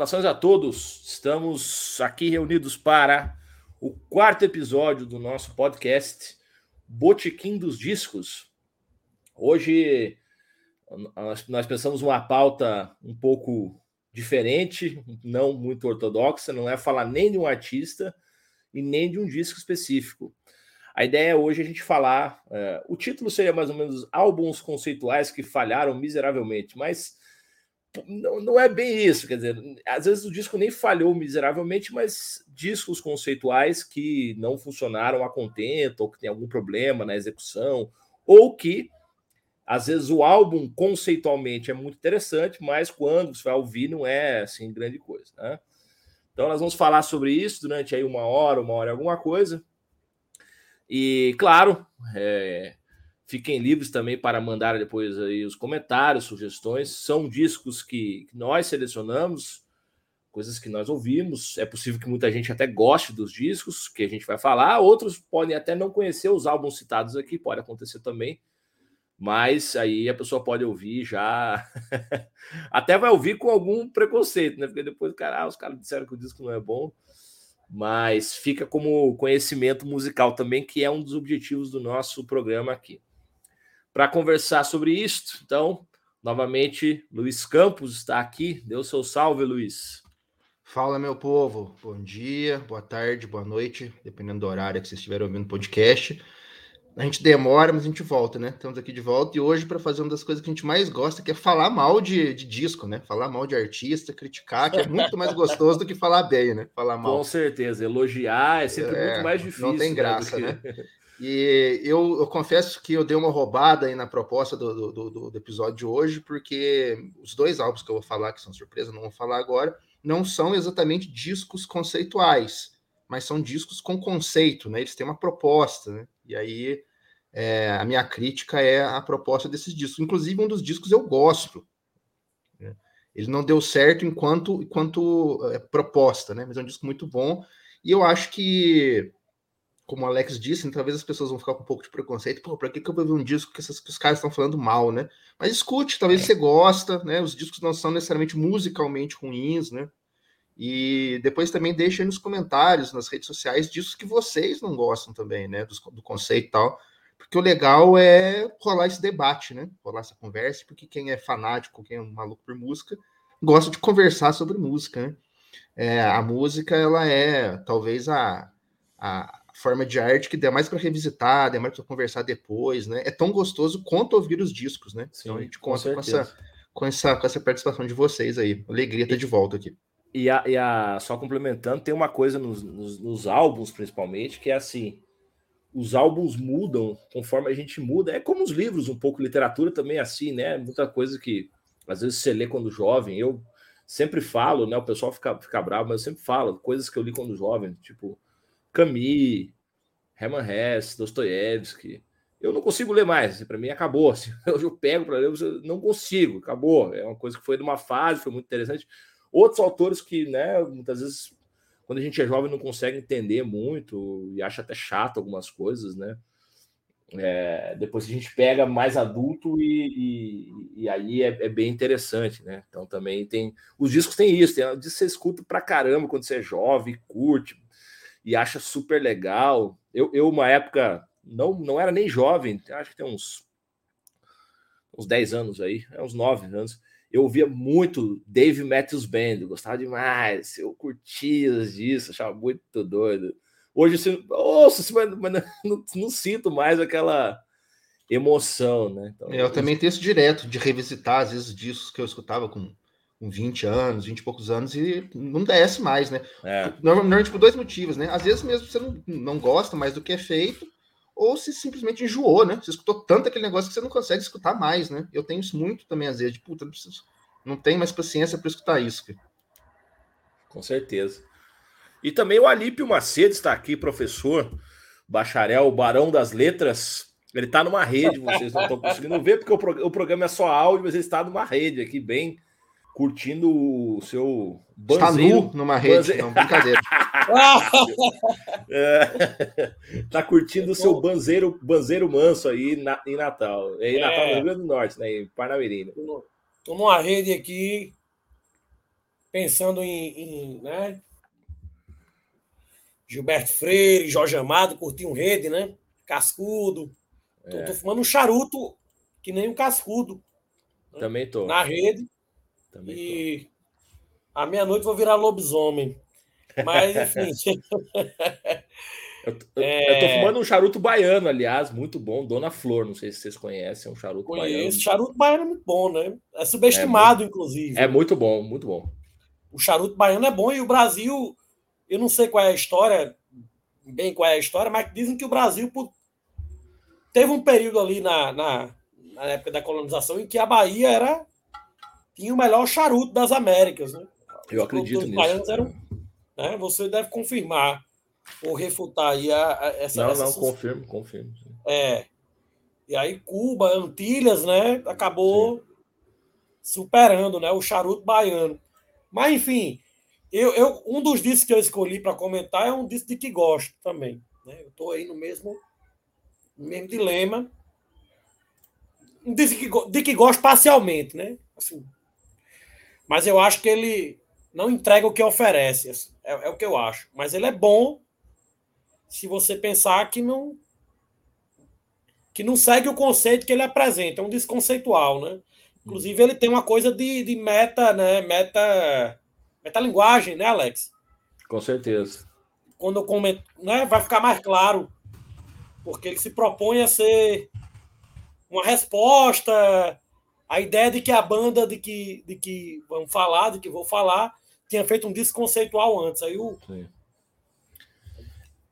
Saudações a todos. Estamos aqui reunidos para o quarto episódio do nosso podcast Botequim dos Discos. Hoje nós pensamos uma pauta um pouco diferente, não muito ortodoxa, não é falar nem de um artista e nem de um disco específico. A ideia é hoje a gente falar. É, o título seria mais ou menos álbuns conceituais que falharam miseravelmente, mas não, não é bem isso. Quer dizer, às vezes o disco nem falhou miseravelmente, mas discos conceituais que não funcionaram a contento, ou que tem algum problema na execução, ou que às vezes o álbum conceitualmente é muito interessante, mas quando você vai ouvir não é assim grande coisa, né? Então nós vamos falar sobre isso durante aí uma hora, uma hora alguma coisa. E claro, é, fiquem livres também para mandar depois aí os comentários, sugestões. São discos que, nós selecionamos, coisas que nós ouvimos. É possível que muita gente até goste dos discos que a gente vai falar. Outros podem até não conhecer os álbuns citados aqui, pode acontecer também. Mas aí a pessoa pode ouvir já. até vai ouvir com algum preconceito, né? Porque depois, cara, ah, os caras disseram que o disco não é bom mas fica como conhecimento musical também, que é um dos objetivos do nosso programa aqui. Para conversar sobre isso, então, novamente, Luiz Campos está aqui. Deu seu salve, Luiz. Fala, meu povo. Bom dia, boa tarde, boa noite, dependendo do horário que vocês estiverem ouvindo o podcast. A gente demora, mas a gente volta, né? Estamos aqui de volta e hoje para fazer uma das coisas que a gente mais gosta, que é falar mal de, de disco, né? Falar mal de artista, criticar, que é muito mais gostoso do que falar bem, né? Falar mal. Com certeza, elogiar é sempre é, muito mais difícil. Não tem né, graça, né? Que... né? E eu, eu, confesso que eu dei uma roubada aí na proposta do, do, do, do, episódio de hoje, porque os dois álbuns que eu vou falar, que são surpresa, não vou falar agora, não são exatamente discos conceituais, mas são discos com conceito, né? Eles têm uma proposta, né? E aí é, a minha crítica é a proposta desses discos. Inclusive, um dos discos eu gosto. Né? Ele não deu certo enquanto, enquanto é, proposta, né? Mas é um disco muito bom. E eu acho que, como o Alex disse, né, talvez as pessoas vão ficar com um pouco de preconceito. Pô, pra que, que eu vou ver um disco que, essas, que os caras estão falando mal, né? Mas escute, talvez você gosta, né? Os discos não são necessariamente musicalmente ruins, né? E depois também deixem nos comentários, nas redes sociais, discos que vocês não gostam também, né? Do, do conceito e tal. Porque o legal é rolar esse debate, né? Rolar essa conversa, porque quem é fanático, quem é um maluco por música, gosta de conversar sobre música, né? É, a música, ela é talvez a, a forma de arte que dê mais para revisitar, dê mais para conversar depois, né? É tão gostoso quanto ouvir os discos, né? Sim, então a gente conta com, com, essa, com, essa, com essa participação de vocês aí. Alegria estar de volta aqui. E, a, e a, só complementando, tem uma coisa nos, nos, nos álbuns, principalmente, que é assim: os álbuns mudam conforme a gente muda. É como os livros, um pouco literatura também é assim, né? Muita coisa que às vezes você lê quando jovem. Eu sempre falo, né? O pessoal fica, fica bravo, mas eu sempre falo coisas que eu li quando jovem, tipo Camus, Herman Hesse, Dostoiévski. Eu não consigo ler mais, para mim acabou. Assim, eu pego para ler, eu não consigo, acabou. É uma coisa que foi de uma fase, foi muito interessante. Outros autores que, né, muitas vezes quando a gente é jovem não consegue entender muito e acha até chato algumas coisas, né? É, depois a gente pega mais adulto e, e, e aí é, é, bem interessante, né? Então também tem. Os discos têm isso, tem disco você escuta pra caramba quando você é jovem, curte e acha super legal. Eu, eu uma época, não, não era nem jovem, acho que tem uns, uns 10 anos aí, é uns 9 anos eu ouvia muito Dave Matthews Band, gostava demais, eu curtia disso, achava muito doido. Hoje eu ouço, mas, mas não, não, sinto mais aquela emoção, né? Então, eu, eu também tenho isso direto, de revisitar, às vezes, discos que eu escutava com, com 20 anos, 20 e poucos anos, e não desce mais, né? É. Normalmente por dois motivos, né? Às vezes mesmo você não, não gosta mais do que é feito, ou se simplesmente enjoou, né? Você escutou tanto aquele negócio que você não consegue escutar mais, né? Eu tenho isso muito também, às vezes, de puta, não, preciso, não tenho mais paciência para escutar isso. Cara. Com certeza. E também o Alípio Macedo está aqui, professor, bacharel, barão das letras. Ele está numa rede, vocês não estão conseguindo ver, porque o, programa é só áudio, mas ele está numa rede aqui, bem curtindo o seu banzeiro. Está nu numa rede, banzeiro. não, brincadeira. é, tá curtindo o seu banzeiro, banzeiro manso aí na, em Natal. É em Natal, no Rio Grande do Norte, né? Em Parnamirim. Tô numa rede aqui pensando em, em né? Gilberto Freire, Jorge Amado, Curtinho Rede, né? Cascudo. Tô, é. tô, fumando um charuto que nem um cascudo. Né? Também tô. Na rede. Também e tô. à meia-noite vou virar lobisomem. Mas, enfim. Eu, eu, é... eu, tô fumando um charuto baiano, aliás, muito bom, Dona Flor, não sei se vocês conhecem, é um charuto Conheço. baiano. Charuto baiano é muito bom, né? É subestimado, é muito, inclusive. É muito bom, muito bom. O charuto baiano é bom e o Brasil, eu não sei qual é a história, bem qual é a história, mas dizem que o Brasil teve um período ali na, na, na época da colonização em que a Bahia era tinha o melhor charuto das Américas, né? Eu acredito nisso. Eram, né? Você deve confirmar ou refutar aí a, a, essa. Não, essa não, confirmo, confirmo. É. E aí Cuba, Antilhas, né? Acabou sim. superando, né? O charuto baiano. Mas enfim, eu, eu um dos discos que eu escolhi para comentar é um disco de que gosto também. Né? Eu estou aí no mesmo, no mesmo dilema. Um disco que, de que gosto parcialmente, né? Assim, mas eu acho que ele não entrega o que oferece. Assim, é, é o que eu acho. Mas ele é bom se você pensar que não que não segue o conceito que ele apresenta, é um desconceitual, né? Inclusive ele tem uma coisa de, de meta, né? Meta metalinguagem, né, Alex? Com certeza. Quando eu comento, né, vai ficar mais claro, porque ele se propõe a ser uma resposta a ideia de que a banda de que de que vamos falar, de que vou falar, tinha feito um disco conceitual antes. Aí o Sim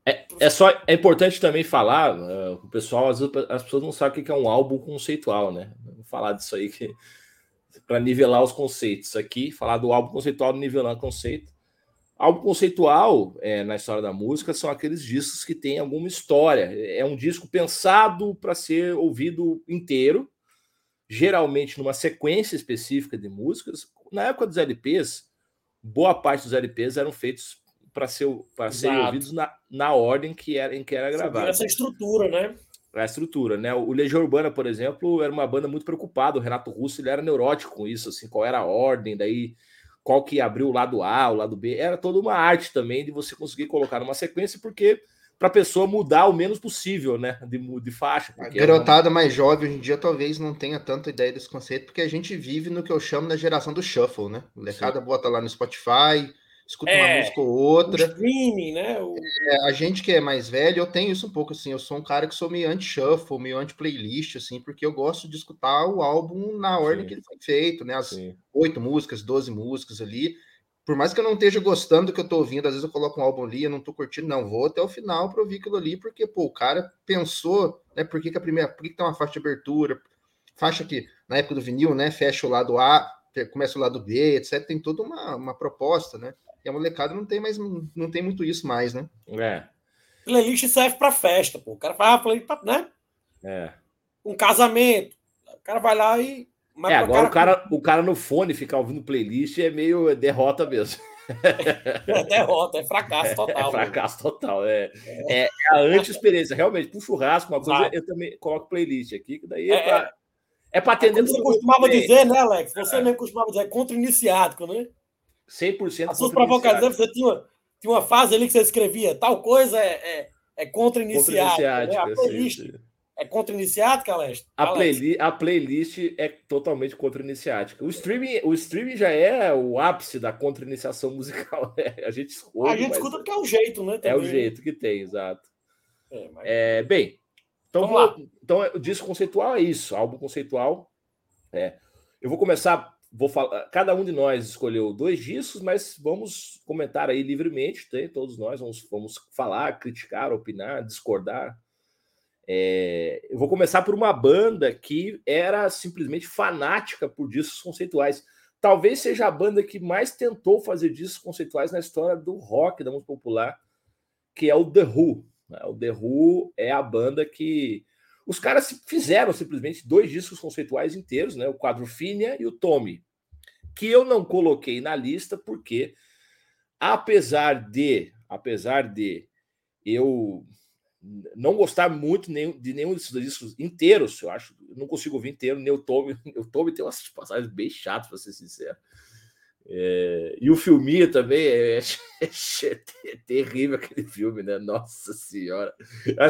é, é, só é importante também falar, uh, o pessoal, às vezes as pessoas não sabem o que é um álbum conceitual, né? Vou falar disso aí que para nivelar os conceitos aqui, falar do álbum conceitual nivelando conceito. Álbum conceitual é, na história da música são aqueles discos que têm alguma história. É um disco pensado para ser ouvido inteiro, geralmente numa sequência específica de músicas. Na época dos LPs, boa parte dos LPs eram feitos para ser, para serem ouvidos na, na ordem que era, em que era gravado. Essa estrutura, né? A estrutura, né? O Legião Urbana, por exemplo, era uma banda muito preocupada. O Renato Russo ele era neurótico com isso, assim, qual era a ordem, daí qual que abriu o lado A, o lado B. Era toda uma arte também de você conseguir colocar numa sequência, porque para a pessoa mudar o menos possível, né? De, de faixa. A garotada mais jovem hoje em dia talvez não tenha tanta ideia desse conceito, porque a gente vive no que eu chamo da geração do shuffle, né? O molecada bota lá no Spotify, escuta é, uma música ou outra. O streaming, né? O... É, a gente que é mais velho, eu tenho isso um pouco assim. Eu sou um cara que sou meio anti-shuffle, meio anti-playlist, assim, porque eu gosto de escutar o álbum na ordem Sim. que ele foi feito, né? As oito músicas, doze músicas ali. Por mais que eu não esteja gostando do que eu tô ouvindo, às vezes eu coloco um álbum ali, eu não tô curtindo, não, vou até o final para ouvir aquilo ali, porque, pô, o cara pensou, né, por que, que a primeira, por que, que tem uma faixa de abertura, faixa que, na época do vinil, né, fecha o lado A, começa o lado B, etc, tem toda uma, uma proposta, né, e a molecada não tem mais, não tem muito isso mais, né? É. Playlist serve para festa, pô. O cara faz a playlist pra, né? É. Um casamento. O cara vai lá e. é, agora o cara, o cara no fone ficar ouvindo playlist é meio derrota mesmo. É derrota, é fracasso total. É, é fracasso total. É, é. é a anti-experiência. Realmente, pro churrasco, uma coisa, eu também coloco playlist aqui, que daí é, é para é pra atender. É você costumava dizer, né, Alex? Você é. mesmo costumava dizer, contra-iniciático, né? 100% As suas provocações, você tinha uma, tinha uma fase ali que você escrevia, tal coisa é, é, é contra-iniciática. Contra né? A playlist é contra-iniciática, Aleste? A, playli a playlist é totalmente contra-iniciática. O streaming, o streaming já é o ápice da contra-iniciação musical. Né? A gente escuta. A gente escuta porque é o jeito, né? Também. É o jeito que tem, exato. É, mas... é bem, então, vou, então o disco conceitual é isso, álbum conceitual. É. Eu vou começar vou falar, cada um de nós escolheu dois discos, mas vamos comentar aí livremente, tem, todos nós vamos, vamos falar, criticar, opinar, discordar. É, eu vou começar por uma banda que era simplesmente fanática por discos conceituais. Talvez seja a banda que mais tentou fazer discos conceituais na história do rock, da música popular, que é o The Who. Né? O The Who é a banda que os caras fizeram simplesmente dois discos conceituais inteiros, né? O Quadrofinia e o Tommy, que eu não coloquei na lista porque, apesar de, apesar de eu não gostar muito de nenhum desses discos inteiros, eu acho, eu não consigo ouvir inteiro, nem o Tommy, o Tommy tem umas passagens bem chatas, para ser sincero. É, e o filminho também é, é, é, terrível aquele filme, né? Nossa senhora.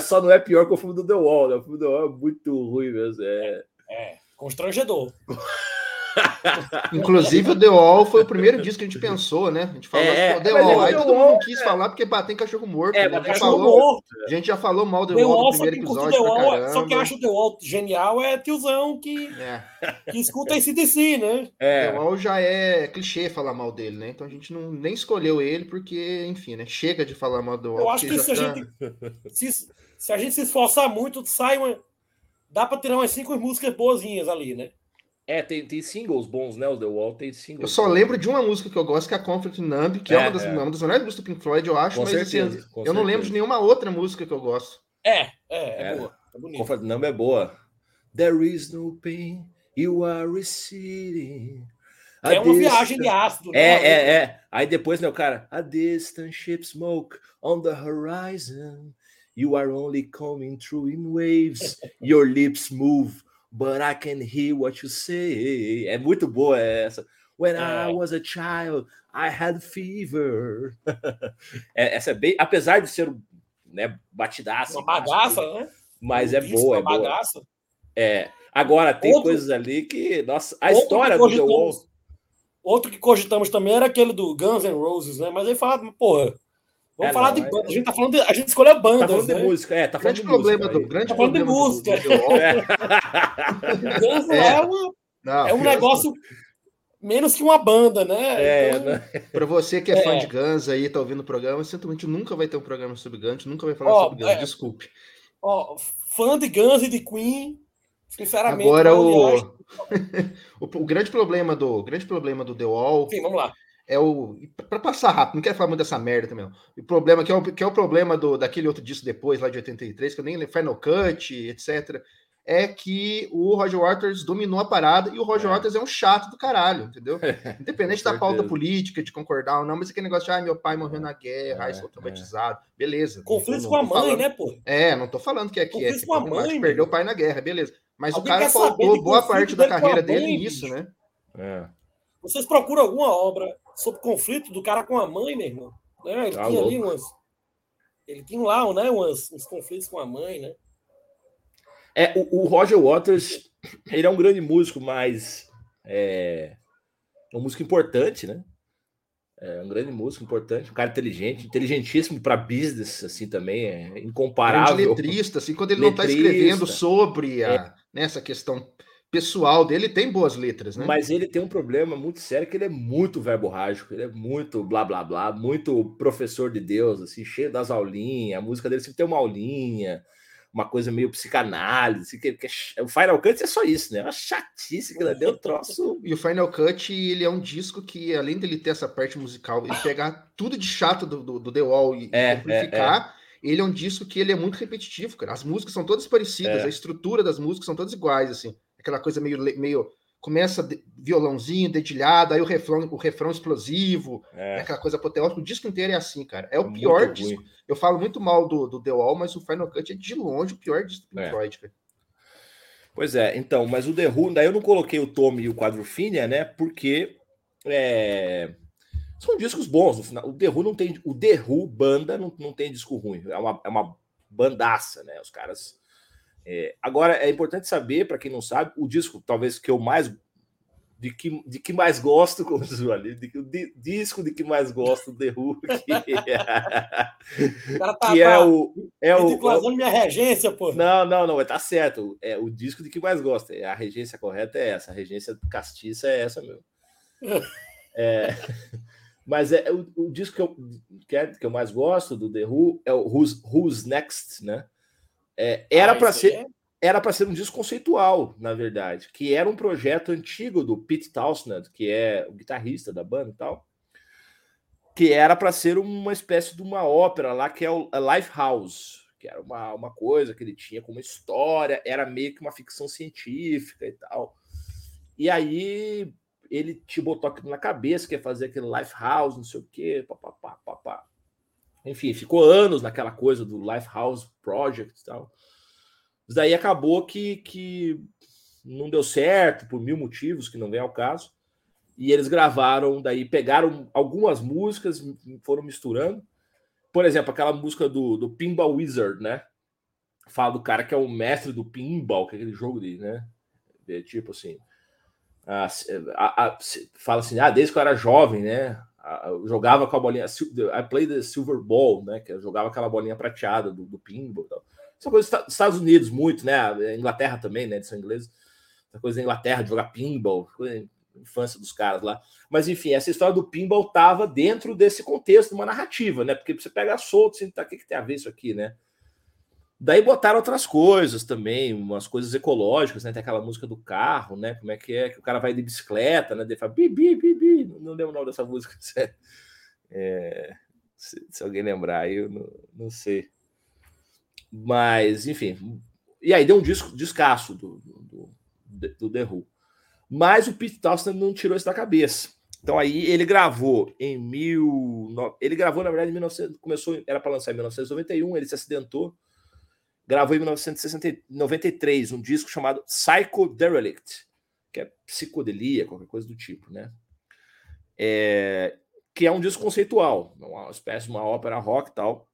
Só não é pior que o filme do The Wall, né? O filme do The Wall é muito ruim mesmo. É, é constrangedor. Inclusive, o The Wall foi o primeiro disco que a gente pensou, né? A gente falou é, assim, The Wall. Aí todo mundo quis falar porque bater em cachorro morto. É, né? a, gente falou, morto. a gente já falou mal do The, The Wall no primeiro episódio. The Wall, só que eu acho o The Wall genial é tiozão que, é. que escuta esse DC, né? É. The Wall já é clichê falar mal dele, né? Então a gente não, nem escolheu ele porque, enfim, né? Chega de falar mal do Wall. Eu acho que se, tá... a gente, se, se a gente se esforçar muito, sai uma. Dá para tirar umas cinco músicas boazinhas ali, né? É, tem, tem singles bons, né? O The Wall tem singles. Eu só bons. lembro de uma música que eu gosto, que é a Conflict Numb, que é, é, uma, das, é. uma das melhores músicas do Pink Floyd, eu acho, com mas certeza, assim, eu certeza. não lembro de nenhuma outra música que eu gosto. É, é, é, é boa. É bonita. Conflict Numb é boa. There is no pain, you are receding. A é uma distant... viagem de ácido. Né? É, é, é. Aí depois, né, o cara, a distant ship smoke on the horizon. You are only coming through in waves. Your lips move but I can hear what you say. É muito boa essa. When é. I was a child, I had fever. é, essa é bem, apesar de ser né, batidaça. Uma bagaça, né? Mas é boa, é boa. Bagaça. É. Agora tem outro, coisas ali que, nossa, a história do The Wall. Outro que cogitamos também era aquele do Guns N' Roses, né? Mas ele fala, porra, Vamos é, falar não, de banda. É... A gente tá falando de, a gente escolheu banda. Tá falando né? de música, é, tá falando grande de problema música. Do, grande tá falando de música. Do, do é. é, uma, não, é um negócio menos que uma banda, né? É, então... né? Para você que é, é, fã de Guns aí, tá ouvindo o programa, certamente nunca vai ter um programa sobre Guns, nunca vai falar ó, sobre Guns, é, desculpe. Ó, fã de Guns e de Queen, sinceramente. Agora o... o, o grande problema do o grande problema do The Wall. Sim, vamos lá é o. Para passar rápido, não quero falar muito dessa merda também. Não. O problema que é o, que é o problema do, daquele outro disco depois, lá de 83, que eu nem lembro, Final Cut, etc. É que o Roger Waters dominou a parada e o Roger é. Waters é um chato do caralho, entendeu? Independente da pauta política, de concordar ou não, mas aquele negócio de ah, meu pai morreu na guerra, é, ai, sou traumatizado, é. beleza. Conflito com a mãe, falando... né, pô? É, não tô falando que é que é. com a mãe, perdeu o pai na guerra, beleza. Mas Alguém o cara faltou boa parte da carreira dele nisso, né? É. Vocês procuram alguma obra sobre o conflito do cara com a mãe, meu irmão? Né? Ele tá tinha louco. ali umas. Ele tinha lá, né? Umas, uns conflitos com a mãe, né? É, o, o Roger Waters, ele é um grande músico, mas é, é um músico importante, né? É um grande músico importante, um cara inteligente, inteligentíssimo para business, assim também, é incomparável. Um letrista, assim, quando ele letrista, não está escrevendo sobre a, é. nessa questão pessoal dele tem boas letras, né? Mas ele tem um problema muito sério que ele é muito verborrágico, ele é muito blá blá blá, muito professor de Deus, assim, cheio das aulinhas, a música dele sempre tem uma aulinha, uma coisa meio psicanálise, que, que é, o Final Cut é só isso, né? É uma chatice que ele deu troço. E o Final Cut, ele é um disco que, além dele ter essa parte musical, ele pegar tudo de chato do, do, do The Wall e é, amplificar, é, é. ele é um disco que ele é muito repetitivo, cara. As músicas são todas parecidas, é. a estrutura das músicas são todas iguais, assim aquela coisa meio, meio começa violãozinho, dedilhado, aí o refrão, o refrão explosivo, é. aquela coisa apoteótica. O disco inteiro é assim, cara. É o muito pior ruim. disco. Eu falo muito mal do, do The Wall, mas o Final Cut é de longe o pior disco do Pink é. Floyd, cara. Pois é, então, mas o The Who, daí eu não coloquei o Tommy e o Quadrofinia, né? Porque é, são discos bons. No final. O The Who não tem. O The Who, banda, não, não tem disco ruim. É uma, é uma bandaça, né? Os caras é, agora é importante saber, para quem não sabe, o disco talvez que eu mais de que, de que mais gosto, como diz o ali, de, de, disco de que mais gosto The Who, que, é, tá, que é tá, o é o, é o minha regência, pô. Não, não, não, tá certo. É o disco de que mais gosta. A regência correta é essa, a regência castiça é essa mesmo. é, mas é o, o disco que eu, que, é, que eu mais gosto do The Who é o Who's, Who's Next, né? É, era ah, para ser é? era para ser um disco conceitual, na verdade, que era um projeto antigo do Pete Townshend, que é o guitarrista da banda e tal, que era para ser uma espécie de uma ópera lá que é o Lifehouse, que era uma, uma coisa que ele tinha como história, era meio que uma ficção científica e tal. E aí ele te botou aquilo na cabeça que ia fazer aquele Lifehouse, não sei o quê, papapá, papá. Enfim, ficou anos naquela coisa do Lifehouse Project e tal. Mas daí acabou que, que não deu certo por mil motivos que não vem ao caso. E eles gravaram, daí pegaram algumas músicas, foram misturando. Por exemplo, aquela música do, do Pinball Wizard, né? Fala do cara que é o mestre do pinball, que é aquele jogo de, né? De, tipo assim. A, a, a, fala assim, ah, desde que eu era jovem, né? Jogava com a bolinha. I played the silver ball, né? Que jogava aquela bolinha prateada do, do pinball. Tal. Essa coisa dos Estados Unidos, muito, né? Inglaterra também, né? Eles são ingleses. Essa coisa da Inglaterra de jogar pinball, infância dos caras lá. Mas enfim, essa história do pinball estava dentro desse contexto, de uma narrativa, né? Porque você pega solto, assim, tá, o que, que tem a ver isso aqui, né? Daí botaram outras coisas também, umas coisas ecológicas, né? Tem aquela música do carro, né? Como é que é? Que o cara vai de bicicleta, né? Ele fala bi, bi, bi, bi. Não lembro o nome dessa música. É, se, se, alguém lembrar, eu não, não, sei. Mas, enfim. E aí deu um disco descasso do, do, do, do The Who. Mas o Pete Townshend não tirou isso da cabeça. Então aí ele gravou em mil. Ele gravou, na verdade, em 1900. Começou, era para lançar em 1991, ele se acidentou gravou em 1993 um disco chamado Psycho Derelict, que é psicodelia, qualquer coisa do tipo, né? É, que é um disco conceitual, uma espécie de uma ópera rock e tal,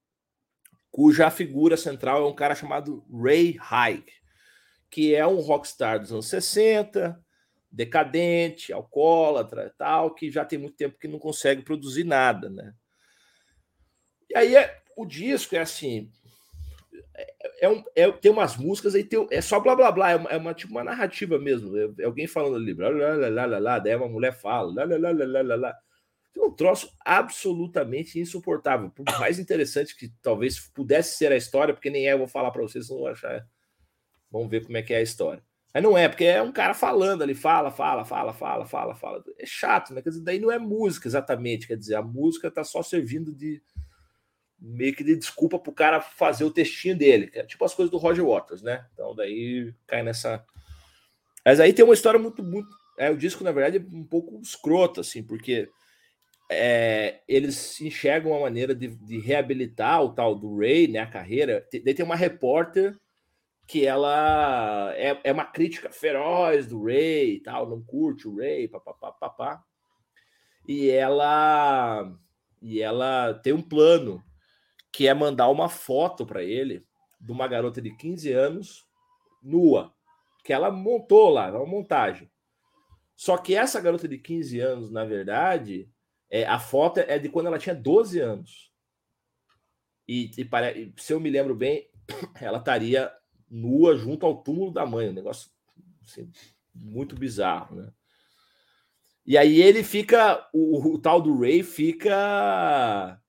cuja figura central é um cara chamado Ray Haig, que é um rockstar dos anos 60, decadente, alcoólatra e tal, que já tem muito tempo que não consegue produzir nada, né? E aí é, o disco é assim, é, um, é, tem umas músicas aí, tem, é só blá blá blá, é uma, é uma tipo uma narrativa mesmo. É, é alguém falando ali, blá, blá, blá, blá, blá, blá, daí uma mulher fala, blá, blá, blá, blá, blá, blá. É um troço absolutamente insuportável. Por mais interessante que talvez pudesse ser a história, porque nem é, eu vou falar para vocês, não vão achar. Vamos ver como é que é a história. Mas não é, porque é um cara falando ali, fala, fala, fala, fala, fala, fala. É chato, né? Quer dizer, daí não é música exatamente, quer dizer, a música tá só servindo de meio que de desculpa para o cara fazer o textinho dele, é tipo as coisas do Roger Waters, né? Então daí cai nessa. Mas aí tem uma história muito, muito. É, o disco, na verdade, é um pouco escroto, assim, porque é, eles enxergam uma maneira de, de, reabilitar o tal do Ray, né? A carreira. Daí tem uma repórter que ela é, é uma crítica feroz do Ray e tal, não curte o Ray, papapá, papá. E ela e ela tem um plano que é mandar uma foto para ele de uma garota de 15 anos nua, que ela montou lá, uma montagem. Só que essa garota de 15 anos, na verdade, é, a foto é de quando ela tinha 12 anos. E, e, se eu me lembro bem, ela estaria nua junto ao túmulo da mãe, um negócio assim, muito bizarro, né? E aí ele fica, o, o tal do Ray fica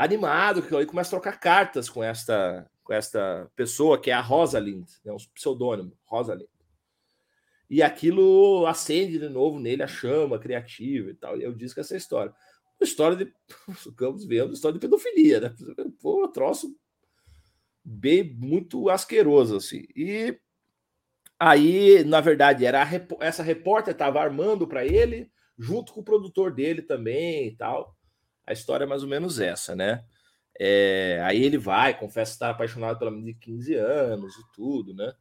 animado, que ele começa a trocar cartas com esta, com esta pessoa, que é a Rosalind, né, um pseudônimo, Rosalind. E aquilo acende de novo nele a chama criativa e tal. E eu disse que essa história. Uma história de. Ficamos vendo, história de pedofilia, né? Pô, um troço bem muito asqueroso, assim. E aí, na verdade, era essa repórter estava armando para ele, junto com o produtor dele também e tal. A história é mais ou menos essa, né? É, aí ele vai, confessa estar apaixonado pela menina de 15 anos e tudo, né?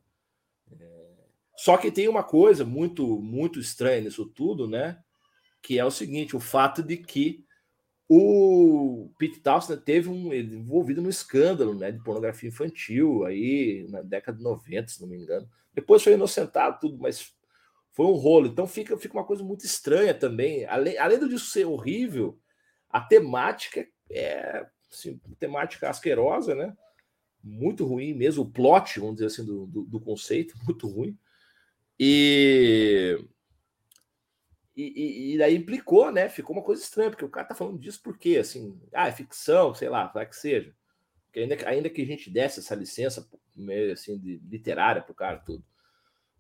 É, só que tem uma coisa muito, muito estranha nisso tudo, né? Que é o seguinte: o fato de que o Pete Townsend teve um ele envolvido no escândalo né, de pornografia infantil aí na década de 90, se não me engano. Depois foi inocentado, tudo, mas foi um rolo. Então fica, fica uma coisa muito estranha também. Além, além disso ser horrível, a temática é assim, temática asquerosa, né? Muito ruim mesmo, o plot, vamos dizer assim, do, do, do conceito, muito ruim. E, e, e, daí implicou, né? Ficou uma coisa estranha, porque o cara tá falando disso porque, assim, ah, é ficção, sei lá, vai que seja. Porque ainda, ainda que a gente desse essa licença meio assim, de, literária pro cara, tudo.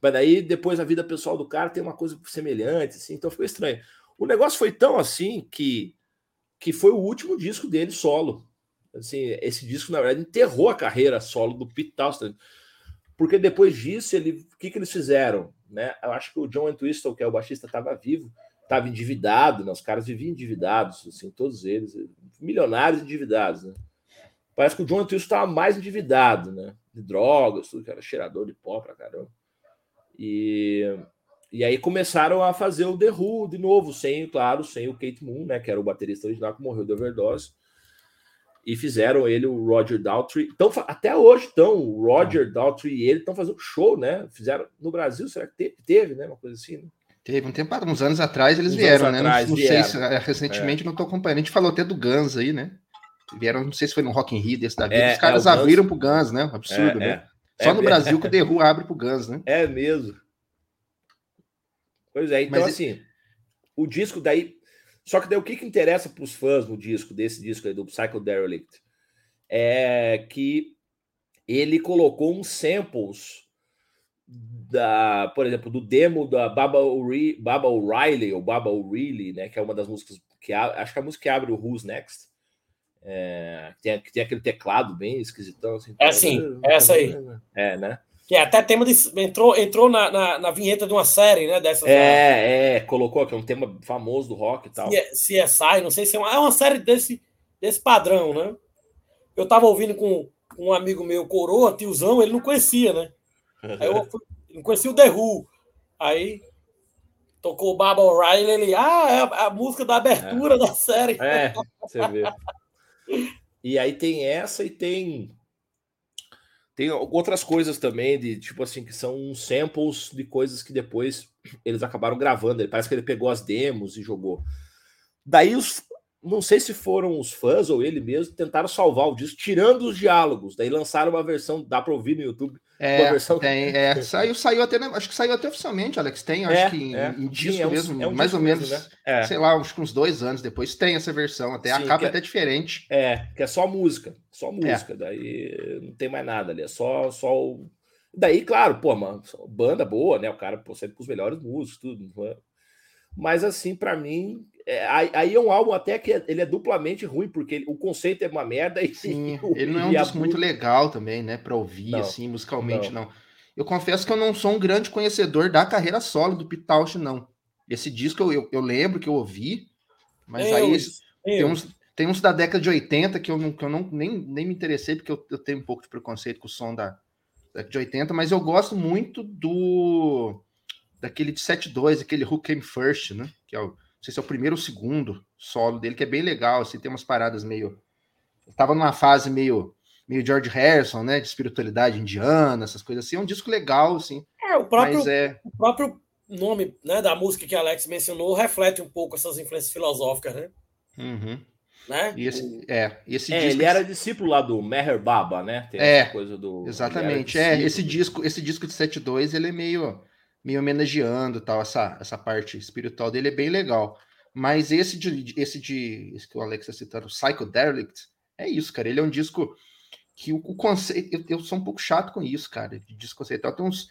Mas daí, depois, a vida pessoal do cara tem uma coisa semelhante, assim, então ficou estranho. O negócio foi tão assim que que foi o último disco dele solo. Assim, esse disco, na verdade, enterrou a carreira solo do Pete Townshend. Porque depois disso, ele, o que, que eles fizeram? Né? Eu acho que o John Entwistle, que é o baixista, estava vivo, estava endividado, né? os caras viviam endividados, assim, todos eles, milionários endividados. Né? Parece que o John Entwistle estava mais endividado, né? de drogas, tudo que era cheirador de pó pra caramba. E E aí começaram a fazer o The Who de novo, sem, claro, sem o Kate Moon, né? Que era o baterista original que morreu de overdose. E fizeram ele, o Roger Daltrey. Então, até hoje estão, o Roger ah. Daltrey e ele estão fazendo show, né? Fizeram no Brasil, será que teve, teve né? Uma coisa assim, né? Teve um tempo, uns anos atrás eles uns vieram, né? Atrás, não, não vieram. sei se é, recentemente é. não estou acompanhando. A gente falou até do Guns aí, né? Vieram, não sei se foi no Rock in Rio desse da vida. É, Os caras é, abriram Guns... pro Guns, né? Absurdo, é, né? É. Só no Brasil que o The Who abre pro Guns, né? É mesmo. Pois é, então Mas, assim, o disco daí. Só que daí o que, que interessa para os fãs no disco, desse disco aí, do Psycho Derelict, é que ele colocou uns samples da, por exemplo, do demo da Baba, Baba O'Reilly, ou Baba O'Reilly, né? Que é uma das músicas que acho que é a música que abre o Who's Next. É, que, tem, que tem aquele teclado bem esquisitão. Assim, é sim, é essa aí. É, né? Que é até tema de. Entrou, entrou na, na, na vinheta de uma série, né? Dessas, é, é, colocou aqui um tema famoso do rock e tal. CSI, não sei se é uma, é uma série desse, desse padrão, né? Eu tava ouvindo com um amigo meu, coroa, tiozão, ele não conhecia, né? Aí eu fui, não conhecia o The Who. Aí tocou o Baba O'Reilly, ele, ah, é a, a, música da abertura é. da série. É, você vê. E aí tem essa e tem tem outras coisas também, de tipo assim, que são samples de coisas que depois eles acabaram gravando. Ele parece que ele pegou as demos e jogou. Daí os, não sei se foram os fãs ou ele mesmo, tentaram salvar o disco, tirando os diálogos. Daí lançaram uma versão, dá para ouvir no YouTube. É, tem, é, saiu, saiu até, né, acho que saiu até oficialmente, Alex. Tem, acho é, que é, em, disco sim, é um, mesmo, é um mais ou menos, mesmo, né? sei lá, uns, uns dois anos depois tem essa versão. Até sim, a capa é, até diferente. É, que é só música, só música. Daí não tem mais nada ali, é só, só o. Daí, claro, pô, mano, banda boa, né? O cara, pô, sempre com os melhores músicos, tudo. Mas assim, para mim, é, aí é um álbum até que ele é duplamente ruim, porque ele, o conceito é uma merda. E, Sim, ele não é um disco muito legal também, né? Pra ouvir, não, assim, musicalmente, não. não. Eu confesso que eu não sou um grande conhecedor da carreira solo do Pitauch, não. Esse disco eu, eu, eu, lembro que eu ouvi, mas eu, aí esse, tem, uns, tem uns da década de 80 que eu, não, que eu não, nem, nem me interessei, porque eu, eu tenho um pouco de preconceito com o som da década de 80, mas eu gosto muito do daquele de 7.2, aquele Who Came First, né? Que é o não sei se é o primeiro ou o segundo solo dele, que é bem legal, assim, tem umas paradas meio. Eu tava numa fase meio, meio George Harrison, né? De espiritualidade indiana, essas coisas assim. É um disco legal, assim. É, o próprio, é... o próprio nome né, da música que Alex mencionou reflete um pouco essas influências filosóficas, né? Uhum. Né? E esse, é, esse é, disco... ele era discípulo lá do Meher Baba, né? Tem é, coisa do. Exatamente. É, esse disco, esse disco de 7.2, ele é meio meio homenageando tal essa, essa parte espiritual dele é bem legal. Mas esse de esse de esse que o Alex está citando, Psychodelict, é isso, cara. Ele é um disco que o, o conceito eu, eu, sou um pouco chato com isso, cara. De disco conceitual tem uns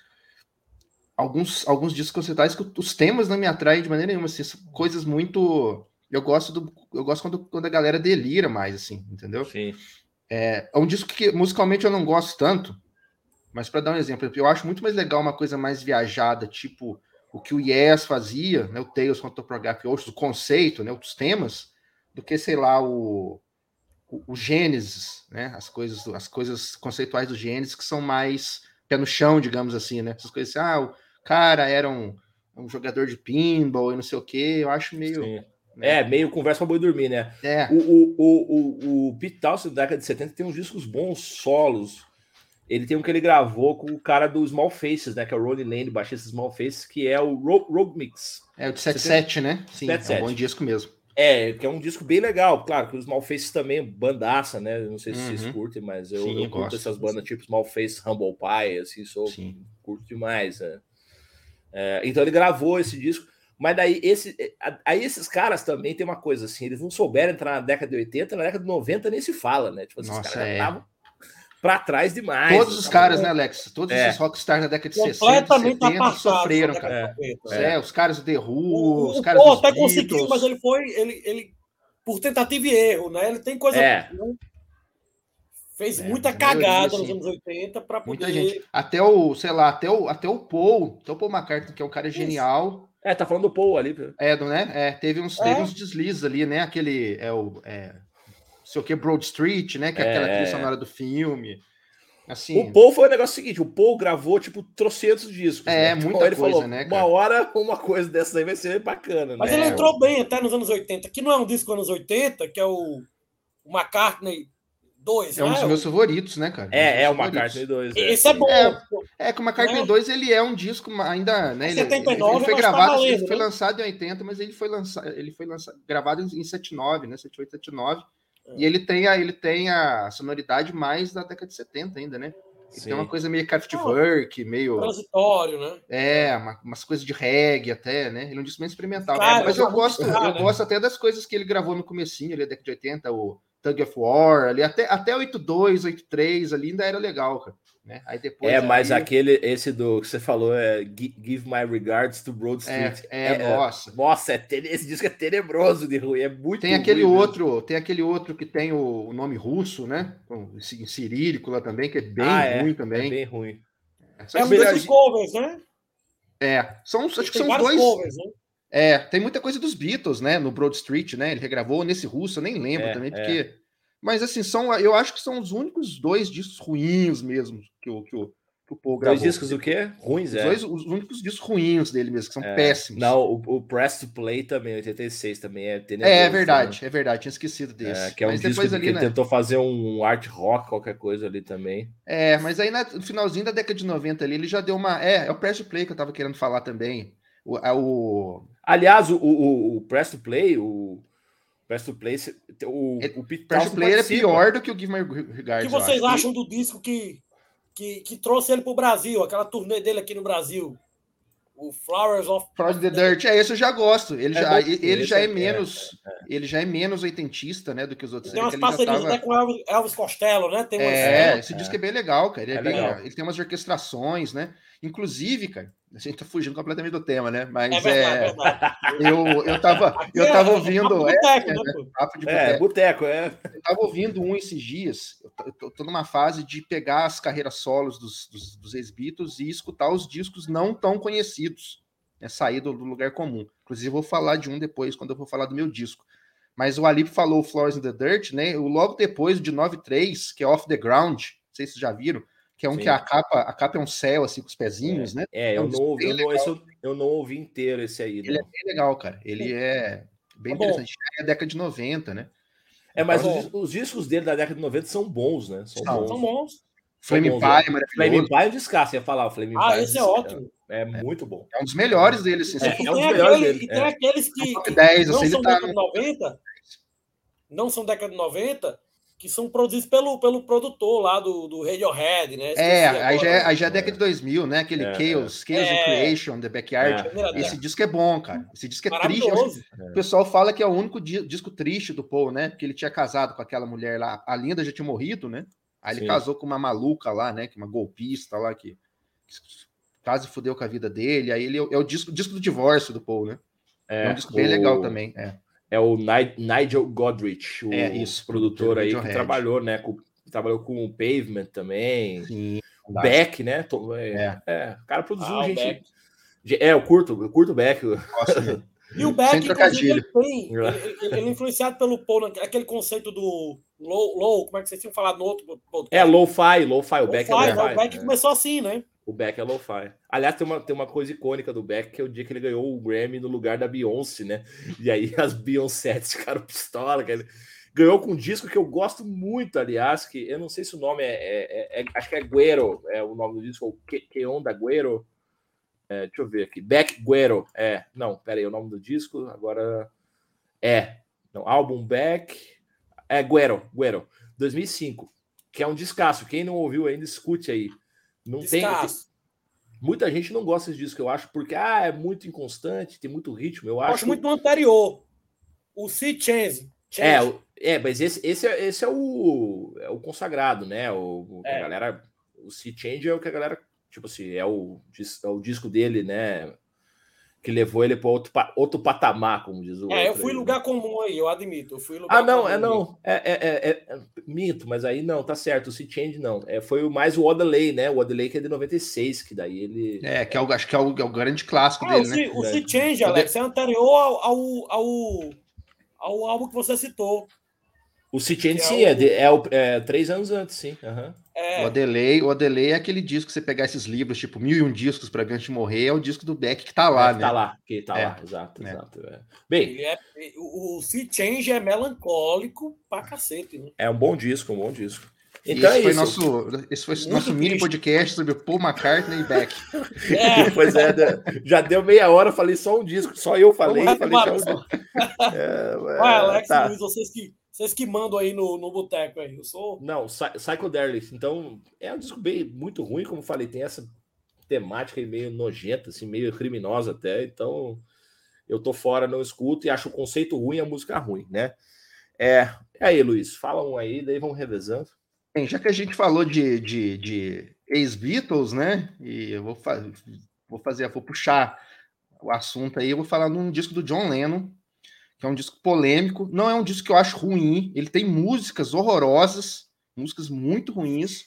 alguns alguns discos conceituais que os temas não me atraem de maneira nenhuma, assim, coisas muito eu gosto do eu gosto quando, quando a galera delira mais assim, entendeu? Sim. É, é um disco que musicalmente eu não gosto tanto, mas para dar um exemplo, eu acho muito mais legal uma coisa mais viajada, tipo o que o Yes fazia, né, o Tales from Topographic Oceans, o conceito, né, os temas, do que, sei lá, o, o, o Gênesis, né, as coisas, as coisas conceituais do Gênesis que são mais pé no chão, digamos assim, né, essas coisas assim, ah, o cara era um, um jogador de pinball e não sei o que, eu acho meio... Sim. Né? É, meio conversa para boi dormir, né? É. O, o, o, o, o Pete Townsend da década de 70 tem uns discos bons solos, ele tem um que ele gravou com o cara do Small Faces, né? Que é o Ronnie Lane, baixista Small Faces, que é o Rogue, Mix. É o de 77, né? Sim, 77. é um bom disco mesmo. É, que é um disco bem legal. Claro que o Small Faces também é bandaça, né? Não sei se uhum. vocês curtem, mas eu, Sim, eu curto essas bandas tipo Small Face, Humble Pie, assim, sou, Sim. curto demais. Né? É, então ele gravou esse disco. Mas daí, esse, aí esses caras também tem uma coisa assim, eles não souberam entrar na década de 80, na década de 90 nem se fala, né? Tipo, esses Nossa, caras é. já estavam para trás demais. Todos os caras, né, Alex? Todos é. esses rockstars da década de 60, 70 sofreram, cara. É. é. os caras do The Who, os caras Pô, até conseguiu, mas ele foi, ele, ele, por tentativa e erro, né? Ele tem coisa... É. Fez é, muita cagada assim, nos anos 80 para poder... Muita gente. Até o, sei lá, até o, até o Paul, até o Paul McCartney, que é um cara genial. É, tá falando do Paul ali. É, do, né? É, teve uns, teve é. uns deslizes ali, né? Aquele, é o... É, sei o que, Broad Street, né? Que é, aquela trilha é. sonora do filme. Assim, o Paul foi o negócio seguinte: o Paul gravou tipo trocentos discos. É, né? muita então, ele coisa, falou, né? Cara? Uma hora, uma coisa dessa aí vai ser bacana. Mas né? ele entrou bem até nos anos 80, que não é um disco dos anos 80, que é o, o McCartney 2. É um dos meus favoritos, né, cara? É, é o McCartney 2. É. Esse é bom. É, é que o McCartney é. 2 ele é um disco ainda. Né, ele, 79, ele foi gravado, valendo, ele foi né? lançado em 80, mas ele foi lançado, ele foi lançado, gravado em 79, né? 78, 79. E ele tem, a, ele tem a sonoridade mais da década de 70 ainda, né? Ele tem uma coisa meio Kraftwerk, meio. Transitório, né? É, uma, umas coisas de reggae até, né? Ele é um disco meio experimental. Cara, mas eu gosto, eu né? gosto até das coisas que ele gravou no comecinho, ali, da década de 80, o Tug of War, ali, até, até 82, 83, ali ainda era legal, cara. Né? Aí depois, é, mas aquele, esse do que você falou é Give My Regards to Broad é, Street. É, é, é nossa. Nossa, é, esse disco é tenebroso de ruim, é muito Tem aquele ruim, outro, mesmo. tem aquele outro que tem o, o nome russo, né? Em cirílico lá também, que é bem ah, é, ruim também. É bem ruim. É, um desses covers, né? É, são, acho que são dois. Covers, né? É, tem muita coisa dos Beatles, né? No Broad Street, né? Ele regravou nesse russo, eu nem lembro é, também, porque mas assim, são, eu acho que são os únicos dois discos ruins mesmo que o, que o, que o Paul gravou. Dois discos do quê? Ruins, é. Dois, os únicos discos ruins dele mesmo, que são é. péssimos. Não, o, o, Press to Play também, 86 também é tenebroso. É, é verdade, né? é verdade, tinha esquecido desse. É, que é um mas disco depois ali, que né? tentou fazer um art rock, qualquer coisa ali também. É, mas aí no finalzinho da década de 90 ali, ele já deu uma... É, é o Press to Play que eu tava querendo falar também. O, o... Aliás, o, o, o Press to Play, o Press to Play, o, o Pete Press to Play é pior do que o Give My Regards. O que vocês acham do disco que, que, que trouxe ele para o Brasil, aquela turnê dele aqui no Brasil? O Flowers of Flowers the Dirt, é esse eu já gosto. Ele é já, ele, ele já é, é menos, é, é. ele já é menos oitentista, né, do que os outros. Tem umas parcerias tava... até com Elvis, Elvis Costello, né? Tem umas... É, esse disco é bem legal, cara. Ele, é, bem, ele tem umas orquestrações, né? Inclusive, cara, a gente tá fugindo completamente do tema, né? Mas é, verdade, é verdade. eu eu tava eu é tava ouvindo é, boteco, é, né, papo de boteco. É, boteco, é. Eu tava ouvindo um esses dias. Eu tô, tô numa fase de pegar as carreiras solos dos, dos, dos ex-Beatles e escutar os discos não tão conhecidos, né? Sair do, do lugar comum. Inclusive, eu vou falar de um depois quando eu vou falar do meu disco. Mas o Alip falou Floors in the Dirt, né? O logo depois de 93, que é Off the Ground, não sei se vocês já viram que é um Sim. que a capa, a capa é um céu assim com os pezinhos, é. né? É, é um eu, não ouvi, eu, não, eu, eu, não ouvi inteiro esse aí. Ele é bem legal, cara. Ele é bem tá interessante. É a década de 90, né? É, mas os, os, discos dele da década de 90 são bons, né? São, são bons. São bons. Flame Pie, é maravilhoso. Flame Pie é um descasso, ia falar. O Flame ah, Pie, esse é, é ótimo. É, é, muito bom. É um dos melhores dele, sim. É, é um dos melhores dele. E tem aqueles que, que 10, não assim, são tá década de 90, não são década de 90, que são produzidos pelo, pelo produtor lá do, do Radiohead, né? é, aí já é, aí já é década de 2000, né? Aquele é, Chaos, é. Chaos é. Creation, The Backyard. É. Esse disco é bom, cara. Esse disco é triste. O pessoal fala que é o único disco triste do Paul, né? Porque ele tinha casado com aquela mulher lá. A Linda já tinha morrido, né? Aí ele Sim. casou com uma maluca lá, né? Que uma golpista lá que, que quase fudeu com a vida dele. Aí ele é o disco, disco do divórcio do Paul, né? É, um disco bem legal também. É é o Nigel Godrich, o é, isso, produtor aí que Red. trabalhou, né? Com, trabalhou com o Pavement também. Sim, Beck, né? É, é. é, o cara produziu ah, gente. É, eu curto, eu curto o Beck. Nossa, e o Beck, inclusive, ele tem. Ele, ele, é influenciado pelo Paul, aquele conceito do low, low, como é que vocês tinham falado no outro podcast? É, low-fi, low-fi. O Beck é low-fi. O Beck é. começou assim, né? O Beck é lo-fi. Aliás, tem uma, tem uma coisa icônica do Beck, que é o dia que ele ganhou o Grammy no lugar da Beyoncé, né? E aí as Beyoncé ficaram pistola. Que ele ganhou com um disco que eu gosto muito, aliás, que eu não sei se o nome é. é, é, é acho que é Guero, é o nome do disco, ou Keon da Guero. É, deixa eu ver aqui. Beck Guero. É, não, aí, o nome do disco agora é. Não, álbum Beck. É Guero, Guero, 2005, que é um descasso. Quem não ouviu ainda, escute aí. Não tem, tem, Muita gente não gosta disso, que eu acho, porque ah, é muito inconstante, tem muito ritmo. Eu acho, acho muito anterior. O C Change. É, é, mas esse, esse, é, esse é, o, é o consagrado, né? O, é. a galera. O Sea Change é o que a galera. Tipo assim, é o, é o disco dele, né? Que levou ele para outro, outro patamar, como diz o. É, eu fui aí, lugar né? comum aí, eu admito. Eu fui ah, não, é não. É, é, é, é, minto, mas aí não, tá certo. O Sea Change não. É, foi mais o Odelay, né? O Odelay que é de 96, que daí ele. É, que é o, acho que é o, é o grande clássico ah, dele, o né? O Sea Change, Alex, é anterior ao, ao, ao, ao álbum que você citou. O Sea Change, sim, é, o... é, o, é, três anos antes, sim. Uhum. É. O Adelei, o Adelei é aquele disco que você pegar esses livros, tipo Mil e Um Discos para de Morrer, é o disco do Beck que tá lá, é, né? Tá lá, que tá é. lá, exato, é. exato. É. Bem, é, o, o Sea Change é melancólico pra cacete, né? É um bom disco, um bom disco. Então esse, é foi nosso, esse foi Muito nosso mini podcast sobre Paul McCartney e Beck. É. pois é, já deu meia hora, falei só um disco, só eu falei. falei só um. É, Vai, Alex tá. Luiz, vocês que vocês que mandam aí no, no boteco aí. Eu sou. Não, Psychedelic. Então, é um disco bem muito ruim, como falei, tem essa temática meio nojenta, assim, meio criminosa até. Então, eu tô fora, não escuto e acho o conceito ruim a música ruim, né? É. E aí, Luiz, fala um aí, daí vamos revezando. Bem, já que a gente falou de, de, de ex-Beatles, né? E eu vou, fa vou fazer, vou puxar o assunto aí, eu vou falar num disco do John Lennon, que é um disco polêmico. Não é um disco que eu acho ruim. Ele tem músicas horrorosas, músicas muito ruins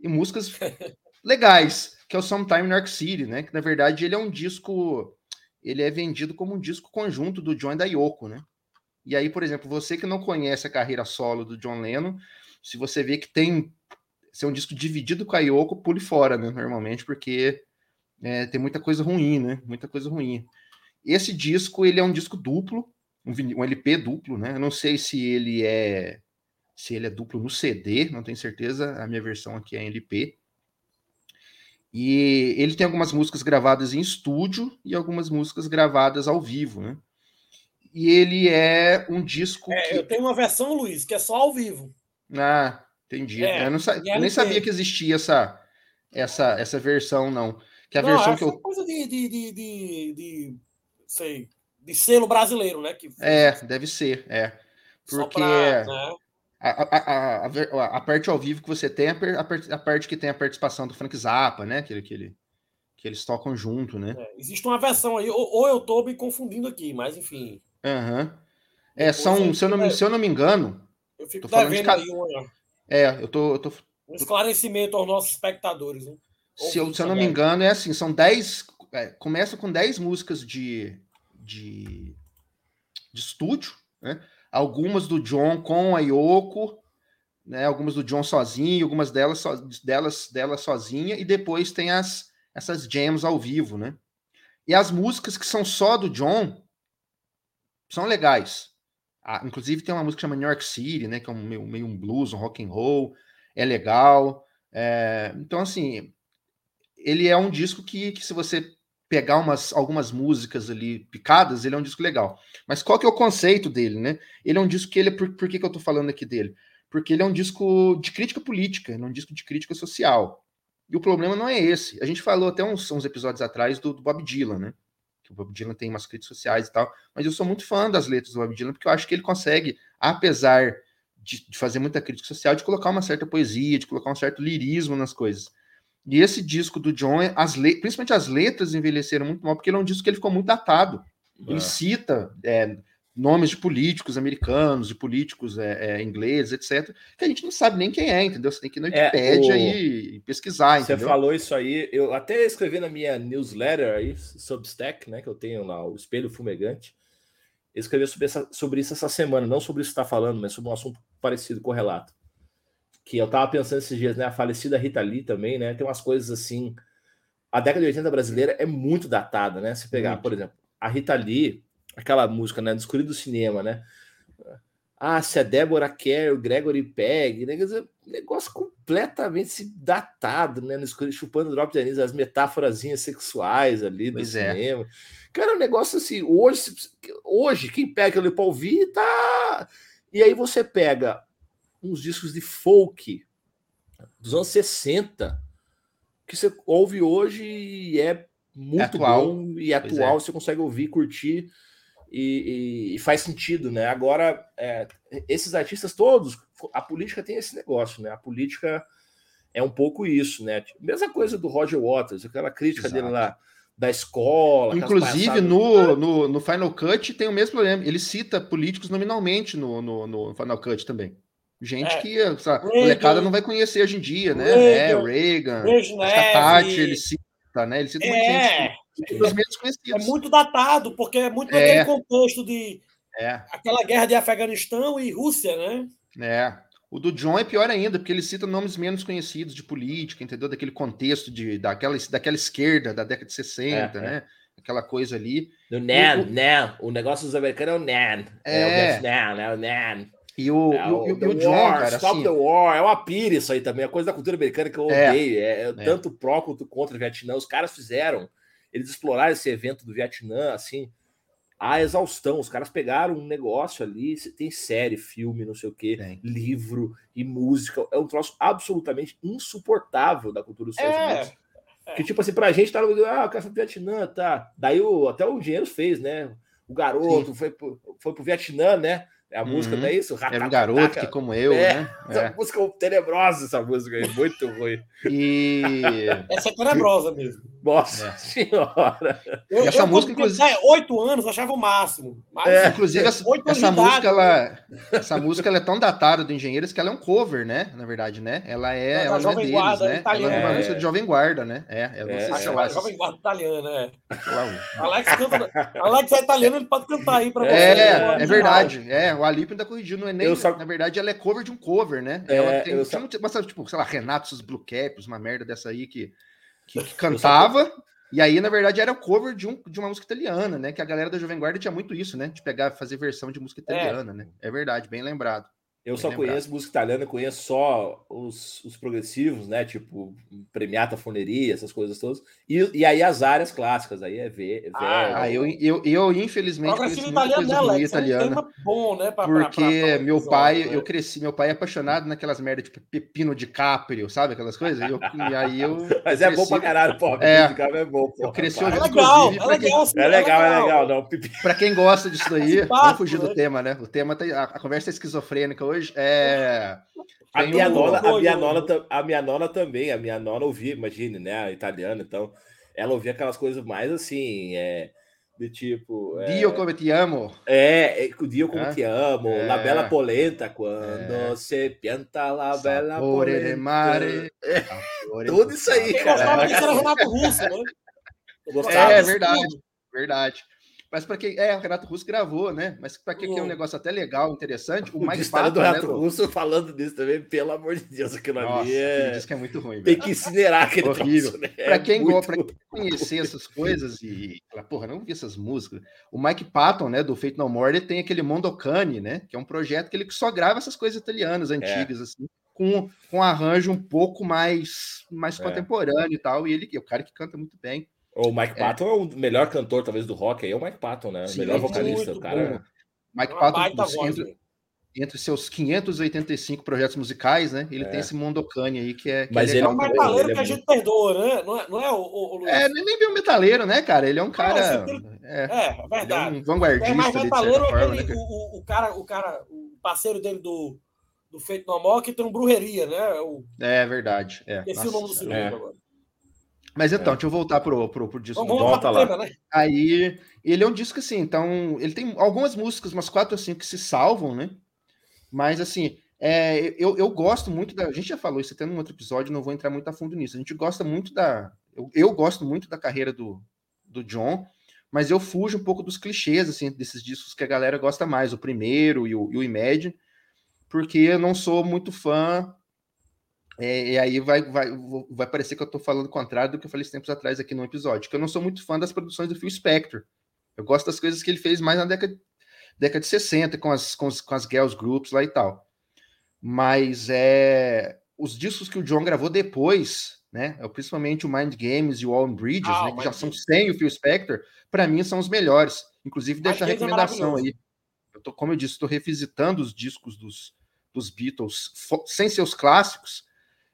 e músicas legais, que é o Sometime in City, né? Que na verdade ele é um disco, ele é vendido como um disco conjunto do John e da Yoko, né? E aí, por exemplo, você que não conhece a carreira solo do John Lennon, se você vê que tem ser um disco dividido com a Yoko, pule fora, né? Normalmente, porque é, tem muita coisa ruim, né? Muita coisa ruim. Esse disco, ele é um disco duplo, um, um LP duplo, né? Eu não sei se ele é se ele é duplo no CD, não tenho certeza. A minha versão aqui é LP. E ele tem algumas músicas gravadas em estúdio e algumas músicas gravadas ao vivo, né? E ele é um disco. É, que... eu tenho uma versão, Luiz, que é só ao vivo. Ah, entendi. É, eu, não sa... eu nem sabia que existia essa, essa, essa versão, não. Que a não, versão que eu. coisa de, de, de, de, de sei, de selo brasileiro, né? Que... É, deve ser, é. Porque pra, né? a, a, a, a, parte ao vivo que você tem, a, a, parte que tem a participação do Frank Zappa, né? Que, que, ele, que eles tocam junto, né? É, existe uma versão aí, ou, ou, eu estou me confundindo aqui, mas enfim. Uhum. É, são, se eu, não, se eu não me engano. Eu fico devendo de cada... aí uma, É, eu tô, eu tô. Um esclarecimento aos nossos espectadores, né? Se eu, se eu não me engano, é assim, são 10. É, começa com 10 músicas de, de, de estúdio, né? Algumas do John com a Yoko, né? Algumas do John sozinho, algumas delas, so, delas, delas sozinha, e depois tem as essas jams ao vivo, né? E as músicas que são só do John são legais. Ah, inclusive tem uma música que chama New York City, né? Que é um, meio, meio um blues, um rock and roll, é legal. É, então, assim, ele é um disco que, que se você pegar umas, algumas músicas ali picadas, ele é um disco legal. Mas qual que é o conceito dele, né? Ele é um disco que ele. Por, por que, que eu tô falando aqui dele? Porque ele é um disco de crítica política, ele é um disco de crítica social. E o problema não é esse. A gente falou até uns, uns episódios atrás do, do, Bob Dylan, né? Que o Bob Dylan tem umas críticas sociais e tal. Mas eu sou muito fã das letras do Bob Dylan, porque eu acho que ele consegue, apesar de, de fazer muita crítica social, de colocar uma certa poesia, de colocar um certo lirismo nas coisas. E esse disco do John, as principalmente as letras envelheceram muito mal, porque ele é um disco que ele ficou muito datado. Ele é. cita é, nomes de políticos americanos, de políticos é, é, ingleses, etc., que a gente não sabe nem quem é, entendeu? Você tem que ir no é, Wikipedia o... e pesquisar, Você falou isso aí, eu até escrevi na minha newsletter aí, Substack, né, que eu tenho lá, o Espelho Fumegante, escrevi sobre, essa, sobre isso essa semana, não sobre isso que está falando, mas sobre um assunto parecido, correlato que eu tava pensando esses dias, né? A falecida Rita Lee também, né? Tem umas coisas assim. A década de 80 brasileira é muito datada, né? Se pegar, muito. por exemplo, a Rita Lee, aquela música, né? Descobrir do cinema, né? Ah, se a Débora quer, o Gregory Peg, né? Dizer, negócio completamente datado, né? No chupando drop de anis, as metáforas sexuais ali pois do é. cinema. Cara, um negócio assim, hoje, hoje quem pega para ouvir tá. E aí você pega uns discos de folk dos anos 60 que você ouve hoje e é muito é atual. bom e é atual, é. você consegue ouvir, curtir e, e, e faz sentido, né? Agora, é, esses artistas todos, a política tem esse negócio, né? A política é um pouco isso, né? Mesma coisa do Roger Waters, aquela crítica Exato. dele lá da escola. Inclusive, no, no, no, Final Cut tem o mesmo problema. Ele cita políticos nominalmente no, no, no Final Cut também. Gente é. que a molecada não vai conhecer hoje em dia, né? Reagan, é, Reagan, Tati, ele cita, né? Ele cita é. muita gente. É muito datado, porque é muito naquele é. contexto de é. aquela guerra de Afeganistão e Rússia, né? É. O do John é pior ainda, porque ele cita nomes menos conhecidos de política, entendeu? Daquele contexto de, daquela, daquela esquerda da década de 60, é, né? É. Aquela coisa ali. Do NAN, o, NAN. O negócio dos americanos é o NAN. É, é o Vietnam, é o NAN. E o, é, o, e, o, John, war, cara, Stop assim, the War, é uma pira isso aí também, a coisa da cultura americana que eu é, odeio, é, é, tanto pró quanto contra o Vietnã, os caras fizeram, eles exploraram esse evento do Vietnã, assim, a exaustão, os caras pegaram um negócio ali, tem série, filme, não sei o que, livro e música, é um troço absolutamente insuportável da cultura dos Estados é. Unidos. É. Que tipo assim, pra gente tá no ah, o cara foi pro Vietnã, tá. Daí o, até o Engenheiro fez, né? O garoto foi pro, foi pro Vietnã, né? É a música, uhum. não é isso? Era um garoto que, como eu, é, né? Essa é. música tenebrosa, essa música aí, muito ruim. E. Essa é tenebrosa mesmo. Nossa é. senhora. Eu, essa eu, música, inclusive. Oito anos, achava o máximo. Mas, é, inclusive, essa, essa música, ela, essa música ela é tão datada do Engenheiros que ela é um cover, né? Na verdade, né? Ela é, ela não é deles, Guarda, né? Ela é uma música de Jovem Guarda, né? É, eu não sei se é, Jovem Guarda italiana, é. Alex, canta, Alex é italiano, ele pode cantar aí pra você. É, é verdade. É, o Alípio ainda corrigiu, não é nem. Só... Na verdade, ela é cover de um cover, né? É, ela tem, só... mas, tipo, sei lá, Renato, os Blue Caps, uma merda dessa aí que que, que cantava. E aí, na verdade, era o cover de, um, de uma música italiana, né? Que a galera da Jovem Guarda tinha muito isso, né? De pegar, fazer versão de música é. italiana, é. né? É verdade, bem lembrado. Eu só lembrado. conheço música italiana, conheço só os, os progressivos, né? Tipo, Premiata Foneria, essas coisas todas. E, e aí as áreas clássicas, aí é ver. Ah, eu, eu, eu, infelizmente, conheço muita coisa ruim italiana. É bom, né? Pra, porque pra, pra, meu pai, né? eu cresci, meu pai é apaixonado naquelas merdas, tipo Pepino de Caprio, sabe? Aquelas coisas. E, eu, e aí eu. Mas é bom pra caralho, pô. É, de Caprio é bom, pô. Eu cresci ouvindo, é legal, é legal, quem... é legal, é legal, não. Pra quem gosta disso daí, vamos fugir do né? tema, né? O tema tem. A, a conversa é esquizofrênica hoje. É. A minha, um... nona, a, minha nona, a minha nona também, a minha nona ouvia, imagine, né? A italiana, então, ela ouvia aquelas coisas mais assim, é, de tipo. É, Dio come te amo. É, é Dio come é? te amo. É. La bella polenta, quando é. se pianta la bella Sapore polenta. Mare. É. Tudo isso aí, cara. Isso era Renato Russo, né? É, é verdade, verdade. Mas para quem. É, o Renato Russo gravou, né? Mas para quem quer um negócio até legal, interessante, o, o Mike Patton. do Renato né, Russo falando disso também, pelo amor de Deus, aquilo Nossa, ali é. Diz que é muito ruim. Tem que incinerar aquele Horrível. Né? Para quem, muito... Pra quem conhecer essas coisas e falar, porra, não vi essas músicas. O Mike Patton, né, do Fate No More, ele tem aquele Mondocane, né? Que é um projeto que ele só grava essas coisas italianas, antigas, é. assim. Com, com um arranjo um pouco mais, mais é. contemporâneo e tal. E ele é o cara que canta muito bem. O Mike é. Patton é o melhor cantor, talvez, do rock aí, é o Mike Patton, né? O melhor vocalista. O cara... Mike é Patton, entre, entre, seus 585 projetos musicais, né? Ele é. tem esse Mondocane aí que é. Que Mas é ele é um metaleiro que a gente perdoa, né? Não é, não é o, o, o É, nem bem um metaleiro, né, cara? Ele é um cara. é, é, verdade. É um vanguardista. É mais metaleiro aquele, né, o, o, cara, o cara, o parceiro dele do, do Feito No Amor que tem um brujeria, né? O, é verdade. É. Esse é o nome do segundo agora. Mas então, é. deixa eu voltar pro, pro, pro disco. Vamos Volta lá. Tema, né? Aí, ele é um disco assim, então, ele tem algumas músicas, umas quatro ou cinco que se salvam, né? Mas assim, é, eu, eu gosto muito da. A gente já falou isso até num outro episódio, não vou entrar muito a fundo nisso. A gente gosta muito da. Eu, eu gosto muito da carreira do, do John, mas eu fujo um pouco dos clichês, assim, desses discos que a galera gosta mais, o primeiro e o, e o Imagine, porque eu não sou muito fã é, e aí vai, vai, vai parecer que eu estou falando o contrário do que eu falei tempos atrás aqui no episódio, que eu não sou muito fã das produções do Phil Spector. Eu gosto das coisas que ele fez mais na década, década de 60, com as, com, as, com as girls groups lá e tal. Mas é os discos que o John gravou depois, né? É principalmente o Mind Games e o All Bridges, ah, né, que já são sem o Phil Spector, para mim são os melhores. Inclusive, deixa a é recomendação é aí. Eu tô, como eu disse, estou revisitando os discos dos, dos Beatles sem seus clássicos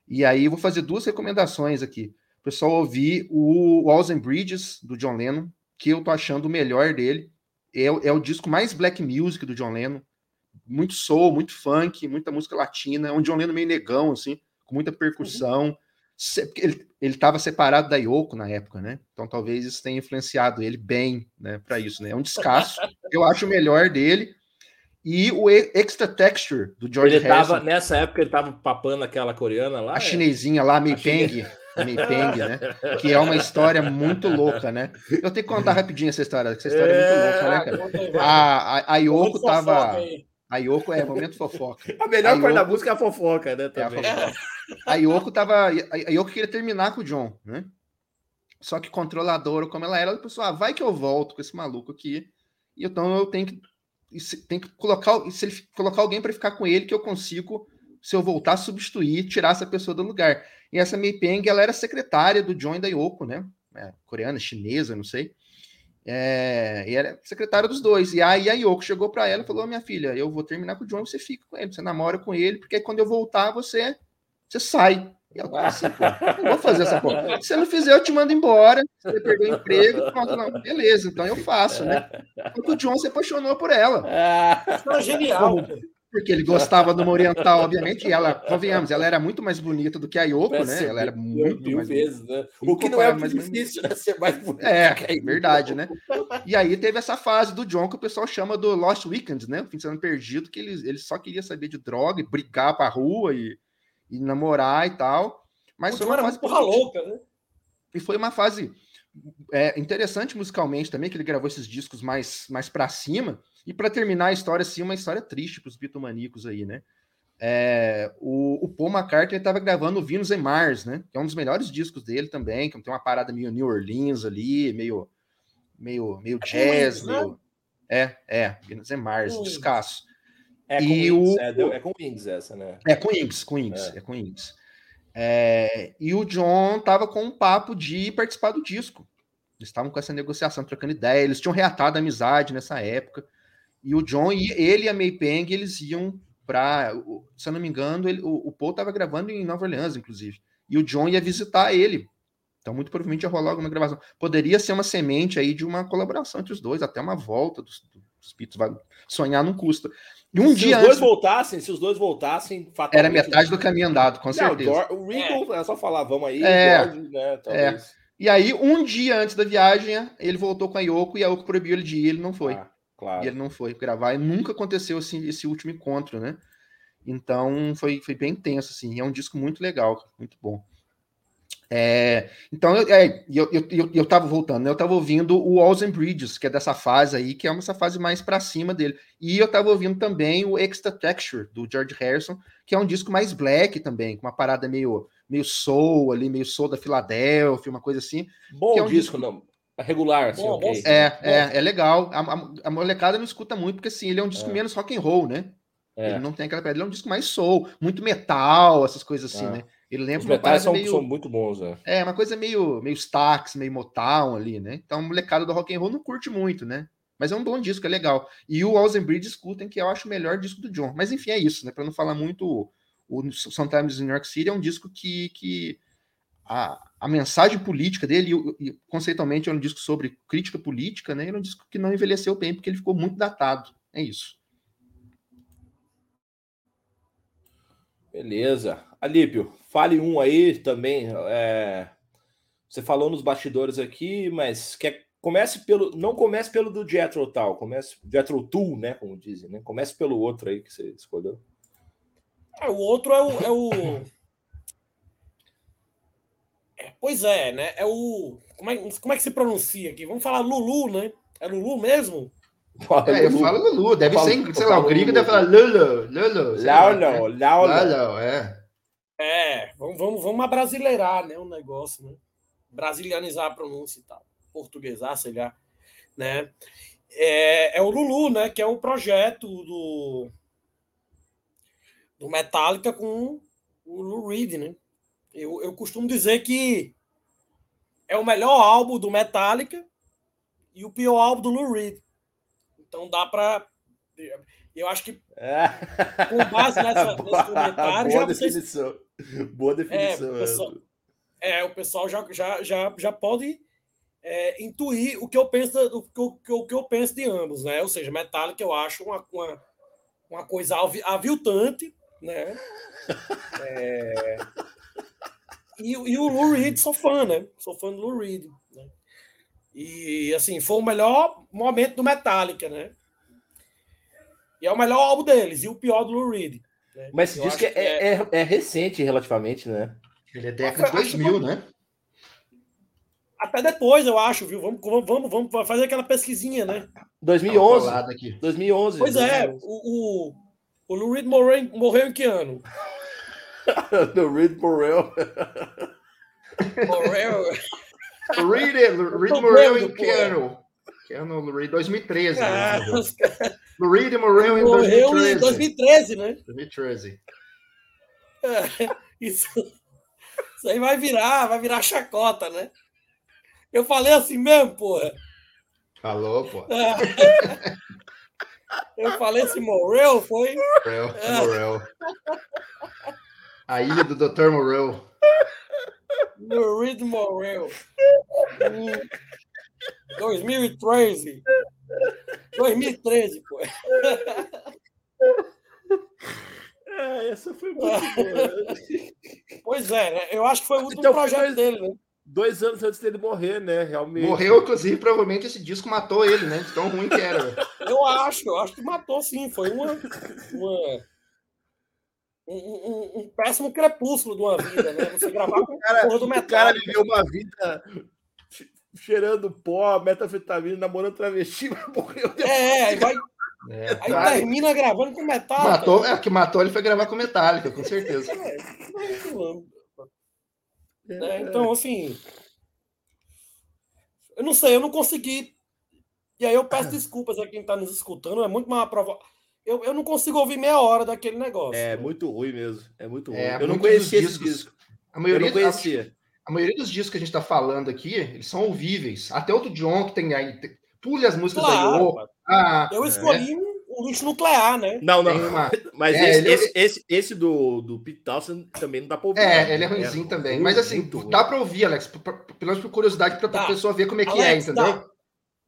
e aí vou fazer duas recomendações aqui. O pessoal ouvir o Walls and Bridges, do John Lennon, que eu tô achando o melhor dele. É, é o disco mais black music do John Lennon. Muito soul, muito funk, muita música latina. É um John Lennon meio negão, assim, com muita percussão. Uhum. Ele, ele tava separado da Yoko na época, né? Então talvez isso tenha influenciado ele bem, né, para isso, né? É um descasso. eu acho o melhor dele e o Extra Texture do George ele Harrison. Tava, nessa época ele tava papando aquela coreana lá. A é... chinesinha lá, Mei Peng. Mei Peng, né? Que é uma história muito louca, né? Eu tenho que contar rapidinho essa história, essa história é, é muito louca, né, cara? A, a, a Yoko tava. A Yoko é momento fofoca. A melhor a parte Yoko... da música é a fofoca, né? Também. É a, fofoca. a Yoko tava. A Yoko queria terminar com o John, né? Só que controladora como ela era, ela pensou: ah, vai que eu volto com esse maluco aqui. E então eu tenho que, tenho que colocar, se ele colocar alguém para ficar com ele, que eu consigo, se eu voltar, substituir, tirar essa pessoa do lugar. E essa Mei Peng, ela era secretária do John da Yoko, né? É, coreana, chinesa, não sei. É, e era secretária dos dois. E aí a Yoko chegou para ela e falou: Minha filha, eu vou terminar com o John, você fica com ele, você namora com ele, porque quando eu voltar, você, você sai. E ela assim, não vou fazer essa porra. Se você não fizer, eu te mando embora. Você perdeu o emprego, pronto, não. Beleza, então eu faço, né? Porque o John se apaixonou por ela. Isso é genial. Como, porque ele gostava de uma oriental, obviamente, e ela, convenhamos, ela era muito mais bonita do que a Yoko, né? Ela era muito mil mais vezes, né? O que não é mais difícil, né? Ser mais bonita. É, é verdade, né? E aí teve essa fase do John que o pessoal chama do Lost Weekend, né? O fim de semana perdido, que ele, ele só queria saber de droga e brigar pra rua e, e namorar e tal. Mas foi uma fase porra louca, né? E foi uma fase é, interessante musicalmente também, que ele gravou esses discos mais, mais para cima. E para terminar a história, assim, uma história triste para os bitomaníacos aí, né? É, o, o, Paul McCartney estava gravando Venus and Mars, né? Que é um dos melhores discos dele também, que tem uma parada meio New Orleans ali, meio meio, meio é jazz, Wings, meio... Né? É, é, Venus and Mars, hum. descasso. É com, e Wings, o... é, é com Wings essa, né? É com Wings, com Wings, é, é com Wings. É, e o John tava com um papo de participar do disco. Eles estavam com essa negociação, trocando ideia, eles tinham reatado a amizade nessa época. E o John, e ele e a May Peng, eles iam para. Se eu não me engano, ele, o, o Paul estava gravando em Nova Orleans, inclusive. E o John ia visitar ele. Então, muito provavelmente ia rolar alguma gravação. Poderia ser uma semente aí de uma colaboração entre os dois, até uma volta dos, dos Pitos. Vai sonhar não custa. E um se dia os dois antes... voltassem, se os dois voltassem, era metade do caminho andado, com certeza. o Ringo é. é. só falar, vamos aí, é, George, né? É. E aí, um dia antes da viagem, ele voltou com a Yoko e a Yoko proibiu ele de ir, ele não foi. Ah. Claro. E ele não foi gravar, e nunca aconteceu assim, esse último encontro, né? Então foi, foi bem tenso, assim. É um disco muito legal, muito bom. É, então, eu, é, eu, eu, eu, eu tava voltando, né? Eu tava ouvindo o Walls and Bridges, que é dessa fase aí, que é essa fase mais para cima dele. E eu tava ouvindo também o Extra Texture, do George Harrison, que é um disco mais black também, com uma parada meio, meio soul ali, meio soul da Filadélfia, uma coisa assim. Bom é um disco, disco, não regular, assim, bom, okay. É, é, é legal. A, a, a, molecada não escuta muito, porque assim, ele é um disco é. menos rock and roll, né? É. Ele não tem aquela pedra, ele é um disco mais soul, muito metal, essas coisas assim, é. né? Ele lembra Os metais são, meio... são, muito bons, né? É, uma coisa meio, meio Stax, meio Motown ali, né? Então a molecada do rock and roll não curte muito, né? Mas é um bom disco, é legal. E o Bridge escutem, que eu acho o melhor disco do John. Mas enfim, é isso, né? Para não falar muito, o Sometimes in New York City é um disco que, que a, a mensagem política dele, e, conceitualmente é um disco sobre crítica política, né? Ele é um disco que não envelheceu bem, porque ele ficou muito datado. É isso. Beleza. Alípio, fale um aí também. É... Você falou nos bastidores aqui, mas quer comece pelo não comece pelo do Jethro tal, comece Jethro Tool, né, como dizem, né? Comece pelo outro aí que você escolheu. É, o outro é o, é o Pois é, né? É o. Como é, como é que se pronuncia aqui? Vamos falar Lulu, né? É Lulu mesmo? É, eu falo Lulu, deve falo, ser, sei lá, o gringo deve falar Lulu, Lulu. Lolo, Lolo. é. É, vamos, vamos, vamos abrasileirar, né, o negócio, né? Brasilianizar a pronúncia e tal. Portuguesar, sei lá, né? É, é o Lulu, né, que é o projeto do do Metallica com o Lou Reed, né? Eu, eu costumo dizer que é o melhor álbum do Metallica e o pior álbum do Lou Reed. Então dá para eu acho que é. com base nessa, nesse comentário já. Vocês... Boa definição. É, o pessoal, é, o pessoal já, já, já, já pode é, intuir o que eu penso o que, o que eu penso de ambos, né? Ou seja, Metallica eu acho uma, uma, uma coisa aviltante, né? É, e, e o Lou Reed sou fã, né? Sou fã do Lou Reed. Né? E, assim, foi o melhor momento do Metallica, né? E é o melhor álbum deles, e o pior do Lou Reed. Né? Mas diz que, que é, é, é, recente relativamente, né? Ele é década de 2000, né? Até depois, eu acho, viu? Vamos, vamos, vamos fazer aquela pesquisinha, né? 2011. 2011. Pois 2011. é, o, o, o Lou Reed morreu, morreu em que ano? Lou Reed morreu. Morreu. Reed, Reed morreu em que ano? Que ano, Lou Reed? 2013. Ah, né? Reed morreu em morreu 2013. em 2013, né? 2013. É, isso, isso aí vai virar, vai virar chacota, né? Eu falei assim mesmo, porra. Falou, pô. Eu falei assim, morreu, foi? Morreu, morreu. A ilha do Dr. Morreu. Lurid morreu. 2013. 2013, pô. É, essa foi muito boa. Pois é, né? Eu acho que foi o último então, projeto dois, dele, né? Dois anos antes dele morrer, né? Realmente. Morreu, inclusive, provavelmente esse disco matou ele, né? De tão ruim que era. Eu acho, eu acho que matou sim. Foi uma. uma um, um, um, péssimo crepúsculo de uma vida, né? Você gravar com o cara, porra do metal. O cara viveu uma vida cheirando pó, metafetamina, namorando travesti, mas morreu. É, aí vai. É, aí termina gravando com Metallica. Matou, é, que matou ele foi gravar com Metallica, com certeza. É, é, então, assim. Eu não sei, eu não consegui. E aí eu peço desculpas a quem está nos escutando, é muito mal prova eu, eu não consigo ouvir meia hora daquele negócio. É muito ruim mesmo. É muito ruim. É, eu não conhecia esse disco. A maioria, eu não conhecia. A, maioria dos discos que a gente está falando aqui, eles são ouvíveis. Até o do John, que tem aí. Tem, pule as músicas claro, da ah, Eu escolhi é. um lixo nuclear, né? Não, não. Uma... Mas é, esse, ele... esse, esse, esse, do, do Pete Townsend também não dá para ouvir. É, né? ele é ruimzinho é, também. Mas assim, dá para ouvir, Alex. Pelo menos por curiosidade, para a pessoa ver como é que é, Alex, é, entendeu? Dá.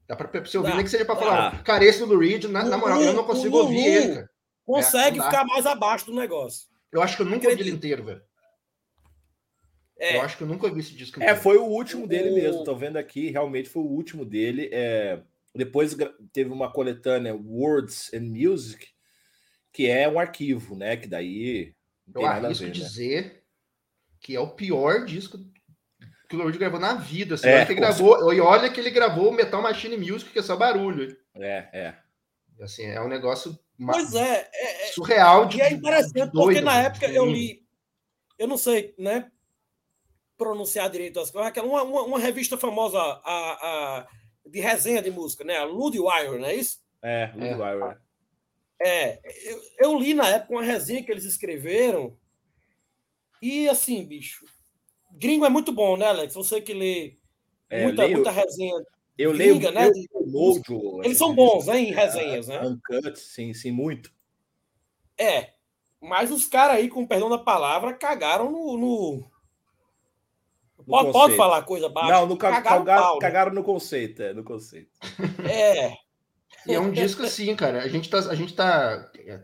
Dá pra você ouvir, nem que seja para falar, cara, esse do Reed, na, na moral, eu não consigo ouvir ele, cara consegue é, ficar mais abaixo do negócio. Eu acho que eu nunca ouvi ele inteiro, velho. É. Eu acho que eu nunca ouvi esse disco. É, foi o último dele mesmo. Tô vendo aqui, realmente foi o último dele. É... Depois teve uma coletânea Words and Music, que é um arquivo, né? Que daí. Eu arrisco ver, né? dizer né? que é o pior disco que o Lord gravou na vida. Assim, é, olha, que gravou, e olha que ele gravou Metal Machine Music, que é só barulho. É, é. Assim, é um negócio Pois é, é, é, surreal. De, e é interessante doido, porque na época eu li, eu não sei, né, pronunciar direito as coisas, uma, uma, uma revista famosa a, a, de resenha de música, né, a Ludwire, não é isso? É, Ludwire. É, eu, eu, li na época uma resenha que eles escreveram e assim, bicho, gringo é muito bom, né, Alex? Você que lê é, muita, leio... muita resenha eu leio, né? Mojo, Eles são bons, né, em resenhas, né? Uncut, sim, sim, muito. É, mas os caras aí, com perdão da palavra, cagaram no. no... no pode, pode, falar coisa baixa. Não, no cagaram, cagaram, pau, né? cagaram no conceito, é, no conceito. É. E é um disco assim, cara. A gente tá, a gente tá é,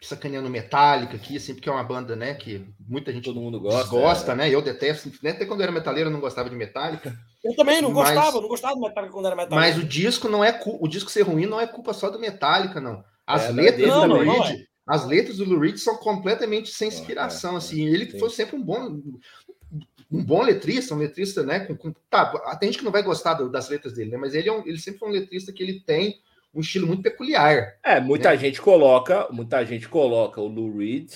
sacaneando Metallica aqui, assim, porque é uma banda, né, que muita gente Todo mundo gosta, gosta, é. né? Eu detesto, né? Até quando eu era metaleiro eu não gostava de Metallica. Eu também não mas, gostava, não gostava do Metallica quando era Metallica. Mas o disco não é o disco ser ruim não é culpa só do Metallica, não. As é, letras não, do Lou Reed, é. as letras do Lou Reed são completamente sem inspiração, é, assim. Ele sim. foi sempre um bom um bom letrista, um letrista, né? Com, com, tá, tem gente que não vai gostar das letras dele, né? Mas ele, é um, ele sempre foi um letrista que ele tem um estilo muito peculiar. É, muita né? gente coloca, muita gente coloca o Lou Reed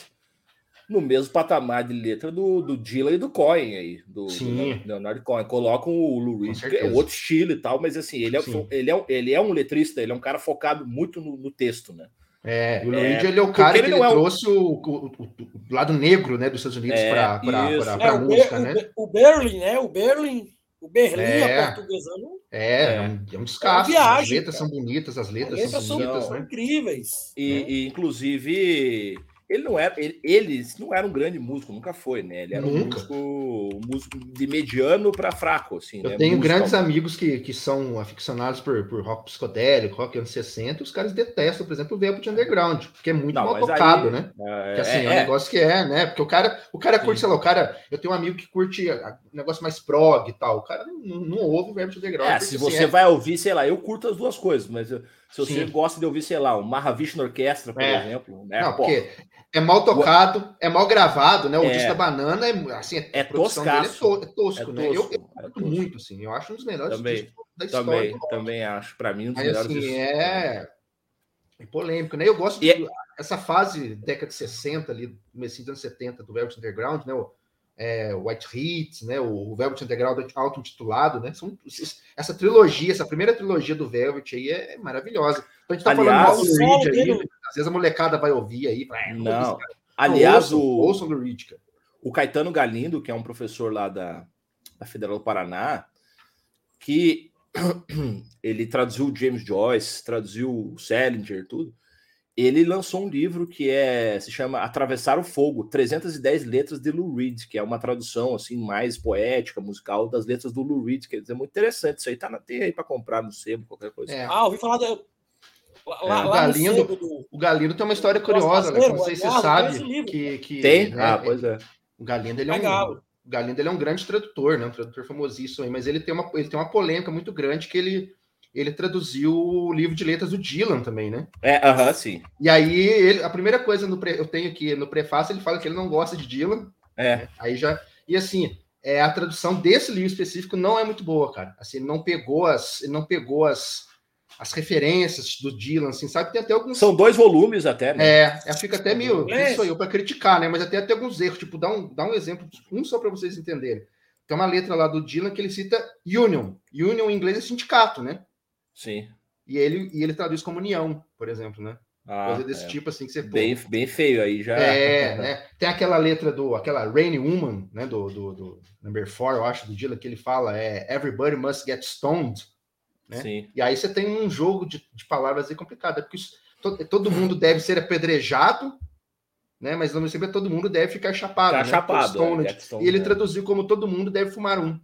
no mesmo patamar de letra do, do Dylan e do Cohen aí, do, Sim. do Leonard Cohen. Colocam o Lou Reed, que é outro estilo e tal, mas assim, ele é, ele, é, ele é um letrista, ele é um cara focado muito no, no texto, né? É, o Lou Reed ele é o cara que ele, ele é trouxe o, o, o, lado negro né, dos Estados Unidos é, para a é, música, né? O Berlin, né? O Berlin o Berlim, é, a portuguesando. É, é um, é um descasso. É as letras cara. são bonitas, as letras, as letras são, bonitas, são, né? incríveis. E, né? e, inclusive, ele não era, ele, ele não era um grande músico, nunca foi, né? Ele era um músico, um músico de mediano para fraco, assim. Eu né? tenho grandes amigos que, que são aficionados por, por rock psicodélico, rock anos 60, os caras detestam, por exemplo, o Velvet Underground, porque é muito não, mal tocado, aí, né? É, porque, assim, é, é um é. negócio que é, né? Porque o cara, o cara curte, Sim. sei lá, o cara. Eu tenho um amigo que curte negócio mais prog e tal. O cara não, não ouve o Velvet Underground. É, se assim, você vai ouvir, sei lá, eu curto as duas coisas, mas se você Sim. gosta de ouvir, sei lá, o Mahavishnu Orquestra, por é. exemplo. Né? Não, porque é mal tocado, é mal gravado, né? O é. disco da banana é assim, é toscaço. É, to, é tosco, é né? Eu, eu é muito, assim, eu acho um dos melhores também, da história. Também, também acho. Para mim, um dos Mas, melhores. Assim, é... é polêmico, né? Eu gosto de, essa fase década de 60 ali, começo dos anos 70 do Velvet Underground, né? O, é, White Heat, né? O Velvet Underground auto-intitulado, né? São, essa trilogia, essa primeira trilogia do Velvet aí é maravilhosa. Então a gente tá Aliás, falando mal do Reed aí, né? às vezes a molecada vai ouvir aí. É, não. Aliás, ouçam, o, ouçam do Reed, cara. o Caetano Galindo, que é um professor lá da, da Federal do Paraná, que ele traduziu James Joyce, traduziu Salinger, tudo ele lançou um livro que é se chama Atravessar o Fogo, 310 letras de Lou Reed, que é uma tradução assim mais poética, musical das letras do Lou Reed, quer dizer, muito interessante. Isso aí tá na tem aí para comprar no sebo, qualquer coisa. É. Ah, ouvi falar da Lá, é, o, Galindo, do... o Galindo tem uma história curiosa, né? Não sei se você sabe que, que tem. Né, ah, pois é. O Galindo ele é um o Galindo ele é um grande tradutor, né? Um tradutor famosíssimo aí, mas ele tem uma ele tem uma polêmica muito grande que ele ele traduziu o livro de letras do Dylan também, né? É, aham, uh -huh, sim. E aí, ele, a primeira coisa no pre, eu tenho aqui no prefácio, ele fala que ele não gosta de Dylan. É. Né? Aí já. E assim, é, a tradução desse livro específico não é muito boa, cara. Assim, ele não pegou as. Ele não pegou as. As referências do Dylan, assim, sabe? Tem até alguns. São dois volumes até, né? É, é fica até meio. Quem sou eu para criticar, né? Mas até até alguns erros. Tipo, dá um, dá um exemplo, um só para vocês entenderem. Tem uma letra lá do Dylan que ele cita union. Union em inglês é sindicato, né? Sim. E ele, e ele traduz como união, por exemplo, né? Ah, Coisa desse é. tipo assim que você bem, bem feio aí já. É, né? Tem aquela letra do aquela Rainy Woman, né? Do, do, do number four, eu acho, do Dylan, que ele fala é Everybody must get stoned. Né? Sim. E aí você tem um jogo de, de palavras aí complicado, é porque isso, todo, todo mundo deve ser apedrejado, né? Mas não sempre todo mundo deve ficar chapado. Né? chapado. É, e ele é. traduziu como todo mundo deve fumar um.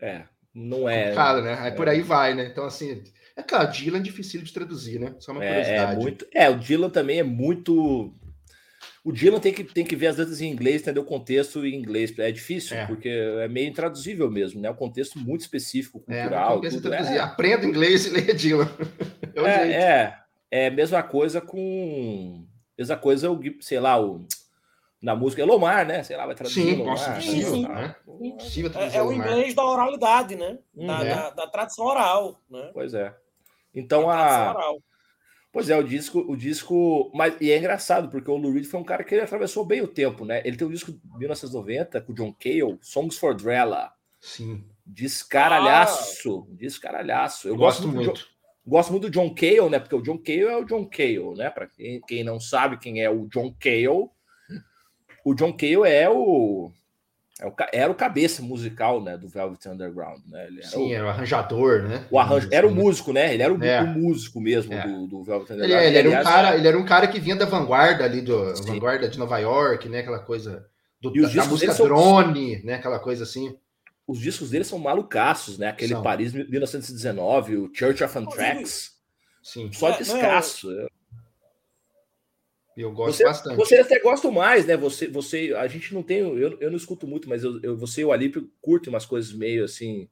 É, não é. Complicado, né? Aí é. por aí vai, né? Então, assim, é claro, Dylan é difícil de traduzir, né? Só uma é, curiosidade. É, muito, é, o Dylan também é muito. O Dylan tem que, tem que ver as letras em inglês, entender o contexto em inglês. É difícil, é. porque é meio intraduzível mesmo, né? O contexto muito específico, é, cultural. É, tudo, é. Aprenda inglês e leia Dylan. é, é, é, a mesma coisa com. Mesma coisa, o, sei lá, o na música Elomar, né? Sei lá, vai traduzir sim, Elomar. Sim, sim. Né? É, é, o inglês da oralidade, né? Da, é. da, da, tradição oral, né? Pois é. Então a. Pois é, o disco, o disco. Mas, e é engraçado, porque o Lou Reed foi um cara que ele atravessou bem o tempo, né? Ele tem um disco de 1990 com o John Cale, Songs for Drella. Sim. Descaralhaço. Ah. Descaralhaço. Eu gosto, gosto muito. Do, gosto muito do John Cale, né? Porque o John Cale é o John Cale, né? Para quem, quem não sabe quem é o John Cale, o John Cale é o, era o cabeça musical né, do Velvet Underground. Né? Ele era Sim, o, era o arranjador, né? O arranjo, era o músico, né? Ele era o, é. o músico mesmo é. do, do, Velvet Underground. Ele, ele, era um cara, ele era um cara que vinha da vanguarda ali, do Sim. vanguarda de Nova York, né? Aquela coisa do, da, da música drone, são... né? Aquela coisa assim. Os discos dele são malucaços, né? Aquele são. Paris 1919, o Church of Anthrax. Sim. Só é, descasso. É, eu gosto você, bastante. Você até gosta mais, né? Você, você, a gente não tem, eu, eu não escuto muito, mas eu, eu você e o Alípio curtem umas coisas meio assim,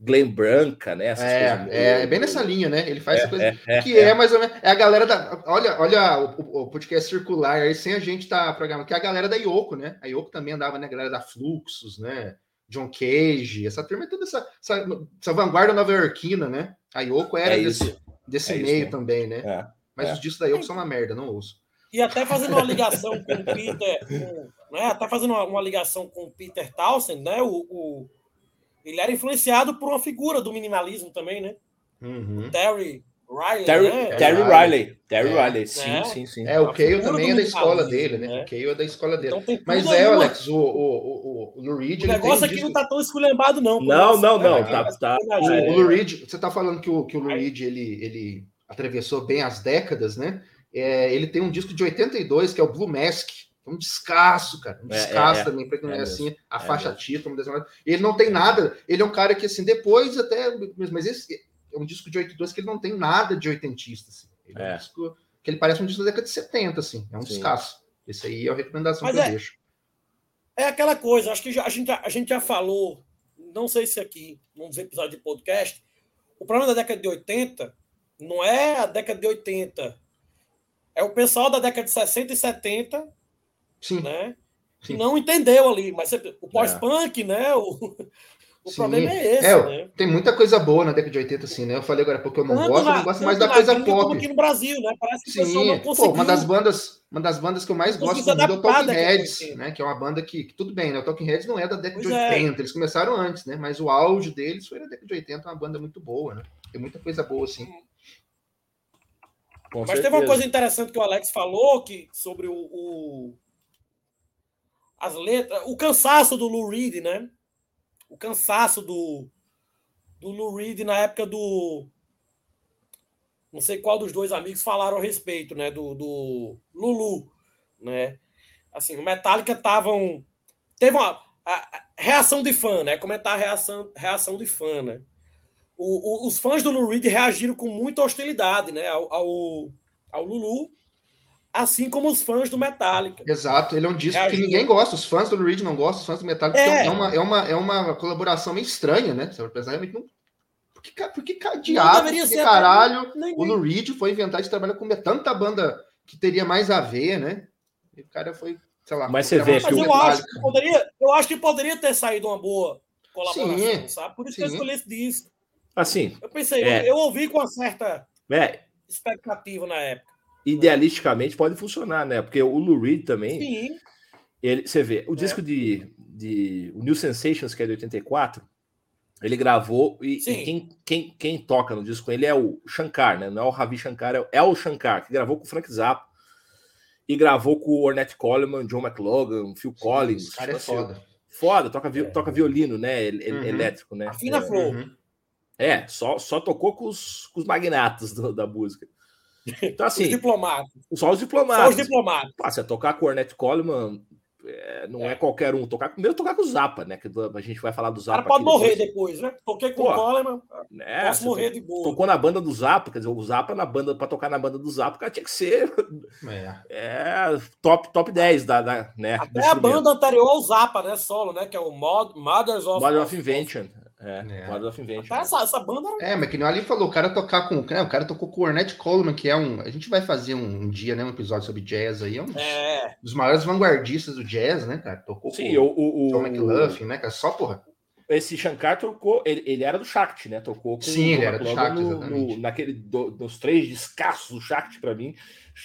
Glen Branca, né? Essas é, é, é, bem nessa linha, né? Ele faz é, essa coisa é, é que é, mais ou menos. É a galera da. Olha, olha o, o podcast circular aí, sem a gente tá programando, que é a galera da Yoko, né? A Yoko também andava, né? A galera da Fluxus, né? John Cage, essa turma é toda essa, essa, essa vanguarda nova-iorquina, né? A Yoko era desse, desse meio também, né? Mas os discos da Yoko são uma merda, não ouço. E até fazendo uma ligação com o Peter, com, né, até fazendo uma, uma, ligação com o Peter Townsend, né? O, o, ele era influenciado por uma figura do minimalismo também, né? Uhum. Terry Riley. Terry, né? Terry Riley. Terry é. Riley, sim, é. sim, sim. É, o Cale também é da escola dele, né? né? O Cale é da escola dele. Então, Mas é, Alex, o, o, o, o Lou Reed. O negócio aqui disco... não tá tão esculhambado, não. Não, não, não. É, tá, tá, o, o Lou Reed, você tá falando que o, que o Lou Reed ele, ele atravessou bem as décadas, né? É, ele tem um disco de 82, que é o Blue Mask. Um descasso, cara. Um descasso é, é, também, para quem não é, é assim, a faixa título. Ele não tem nada. Ele é um cara que, assim, depois até. Mas esse é um disco de 82 que ele não tem nada de oitentista. Assim. Ele é um disco que ele parece um disco da década de 70, assim. É um Sim. descasso. Esse aí é a recomendação mas que eu deixo. é aquela coisa, acho que já, a, gente, a gente já falou, não sei se aqui, num dos episódios de podcast, o problema da década de 80 não é a década de 80, é o pessoal da década de 60 e 70, Sim. né? Sim. Não entendeu ali, mas o pós-punk, é. né? O, o problema é esse, é, né? Tem muita coisa boa na década de 80, assim, né? Eu falei agora porque eu não tanto gosto, na, eu não gosto mais da coisa pop. aqui no Brasil, né? Parece que Sim, não Pô, uma das bandas, uma das bandas que eu mais gosto do mundo é o Talking Heads, né? Que é uma banda que, que, tudo bem, né? O Talking Heads não é da década pois de 80, é. eles começaram antes, né? Mas o auge deles foi na década de 80, uma banda muito boa, né? Tem muita coisa boa, assim. Com Mas certeza. teve uma coisa interessante que o Alex falou que, sobre o, o as letras, o cansaço do Lou Reed, né? O cansaço do, do Lou Reed na época do. Não sei qual dos dois amigos falaram a respeito, né? Do, do Lulu, né? Assim, o Metallica estavam. Teve uma a, a, reação de fã, né? Comentar a reação, reação de fã, né? O, o, os fãs do Lou Reed reagiram com muita hostilidade, né? Ao, ao, ao Lulu assim como os fãs do Metallica. Exato, ele é um disco é que ninguém gosta, os fãs do Reed não gostam, os fãs do Metallica é, é uma, é, uma, é uma colaboração meio estranha, né? Você pensar, não... Porque, porque diabo, porque caralho, o Lou Reed foi inventar de trabalhar com tanta banda que teria mais a ver, né? E o cara foi, sei lá. Mas você vê que eu acho que poderia, eu acho que poderia ter saído uma boa colaboração, sim, sabe? Por isso sim. que eu escolhi esse disco. Assim. Eu pensei, é, eu, eu, ouvi com uma certa é, expectativa na época idealisticamente pode funcionar, né? Porque o Lou Reed também. Sim. Ele, você vê, o é. disco de, de. O New Sensations, que é de 84, ele gravou. E, e, quem, quem, quem toca no disco ele é o Shankar, né? Não é o Ravi Shankar, é, é o Shankar, que gravou com o Frank Zappa. E gravou com o Ornette Coleman, John McLaughlin, Phil Sim, Collins. Cara é tipo assim, foda. Foda, toca, é. toca violino, né? Uhum. Elétrico, né? Afina é, Flow. Uhum. É, só, só tocou com os, com os magnatos do, da música. Então, assim. Os diplomatas. Só os diplomatas. Só os diplomatas. Pá, você tocar com o Ornette Coleman, é, não é. é. qualquer um. Tocar primeiro tocar com o Zappa, né? Que a gente vai falar do Zappa. O cara pode morrer depois. depois, né? Toquei com Pô, o Coleman, é, posso morrer de boa. Tocou na banda do Zappa, quer dizer, o Zappa na banda, para tocar na banda do Zappa, cara tinha que ser é. é top, top 10 da, da né, Até a banda anterior ao Zappa, né? Solo, né? Que é o Mod, Mothers of, Mothers of Invention. É, é. Model of Invention. Essa, essa banda. É, mas que nem ali falou, o cara tocar com. Né, o cara tocou com o Ornette Coleman, que é um. A gente vai fazer um, um dia, né? Um episódio sobre jazz aí. É um dos, é. dos maiores vanguardistas do jazz, né, cara? Tocou Sim, com o, o, John McLaughlin, né, cara? Só porra. Esse Shankar tocou, ele, ele era do Shakti, né? Tocou com Sim, ele era do Shakti, no, no, naquele, do, dos três descassos do Shakti, para mim,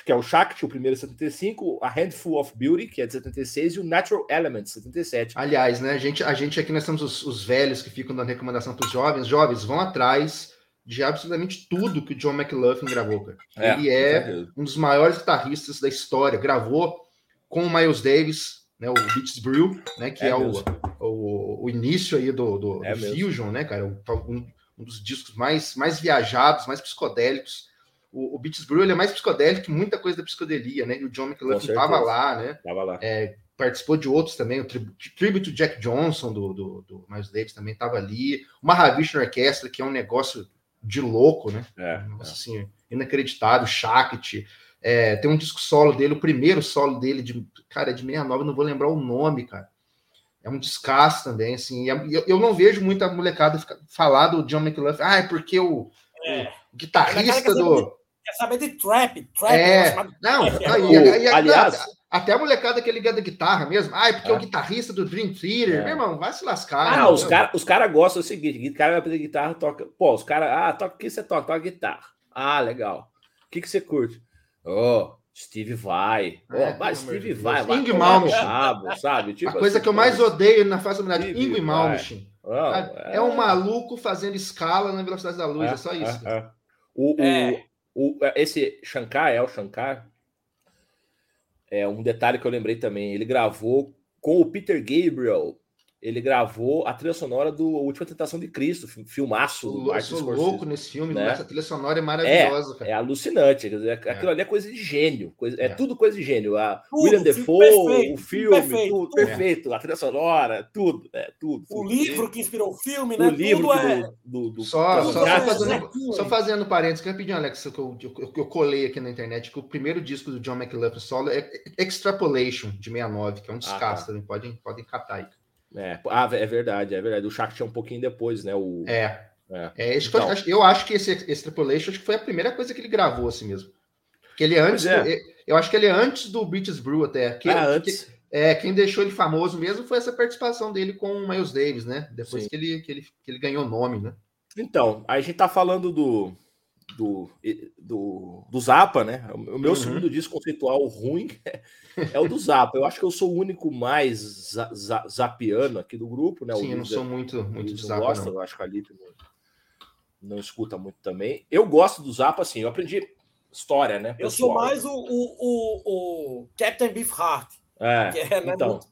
que é o Shakti, o primeiro é 75, a Handful of Beauty, que é de 76, e o Natural Elements, 77. Aliás, né, a gente, a gente aqui nós temos os, os velhos que ficam dando recomendação para os jovens. Jovens, vão atrás de absolutamente tudo que o John McLaughlin gravou, cara. É, Ele é um dos maiores guitarristas da história. Gravou com o Miles Davis, né, o Beats Brew, né, que é, é o, o, o, início aí do, do, é do Fusion, né, cara? Um, um dos discos mais, mais viajados, mais psicodélicos o, o Beats Brew ele é mais psicodélico que muita coisa da psicodelia, né? E o John McLaughlin estava lá, né? Tava lá. É, participou de outros também, o Tribute Jack Johnson do, do, do Miles Davis também estava ali, uma Mahavishnu Orquestra, que é um negócio de louco, né? É, Nossa, é. assim, inacreditável, Shakti. É, tem um disco solo dele, o primeiro solo dele, de, cara, é de 69, não vou lembrar o nome, cara. É um descasso também, assim. Eu, eu não vejo muita molecada falar do John McLaughlin, ah, é porque o, é. o guitarrista do quer saber de trap. trap é, não, aí, aliás, até a molecada que é ligada à guitarra mesmo. Ah, é porque é. o guitarrista do Dream Theater, é. meu irmão, vai se lascar. Ah, os caras os cara gostam do seguinte: o cara vai aprender guitarra, toca. Pô, os caras, ah, toca o que você toca? Toca guitarra. Ah, legal. O que, que você curte? Oh, Steve vai. É, oh, Steve vai. vai Ing Malmsteen. Sabe? Tipo a coisa assim, que eu mais odeio na face da humanidade, Ing Malmsteen. Oh, é... é um maluco fazendo escala na velocidade da luz, é, é só isso. É, é. O, o, o, esse Shankar, El Shankar, é um detalhe que eu lembrei também. Ele gravou com o Peter Gabriel ele gravou a trilha sonora do Última Tentação de Cristo, filmaço Sou, do Martin sou Scorsese. louco nesse filme, né? essa trilha sonora é maravilhosa, cara. É alucinante. Quer dizer, aquilo ali é coisa de gênio. Coisa, é, É. tudo coisa de gênio. A Tudo, William Defoe, perfeito, o filme perfeito, tudo tudo. perfeito. A trilha sonora, tudo. É, tudo, O tudo. livro que inspirou o filme, o né? livro Tudo é. do, do, do Só, do só, é, fazendo, só fazendo parênteses, que rapidinho, Alex, que eu, eu, eu colei aqui na internet, que o primeiro disco do John McLaughlin solo é Extrapolation, de 69, que é um descasso tá. também, podem, podem catar aí. É, ah, é verdade, é verdade. O tinha um pouquinho depois, né? O, É, é. é isso que eu, Então. acho, eu acho que esse Extrapolation acho que foi a primeira coisa que ele gravou assim mesmo. Que ele antes, é. do- eu acho que ele é antes do British Brew até. Que, Ah, que- antes. é, quem deixou ele famoso mesmo foi essa participação dele com o Miles Davis, né? Depois Sim. que ele, que, ele, que ele ganhou nome, né? Então, a gente tá falando do, do, do, do Zappa, né? O meu Uhum. segundo disco conceitual ruim é o do Zappa. Eu acho que eu sou o único mais za, za, zapiano aqui do grupo, né? O Sim, eu não Luiz- sou muito, muito não Zappa, gosta, não. eu acho que a Lipe não, não escuta muito também. Eu gosto do Zappa, assim, eu aprendi história, né? Eu sou pessoal. mais o, o, o, o Captain Beefheart. É, Que é, né, então, muito-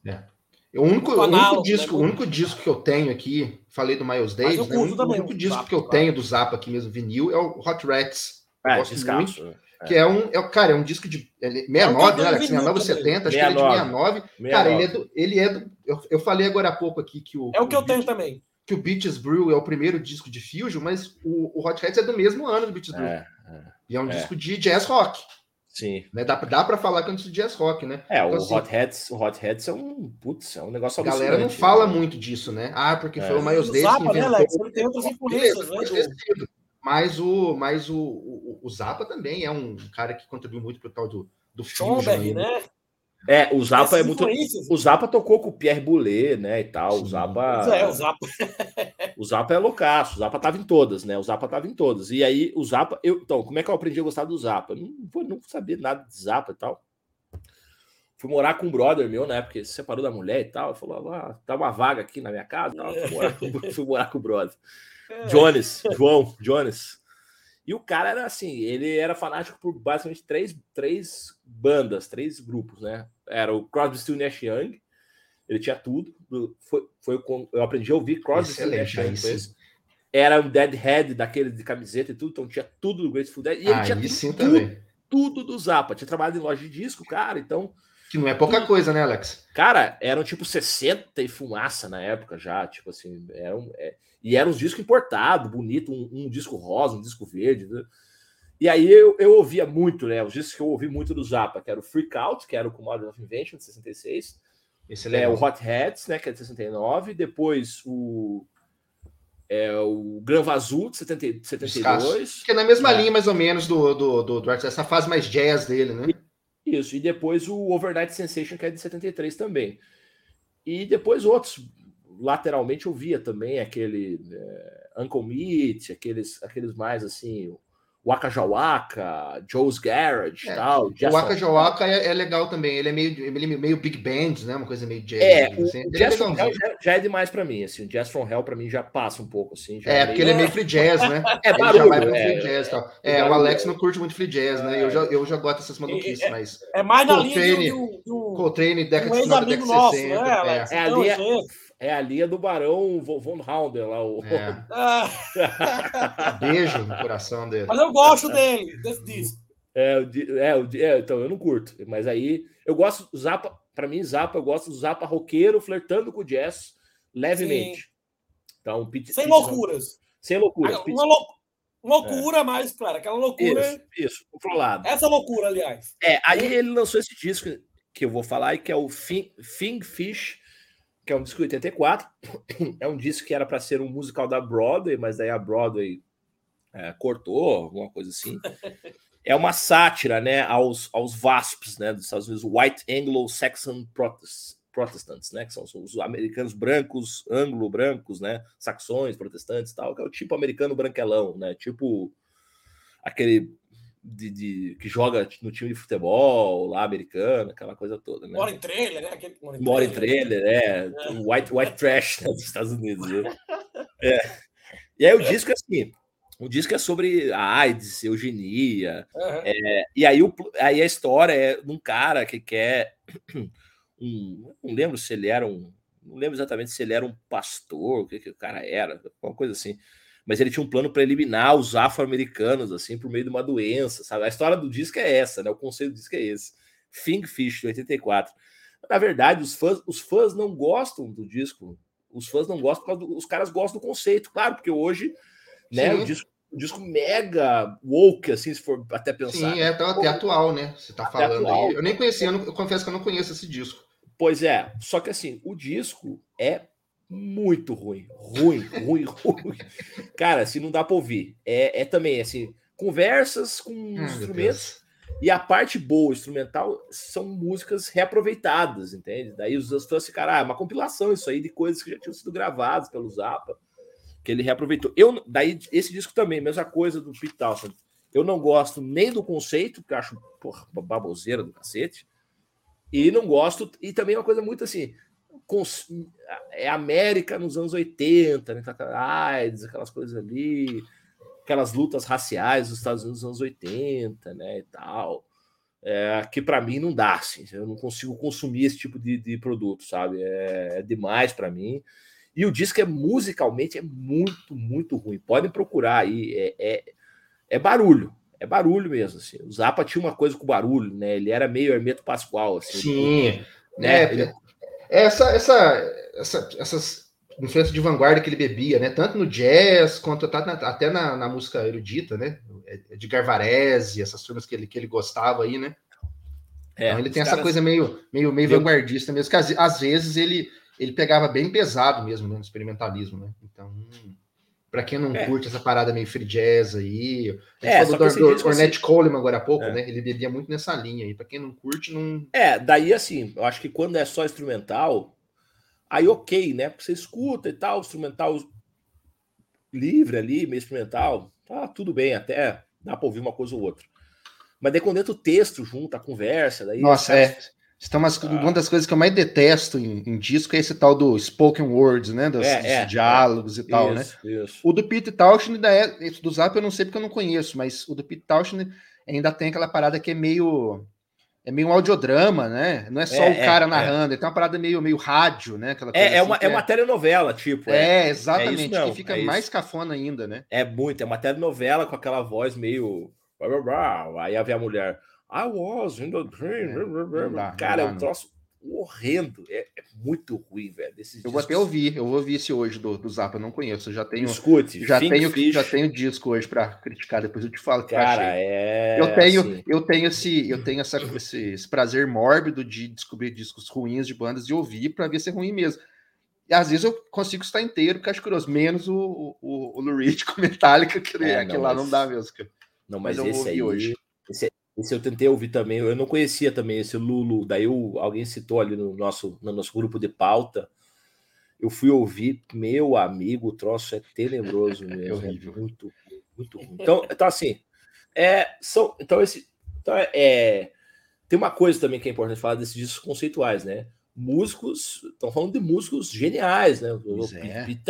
O único, o único disco, né? o único disco que eu tenho aqui, falei do Miles eu Davis, né? O único, também o único o disco Zappa, que eu claro. tenho do Zappa aqui mesmo, vinil, é o Hot Rats. Eu é, gosto descasso. muito, que é um, é, cara, é um disco de ele, 69, É um né, cantor Alex? vinil 69, também. 70, acho que ele é de 69. Cara, ele é do, ele é do, eu, eu falei agora há pouco aqui que o É o que eu tenho Beach- também. que o Beaches Brew é o primeiro disco de Fusion, mas o, o Hot Rats é do mesmo ano do Beaches Brew. É, E é um é. disco de jazz rock, sim. né? Dá, dá para falar que é um disco de jazz rock, né? É, o Então, assim, Hot Hats, o Hot Hats é um, putz, é um negócio A galera não alucinante, fala né? muito disso, né? Ah, porque É. foi o Miles O Davis que né, inventou. Alex? Ele tem outras influências, né? Do-. Mas o, mas o, o, o Zappa também é um cara que contribuiu muito pro tal do, do. Schomberg, aí, né? É, o Zappa Essas é muito. O Zappa tocou com o Pierre Boulez, né, e tal. O. Zappa, Pois é, o Zappa. o Zappa é loucaço. O Zappa tava em todas, né? O Zappa tava em todas. E aí, o Zappa. Eu, então, como é que eu aprendi a gostar do Zappa? Não não saber nada de Zappa e tal. Fui morar com um brother meu, né? Porque se separou da mulher e tal. Falou, ah, tá uma vaga aqui na minha casa. Tal. Fui, morar com, fui morar com o brother. Jones, João, Jones. E o cara era assim, ele era fanático por basicamente três, três bandas, três grupos, né? Era o Crosby, Still Nash Young, ele tinha tudo. do- Foi, foi eu aprendi a ouvir Crosby, Still Nash Young. sim. Era um Deadhead daquele de camiseta e tudo, então tinha tudo do Grateful Dead. E ele tinha tudo, tudo do Zappa. Tinha trabalhado em loja de disco, cara, então Que não é pouca coisa, né, Alex? Cara, eram tipo 60 e fumaça na época já, tipo assim, eram, é, e eram uns discos importados, bonito, um, um disco rosa, um disco verde. né? E aí eu, eu ouvia muito, né? Os discos que eu ouvi muito do Zappa, que era o Freak Out, que era o Commodore of Invention, de 66, Esse é é, o Hot Hats, né, que é de 69, depois o, é, o Gran Vazul, de 70, 72. Que é na mesma É. linha, mais ou menos, do, do, do, do essa fase mais jazz dele, né? Isso, e depois o Overnight Sensation, que é de 73 também. E depois outros, lateralmente eu via também aquele é, Uncle Meat, aqueles, aqueles mais assim, Waka Jawaka, Joe's Garage É, tal. O Jazz Waka Jawaka é, é legal também. Ele é meio, ele é meio big band, né? Uma coisa meio jazz. É, o, assim. o é Jazz from. Hell já, já é demais pra mim, assim, o Jazz from Hell pra mim já passa um pouco, assim. já É, porque ele é meio free jazz, né? É Ele já barulho, vai pro é, free jazz e tal. é É, o barulho, Alex é. não curte muito free jazz, né? Eu já, eu já gosto dessas maluquices, É, mas É mais na Coltrane, linha de um, Coltrane, década um de 50, ex-amigo década de nosso, 60. né, é. Alex? É Então, ali, é- é a linha do Barão Von Hounder lá, o... É. ah, Beijo no coração dele. mas eu gosto dele, desse disco. É, é, é, então eu não curto, mas aí eu gosto do Zappa, para mim Zappa, eu gosto do Zappa roqueiro flertando com o jazz levemente. Então, Pete- Sem Pete- loucuras. Sem loucuras. Pete- Uma lou- loucura mais, claro, aquela loucura. Isso, isso, controlado. Essa loucura, aliás. É, aí ele lançou esse disco que eu vou falar que é o Fin- Thing Fish, que é um disco de 84. É um disco que era para ser um musical da Broadway, mas daí a Broadway é, cortou, alguma coisa assim. É uma sátira, né, aos, aos VASPs, né, dos Estados Unidos, White Anglo-Saxon Protest- Protestants, né, que são os americanos brancos, anglo-brancos, né, saxões, protestantes, tal, que é o tipo americano branquelão, né, tipo aquele de, de- que joga no time de futebol lá americano, aquela coisa toda, né? Mora em trailer, né? Aquele que mora em Mora trailer. trailer, é, white, white trash né, dos Estados Unidos. Né? É. E aí o disco é assim, o disco é sobre a AIDS, eugenia, Aham. e aí, o, aí a história é de um cara que quer um, não lembro se ele era um não lembro exatamente se ele era um pastor, o que, que o cara era, uma coisa assim. Mas ele tinha um plano para eliminar os afro-americanos, assim, por meio de uma doença, sabe? A história do disco é essa, né? O conceito do disco é esse. Fish, de 84. Na verdade, os fãs, os fãs não gostam do disco. Os fãs não gostam porque os caras gostam do conceito, claro, porque hoje, né, o disco um disco mega woke, assim, se for até pensar. Sim, é até, até atual, né? Você tá falando atual. aí. Eu nem conhecia, eu, não, eu, confesso que eu não conheço esse disco. Pois é, só que assim, o disco é muito ruim. Ruim, ruim, ruim. Cara, assim, não dá pra ouvir. É, é também, assim, conversas com hum, instrumentos. E a parte boa, instrumental, são músicas reaproveitadas, entende? Daí os fãs ficaram, ah, é uma compilação isso aí de coisas que já tinham sido gravadas pelo Zappa que ele reaproveitou. Eu, daí, esse disco também, mesma coisa do Pete Townsend. Eu não gosto nem do conceito, que eu acho porra, baboseira do cacete, e não gosto, e também é uma coisa muito assim, é América nos anos 80, né? AIDS, aquelas coisas ali, aquelas lutas raciais dos Estados Unidos nos anos 80, né, e tal. É, que para mim não dá, assim, eu não consigo consumir esse tipo de, de produto, sabe? É, é demais para mim. E o disco é musicalmente é muito, muito ruim. Podem procurar aí. É, é, é barulho. É barulho mesmo. Assim. O Zappa tinha uma coisa com barulho, né? Ele era meio Hermeto Pascoal. Assim, Sim. Né? É, ele... essa, essa, essa, essas influências de vanguarda que ele bebia, né? Tanto no jazz quanto até na, na música erudita, né? De Garvarese, essas turmas que ele, que ele gostava aí, né? É, então ele tem essa coisa meio, meio, meio vanguardista mesmo, que às, às vezes ele ele pegava bem pesado mesmo né, no experimentalismo, né? Então, para quem não é. curte essa parada meio free jazz aí, é, falou do, do Ornette Coleman agora há pouco, é. né? Ele bebia muito nessa linha aí. Para quem não curte, não. É, daí assim, eu acho que quando é só instrumental, aí ok, né? Porque você escuta e tal, instrumental livre ali, meio instrumental, tá tudo bem, até dá para ouvir uma coisa ou outra. Mas daí quando entra o texto junto, a conversa, daí. Nossa, é. Então, mas ah. uma das coisas que eu mais detesto em, em, disco é esse tal do spoken words, né? Dos, é, é, diálogos é. e tal, né? isso, né? Isso. O do Pete Townshend ainda é. Esse do Zap eu não sei porque eu não conheço, mas o do Pete Townshend ainda tem aquela parada que é meio. É meio um audiodrama, né? Não é só é, o cara é, narrando, é. tem uma parada meio, meio rádio, né? Aquela é, é, assim uma, é uma telenovela, tipo. É, exatamente, que fica mais cafona ainda, né? É muito, é uma telenovela com aquela voz meio. Aí a a mulher. I was in the train. É, dá, Cara, é um troço horrendo. É, é, muito ruim, velho. eu vou até ouvir, eu vou ouvir esse hoje do, do Zap, eu não conheço. Eu já tenho. Escute, já tenho, Fish. já tenho disco hoje para criticar, depois eu te falo. Cara, é. Eu tenho, assim. eu tenho esse, eu tenho essa, esse, esse, prazer mórbido de descobrir discos ruins de bandas e ouvir para ver se é ruim mesmo. E às vezes eu consigo estar inteiro, porque acho curioso, menos o, o, o Lou Reed com Metallica, que, é, não, lá mas... não dá mesmo. Não, mas, mas esse aí, hoje. Esse, eu tentei ouvir também, eu não conhecia também esse Lulu, daí eu, alguém citou ali no nosso, no nosso grupo de pauta. Eu fui ouvir, meu amigo, o troço é tenebroso é mesmo, é, é muito, muito ruim. Então, então assim, é, são, então esse, então é, é, tem uma coisa também que é importante falar desses discos conceituais, né? Músicos, estão falando de músicos geniais, né? O é. Pete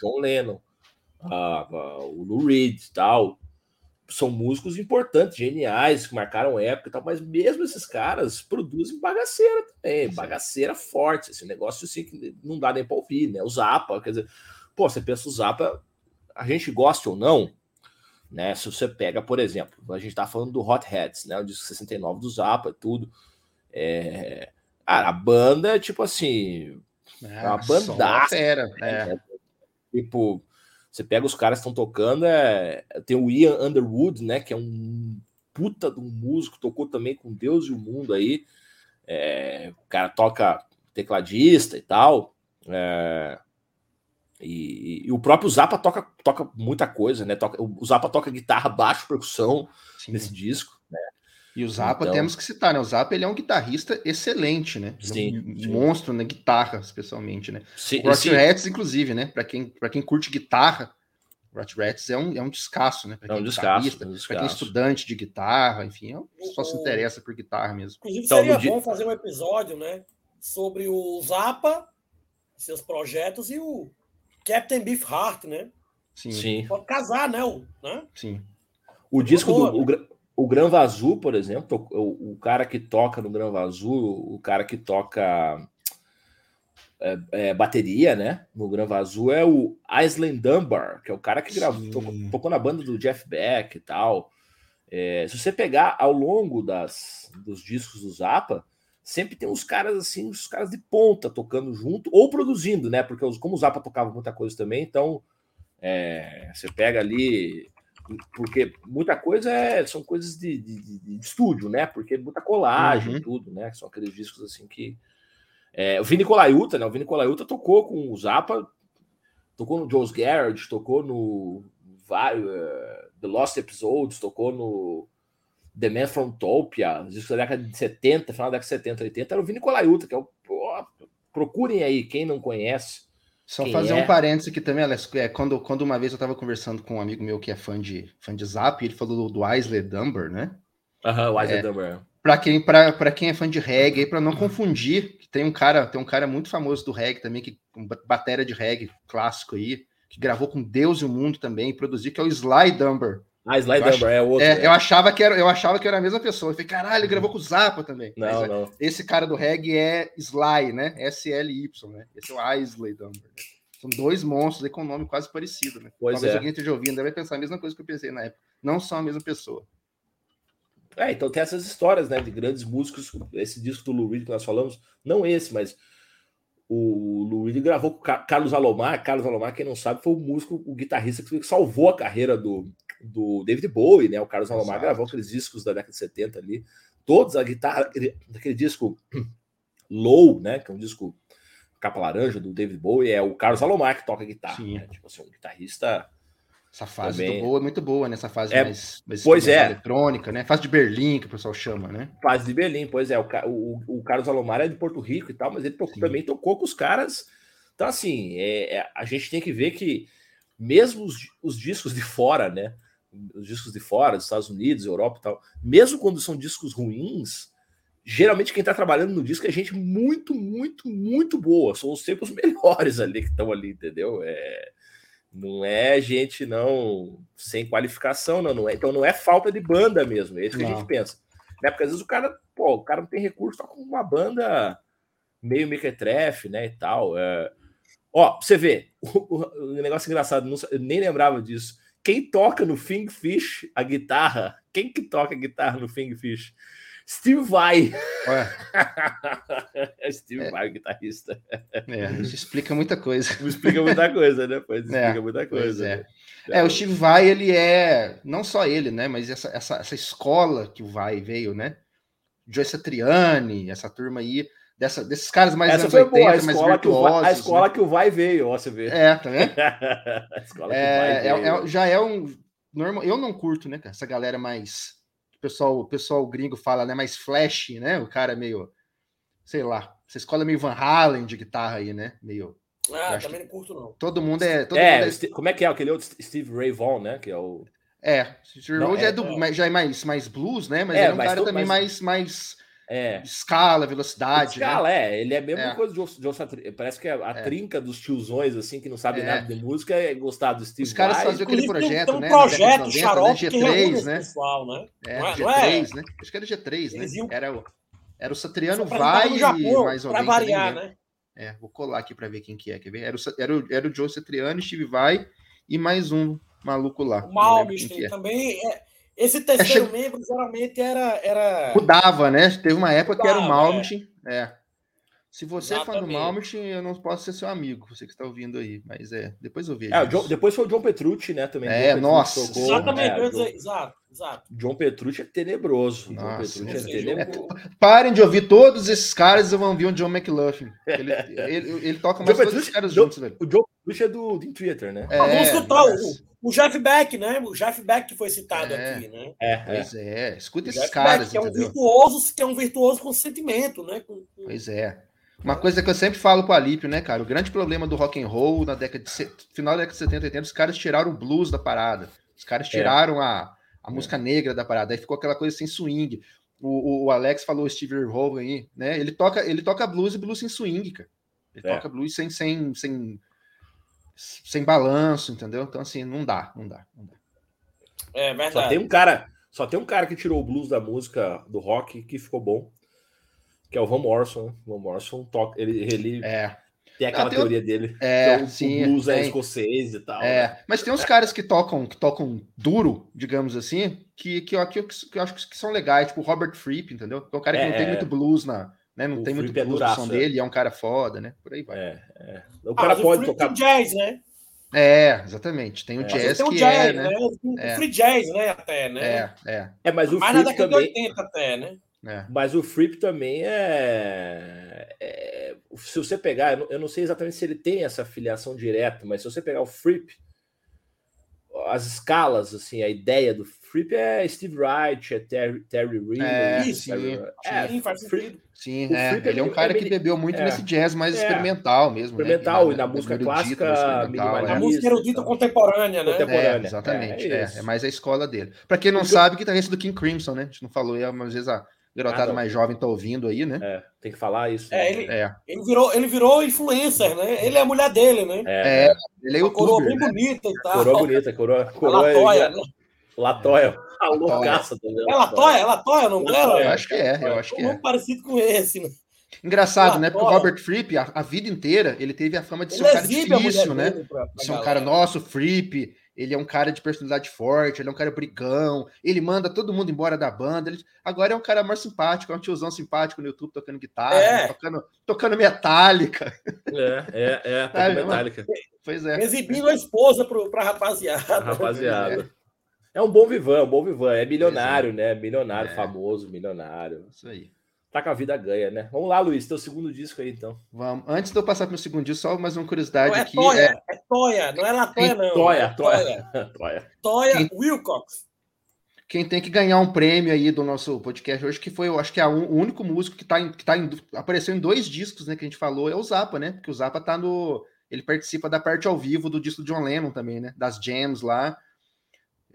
John Lennon, a, a, o Lou Reed, tal, são músicos importantes, geniais, que marcaram época e tal, mas mesmo esses caras produzem bagaceira também, bagaceira forte, esse negócio assim que não dá nem para ouvir, né? O Zappa, quer dizer, pô, você pensa o Zappa, a gente gosta ou não, né? Se você pega, por exemplo, a gente tá falando do Hot Heads, né? O disco 69 do Zappa e tudo. É... Cara, a banda, tipo assim, é, uma bandaça. Era, é. Né? Tipo, você pega os caras que estão tocando, é, tem o Ian Underwood, né? Que é um puta de um músico, tocou também com Deus e o Mundo aí. É, o cara toca tecladista e tal. É, e, e, o próprio Zappa toca, toca muita coisa, né? Toca, o Zappa toca guitarra, baixo, percussão Sim. nesse disco, né? E o Zappa então... temos que citar, né? O Zappa ele é um guitarrista excelente, né? Sim, um sim. monstro na guitarra, especialmente, né? Sim, o Rot Rats, inclusive, né? Para quem, pra quem curte guitarra, Rot Rats é um, é um descasso, né? Pra é um descasso, um para quem é estudante de guitarra, enfim, é só se interessa por guitarra mesmo. Inclusive, então, seria bom fazer um episódio, né? Sobre o Zappa, seus projetos e o Captain Beefheart, né? Sim. Sim. Pode casar, né? O, né? Sim. O disco do. O, o Gran Vazul, por exemplo, o, o, cara que toca no Gran Vazul, o cara que toca é, é, bateria, né? No Grava Azul é o Island Dunbar, que é o cara que gravou, tocou, tocou, na banda do Jeff Beck e tal. É, se você pegar ao longo das, dos discos do Zappa, sempre tem uns caras assim, os caras de ponta tocando junto ou produzindo, né? Porque como o Zappa tocava muita coisa também, então é, você pega ali porque muita coisa é, são coisas de, de, de, de estúdio, né? Porque muita colagem, uhum. tudo, né? São aqueles discos assim que. É, o Vini Colaiuta, né? O Vini Colaiuta tocou com o Zappa, tocou no Joe's Garage, tocou no uh, The Lost Episodes, tocou no The Man from Topia, discos da década de 70, final da década de 70, 80, era o Vini Colaiuta, que é o. Pô, procurem aí, quem não conhece. Só fazer é? um parênteses aqui também, Alex. É, quando, quando uma vez eu estava conversando com um amigo meu que é fã de, fã de Zap, ele falou do, do Dunbar, né? Aham, o Isley é, Dunbar. Para quem, pra, quem é fã de reggae, para não confundir, tem um cara, tem um cara muito famoso do reggae também, que um bateria de reggae clássico aí, que gravou com Deus e o Mundo também, produziu, que é o Sly Dunbar. Ah, Sly Dunbar é o outro. É, é. Eu, achava que era, eu achava que era a mesma pessoa. Eu falei, caralho, ele gravou com o Zappa também. Não, Mas, é, não. Esse cara do reggae é Sly, né? S-L-Y, né? Esse é o Isley Dunbar. Né? São dois monstros aí com um nome quase parecido, né? Pois Talvez é. alguém esteja ouvindo, deve pensar a mesma coisa que eu pensei na época. Não são a mesma pessoa. É, então tem essas histórias, né, de grandes músicos. Esse disco do Lou Reed que nós falamos, não esse, mas o Lou Reed gravou com Carlos Alomar. Carlos Alomar, quem não sabe, foi o músico, o guitarrista que salvou a carreira do, do David Bowie, né? O Carlos Alomar Exato. gravou aqueles discos da década de 70 ali, todos a guitarra, daquele disco Low, né? Que é um disco capa laranja do David Bowie é o Carlos Alomar que toca guitarra. Né? Tipo assim, um guitarrista. Essa fase também... do é muito boa, nessa né? fase é, mais, mais, pois mais é. eletrônica, né? Fase de Berlim, que o pessoal chama, né? Fase de Berlim, pois é. O, o, o Carlos Alomar é de Porto Rico e tal, mas ele tocou, também tocou com os caras. Então, assim, é, é, a gente tem que ver que mesmo os, os discos de fora, né? Os discos de fora, dos Estados Unidos, Europa e tal, mesmo quando são discos ruins, geralmente quem está trabalhando no disco é gente muito, muito, muito boa. São sempre os melhores ali que estão ali, entendeu? É, não é gente não sem qualificação, não, não é. Então não é falta de banda mesmo, é isso que não. a gente pensa. Né? Porque às vezes o cara, pô, o cara não tem recurso, tá com uma banda meio mequetrefe, né, e tal. É... Ó, você vê, o, o, negócio engraçado, não, eu nem lembrava disso. Quem toca no Fish a guitarra, quem que toca a guitarra no Fish Steve Vai. Steve é. Vai, guitarrista. É, isso explica muita coisa. explica muita coisa, né? Pois é, explica muita coisa. É. Né? é. o Steve Vai, ele é não só ele, né? Mas essa, essa, essa escola que o Vai veio, né? Joe Satriani, essa turma aí, dessa, desses caras mais Essa foi 80, boa, a escola, que o, vai, a escola né? que o Vai veio, ó, você vê. É, tá vendo? a escola que é, vai é, veio. É, já é um. Normal, eu não curto, né, Essa galera mais o pessoal, o pessoal gringo fala, né? Mais flash, né? O cara meio, sei lá, essa escola é meio Van Halen de guitarra aí, né? Meio. Ah, também não curto, não. Todo mundo é. Todo é, mundo é... como é que é aquele outro Steve Ray Vaughan, né? Que é o. É, Steve Ray é, é, do, é, já é mais, mais blues, né? Mas é, é um cara também mais, mais é. Escala, velocidade. Né? Escala, né? é. Ele é a mesma é. coisa de John Parece que a, a é. trinca dos tiozões, assim, que não sabem é. nada de música, é gostar do Steve Os caras faziam aquele projeto, um né? projeto 90, xarope né? G3, né? Pessoal, né? É, não G3, né? Acho que era G3, né? Iam... Era, o, era o Satriano Vai e mais ou menos. variar, né? É, vou colar aqui para ver quem que é. Quer ver? Era o, era o, era o Joe Satriano, Steve Vai e mais um maluco lá. O Malmsteen também. É, esse terceiro é, membro geralmente era, era. Mudava, né? Teve uma época Mudava, que era o Malmsteen. É. é. Se você Exatamente. é fã do Malmsteen, eu não posso ser seu amigo, você que está ouvindo aí, mas é, depois eu vejo. É, John, depois foi o John Petrucci, né, também. É, nossa. Tocou, Exatamente, é, John, exato, exato. John Petrucci é tenebroso. Nossa, John Petrucci é tenebroso. É, parem de ouvir todos esses caras e vão ver o John McLaughlin. Ele, ele, ele toca mais todos esses caras juntos, velho. O John Petrucci é do Dream Theater, né? É, vamos escutar o, o Jeff Beck, né? O Jeff Beck que foi citado é, aqui, né? É, pois é. é. Escuta esses caras, Beck, que é um virtuoso, que é um virtuoso com sentimento, né? Com, com... Pois é. Uma coisa que eu sempre falo para o Alípio, né, cara? O grande problema do rock and roll na década de final da década de 70 e 80, os caras tiraram o blues da parada. Os caras é. tiraram é. a, a música negra da parada. Aí ficou aquela coisa sem swing. O, o, o Alex falou Steve Hogan aí, né? Ele toca, ele toca blues e blues sem swing, cara. Ele é. toca blues sem, sem, sem, sem balanço, entendeu? Então, assim, não dá, não dá, não dá. É verdade. Só tem um cara, só tem um cara que tirou o blues da música do rock que ficou bom, que é o Van Morrison. Né? Van Morrison toca, ele, ele é. Tem aquela ah, tem teoria dele. É, o, sim. O blues é escocês e tal. É, né? mas tem uns caras que tocam, que tocam duro, digamos assim, que, que, eu, que, eu, que eu acho que são legais, tipo o Robert Fripp, entendeu? É um cara que é, não tem muito blues na. Né? Não tem muito é é duraço, som é. dele, é um cara foda, né? Por aí vai. É, é. O cara ah, pode o tocar. jazz, né? É, exatamente. Tem o é. jazz tem o que jazz, é, né? né? O é. free jazz, né? Até, né? É, é. É, mas o Mais na década também... de 80 até, né? É. Mas o Fripp também é, é, Se você pegar, eu não, sei exatamente se ele tem essa filiação direta, mas se você pegar o Fripp, as escalas, assim, a ideia do Fripp é Steve Wright, é Terry, Terry Reid. É, sim, é, sim, faz sentido. Sim, é, ele é um cara que bebeu muito é, nesse jazz mais é, experimental mesmo. Né? Experimental, né? e na, música clássica, minimalista. A música erudita contemporânea, né? Contemporânea. É, exatamente, é, é, mais a escola dele. Para quem não sabe, guitarrista do King Crimson, né? A gente não falou, é, às vezes a garotada ah, mais jovem tá ouvindo aí, né? É, tem que falar isso. É, ele, é. ele, virou, ele virou influencer, né? Ele é a mulher dele, né? É, é ele é o Coroa bem né? bonita e tal. Coroa bonita, coroa. coroa Latoia, né? Latoia. A loucaça também. É Latoia, é Latoia o nome dela? Eu acho que é, eu acho que é. Um parecido com esse, né? Engraçado, né? Porque o Robert Fripp, a, a, vida inteira, ele teve a fama de ser ele um cara difícil, né? Pra, pra ser um cara nosso, Fripp. Ele é um cara de personalidade forte, ele é um cara brigão, ele manda todo mundo embora da banda. Ele... Agora é um cara mais simpático, é um tiozão simpático no YouTube tocando guitarra, é. tocando, tocando metálica. É, é, é, é metálica. Pois é. Exibindo a esposa pro, pra rapaziada. Rapaziada. É. é um bom vivan, um bom vivan. É milionário, é. né? Milionário, é. famoso, milionário. Isso aí tá com a vida ganha, né? Vamos lá, Luiz, teu segundo disco aí, então. Vamos. Antes de eu passar para o segundo disco, só mais uma curiosidade não, é aqui. Toia, é... é Toia, não é Latoia, não. Toia, é Toia. Toia. Toia Quem... Wilcox. Quem tem que ganhar um prêmio aí do nosso podcast hoje, que foi, eu acho que é o único músico que tá, em, que tá em, apareceu em dois discos, né, que a gente falou, é o Zappa, né? Porque o Zappa tá no. Ele participa da parte ao vivo do disco do John Lennon também, né? Das jams lá.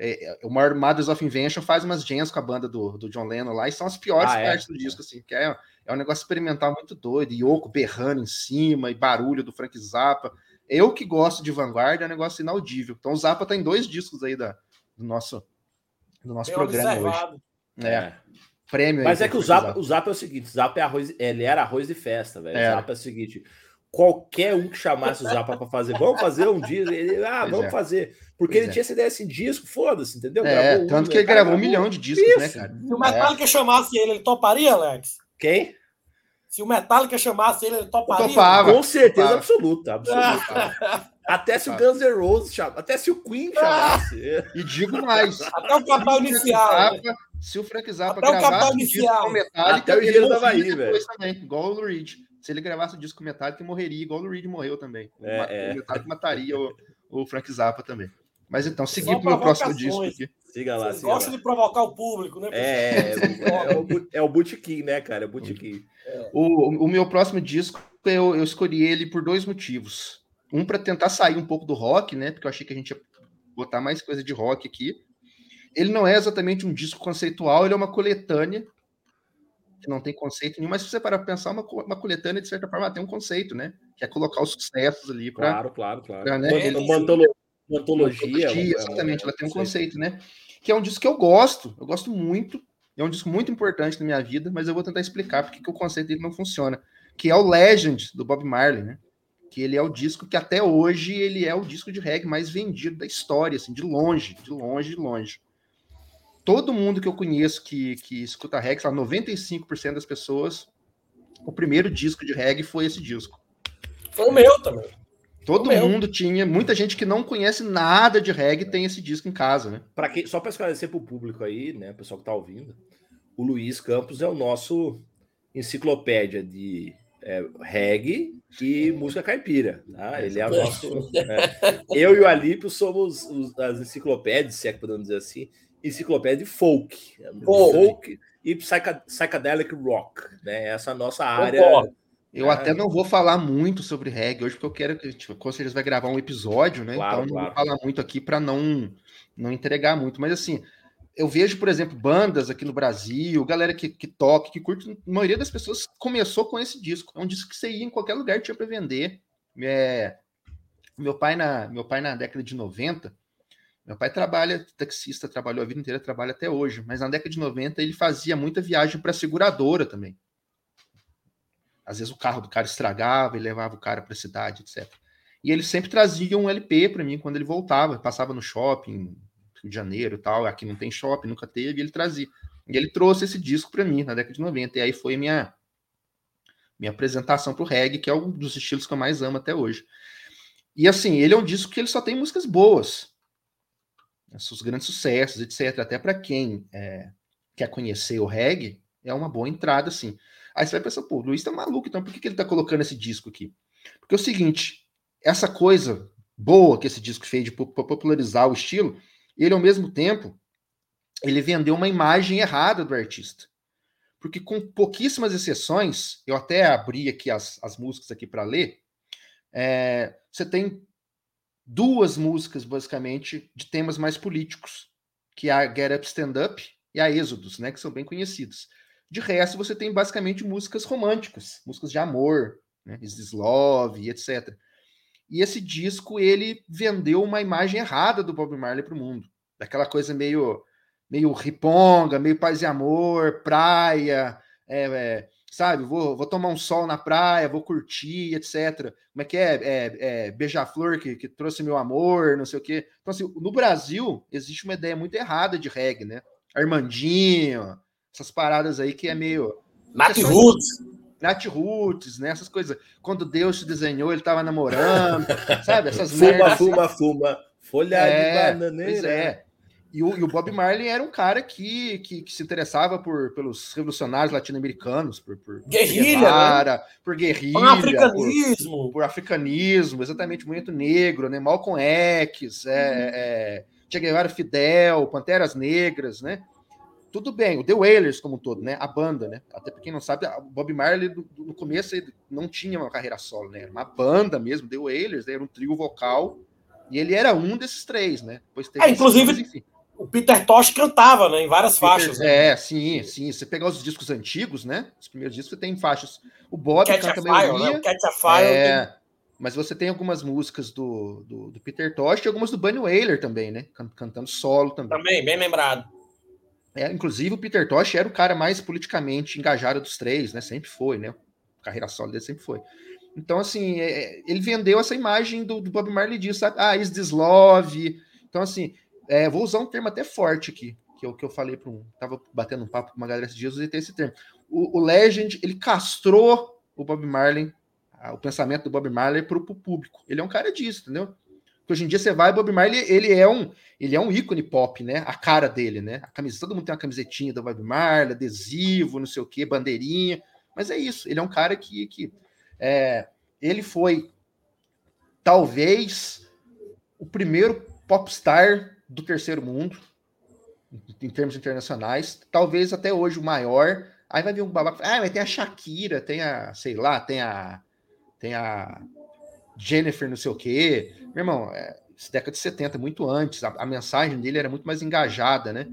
É, é, o Mothers of Invention faz umas jams com a banda do, do John Lennon lá, e são as piores ah, é? partes do disco, assim, que é, é um negócio experimental muito doido, Yoko berrando em cima, e barulho do Frank Zappa. Eu que gosto de vanguarda, é um negócio inaudível. Então o Zappa tá em dois discos aí da, do nosso, do nosso programa observado. hoje. É. é. Prêmio Mas é que o Zappa, o Zappa é o seguinte: Zappa é arroz, ele era arroz de festa, velho. É. O Zappa é o seguinte: qualquer um que chamasse o Zappa para fazer, vamos fazer um dia, ele, ah, pois vamos é. fazer. Porque pois ele é. tinha essa ideia assim, disco, foda-se, entendeu? É, um, tanto que ele gravou um milhão de discos, né, Isso. né, cara? Se o Metallica é. chamasse ele, ele toparia, Alex? Quem? Se o Metallica chamasse ele, ele toparia? Topava. Com certeza topava. absoluta, absoluta. Até se o Guns N' Roses chamasse, até se o Queen chamasse. E digo mais. Até o capal inicial. Né? se o Frank Zappa até gravasse o inicial. com Metallica, até o dinheiro tava aí, velho. Também, igual o Reed. Se ele gravasse o disco Metallica, morreria, igual o Reed morreu também. É, o Metallica é. mataria o, o Frank Zappa também. Mas então, seguir para o próximo disco aqui. Siga lá, siga gosta lá. de provocar o público, né? É, é, é, o, é o Bootkin, né, cara? É o Bootkin. É. O, o meu próximo disco, eu, eu escolhi ele por dois motivos. Um, para tentar sair um pouco do rock, né? Porque eu achei que a gente ia botar mais coisa de rock aqui. Ele não é exatamente um disco conceitual, ele é uma coletânea que não tem conceito nenhum, mas se você parar para pensar, uma, uma coletânea, de certa forma, tem um conceito, né? Que é colocar os sucessos ali para. Claro, claro, claro. Pra, né? Uma antologia. Uma antologia, antologia exatamente, ela tem um conceito, né? Que é um disco que eu gosto, eu gosto muito. É um disco muito importante na minha vida, mas eu vou tentar explicar porque que o conceito dele não funciona. Que é o Legend do Bob Marley, né? Que ele é o disco que até hoje ele é o disco de reggae mais vendido da história, assim, de longe, de longe, de longe todo mundo que eu conheço que, que escuta reggae, 95% das pessoas, o primeiro disco de reggae foi esse disco. Foi o meu também. Todo mundo meu. tinha, muita gente que não conhece nada de reggae tem esse disco em casa, né? Para quem, só para esclarecer para o público aí, né, o pessoal que está ouvindo, o Luiz Campos é o nosso enciclopédia de é, reggae e música caipira. Tá? Ele é o nosso. É. Eu e o Alípio somos os, as enciclopédias, se é que podemos dizer assim, enciclopédia de folk, folk, folk e psychedelic rock, né? Essa é nossa área. Eu é. até não vou falar muito sobre reggae hoje, porque eu quero que, tipo, com certeza vai gravar um episódio, né? Claro, então claro. não vou falar muito aqui para não não entregar muito. Mas assim, eu vejo, por exemplo, bandas aqui no Brasil, galera que, que toca, que curte, a maioria das pessoas começou com esse disco. É um disco que você ia em qualquer lugar tinha para vender. É, meu pai na meu pai na década de 90, meu pai trabalha, taxista, trabalhou a vida inteira, trabalha até hoje, mas na década de 90 ele fazia muita viagem para seguradora também. às vezes o carro do cara estragava e levava o cara para a cidade, etc. E ele sempre trazia um LP para mim quando ele voltava, passava no shopping, Rio de Janeiro e tal, aqui não tem shopping, nunca teve, e ele trazia. E ele trouxe esse disco para mim na década de 90, e aí foi minha minha apresentação para o reggae, que é um dos estilos que eu mais amo até hoje. E assim, ele é um disco que ele só tem músicas boas, seus grandes sucessos, etc. Até para quem é, quer conhecer o reggae, é uma boa entrada, assim. Aí você vai pensar, pô, o Luiz tá maluco, então por que, que ele tá colocando esse disco aqui? Porque é o seguinte, essa coisa boa que esse disco fez de popularizar o estilo, ele ao mesmo tempo, ele vendeu uma imagem errada do artista. Porque com pouquíssimas exceções, eu até abri aqui as, as músicas aqui para ler, é, você tem duas músicas, basicamente, de temas mais políticos, que é a Get Up, Stand Up e a Êxodos, né, que são bem conhecidos. De resto, você tem basicamente músicas românticas, músicas de amor, né, Is Love, etc. E esse disco, ele vendeu uma imagem errada do Bob Marley para o mundo. Daquela coisa meio, meio riponga, meio paz e amor, praia, é, é, sabe? Vou, vou tomar um sol na praia, vou curtir, etc. Como é que é? é, é Beija-flor que, que trouxe meu amor, não sei o quê. Então, assim, no Brasil, existe uma ideia muito errada de reggae, né? Armandinho, essas paradas aí que é meio. Nat é Roots. Nat Roots, né? Essas coisas. Quando Deus te desenhou, ele tava namorando, sabe? Essas fuma, merdas. Fuma, assim. fuma, Folha é, de bananeira. Pois é. E o, e o, Bob Marley era um cara que, que, que se interessava por, pelos revolucionários latino-americanos, por, por guerrilha, Guevara, né? por guerrilha, por africanismo, por, por, africanismo, exatamente, movimento negro, né? Malcolm X, é, uhum. é, Che Guevara Fidel, Panteras Negras, né? Tudo bem, o The Wailers como um todo, né? A banda, né? Até para quem não sabe, o Bob Marley no começo ele não tinha uma carreira solo, né? Era uma banda mesmo, The Wailers, né? era um trio vocal e ele era um desses três, né? Depois teve é, inclusive, o Peter Tosh cantava, né? Em várias Peter, faixas. Né? É, sim, sim. Você pegar os discos antigos, né? Os primeiros discos, você tem faixas. O Bob Catch canta a, maioria. Fire, né? O Catch a Fire. É, tem... Mas você tem algumas músicas do, do, do, Peter Tosh e algumas do Bunny Wailer também, né? Cantando solo também. Também, bem lembrado. É, inclusive, o Peter Tosh era o cara mais politicamente engajado dos três, né? Sempre foi, né? A carreira solo dele sempre foi. Então, assim, é, ele vendeu essa imagem do, do Bob Marley disso, sabe? Ah, is this love? Então, assim, é, vou usar um termo até forte aqui, que eu, que eu falei para um. Tava batendo um papo com uma galera esses dias, usei esse termo. O, o Legend, ele castrou o Bob Marley, o pensamento do Bob Marley para o público. Ele é um cara disso, entendeu? Porque hoje em dia você vai, Bob Marley, ele é um, ele é um ícone pop, né? A cara dele, né? A camisa, todo mundo tem uma camisetinha do Bob Marley, adesivo, não sei o quê, bandeirinha. Mas é isso, ele é um cara que, que é, ele foi talvez o primeiro popstar do terceiro mundo, em termos internacionais, talvez até hoje o maior. Aí vai vir um babaca, ah, mas tem a Shakira, tem a, sei lá, tem a tem a Jennifer não sei o quê. Meu irmão, é, década de 70, muito antes, a, a, mensagem dele era muito mais engajada, né?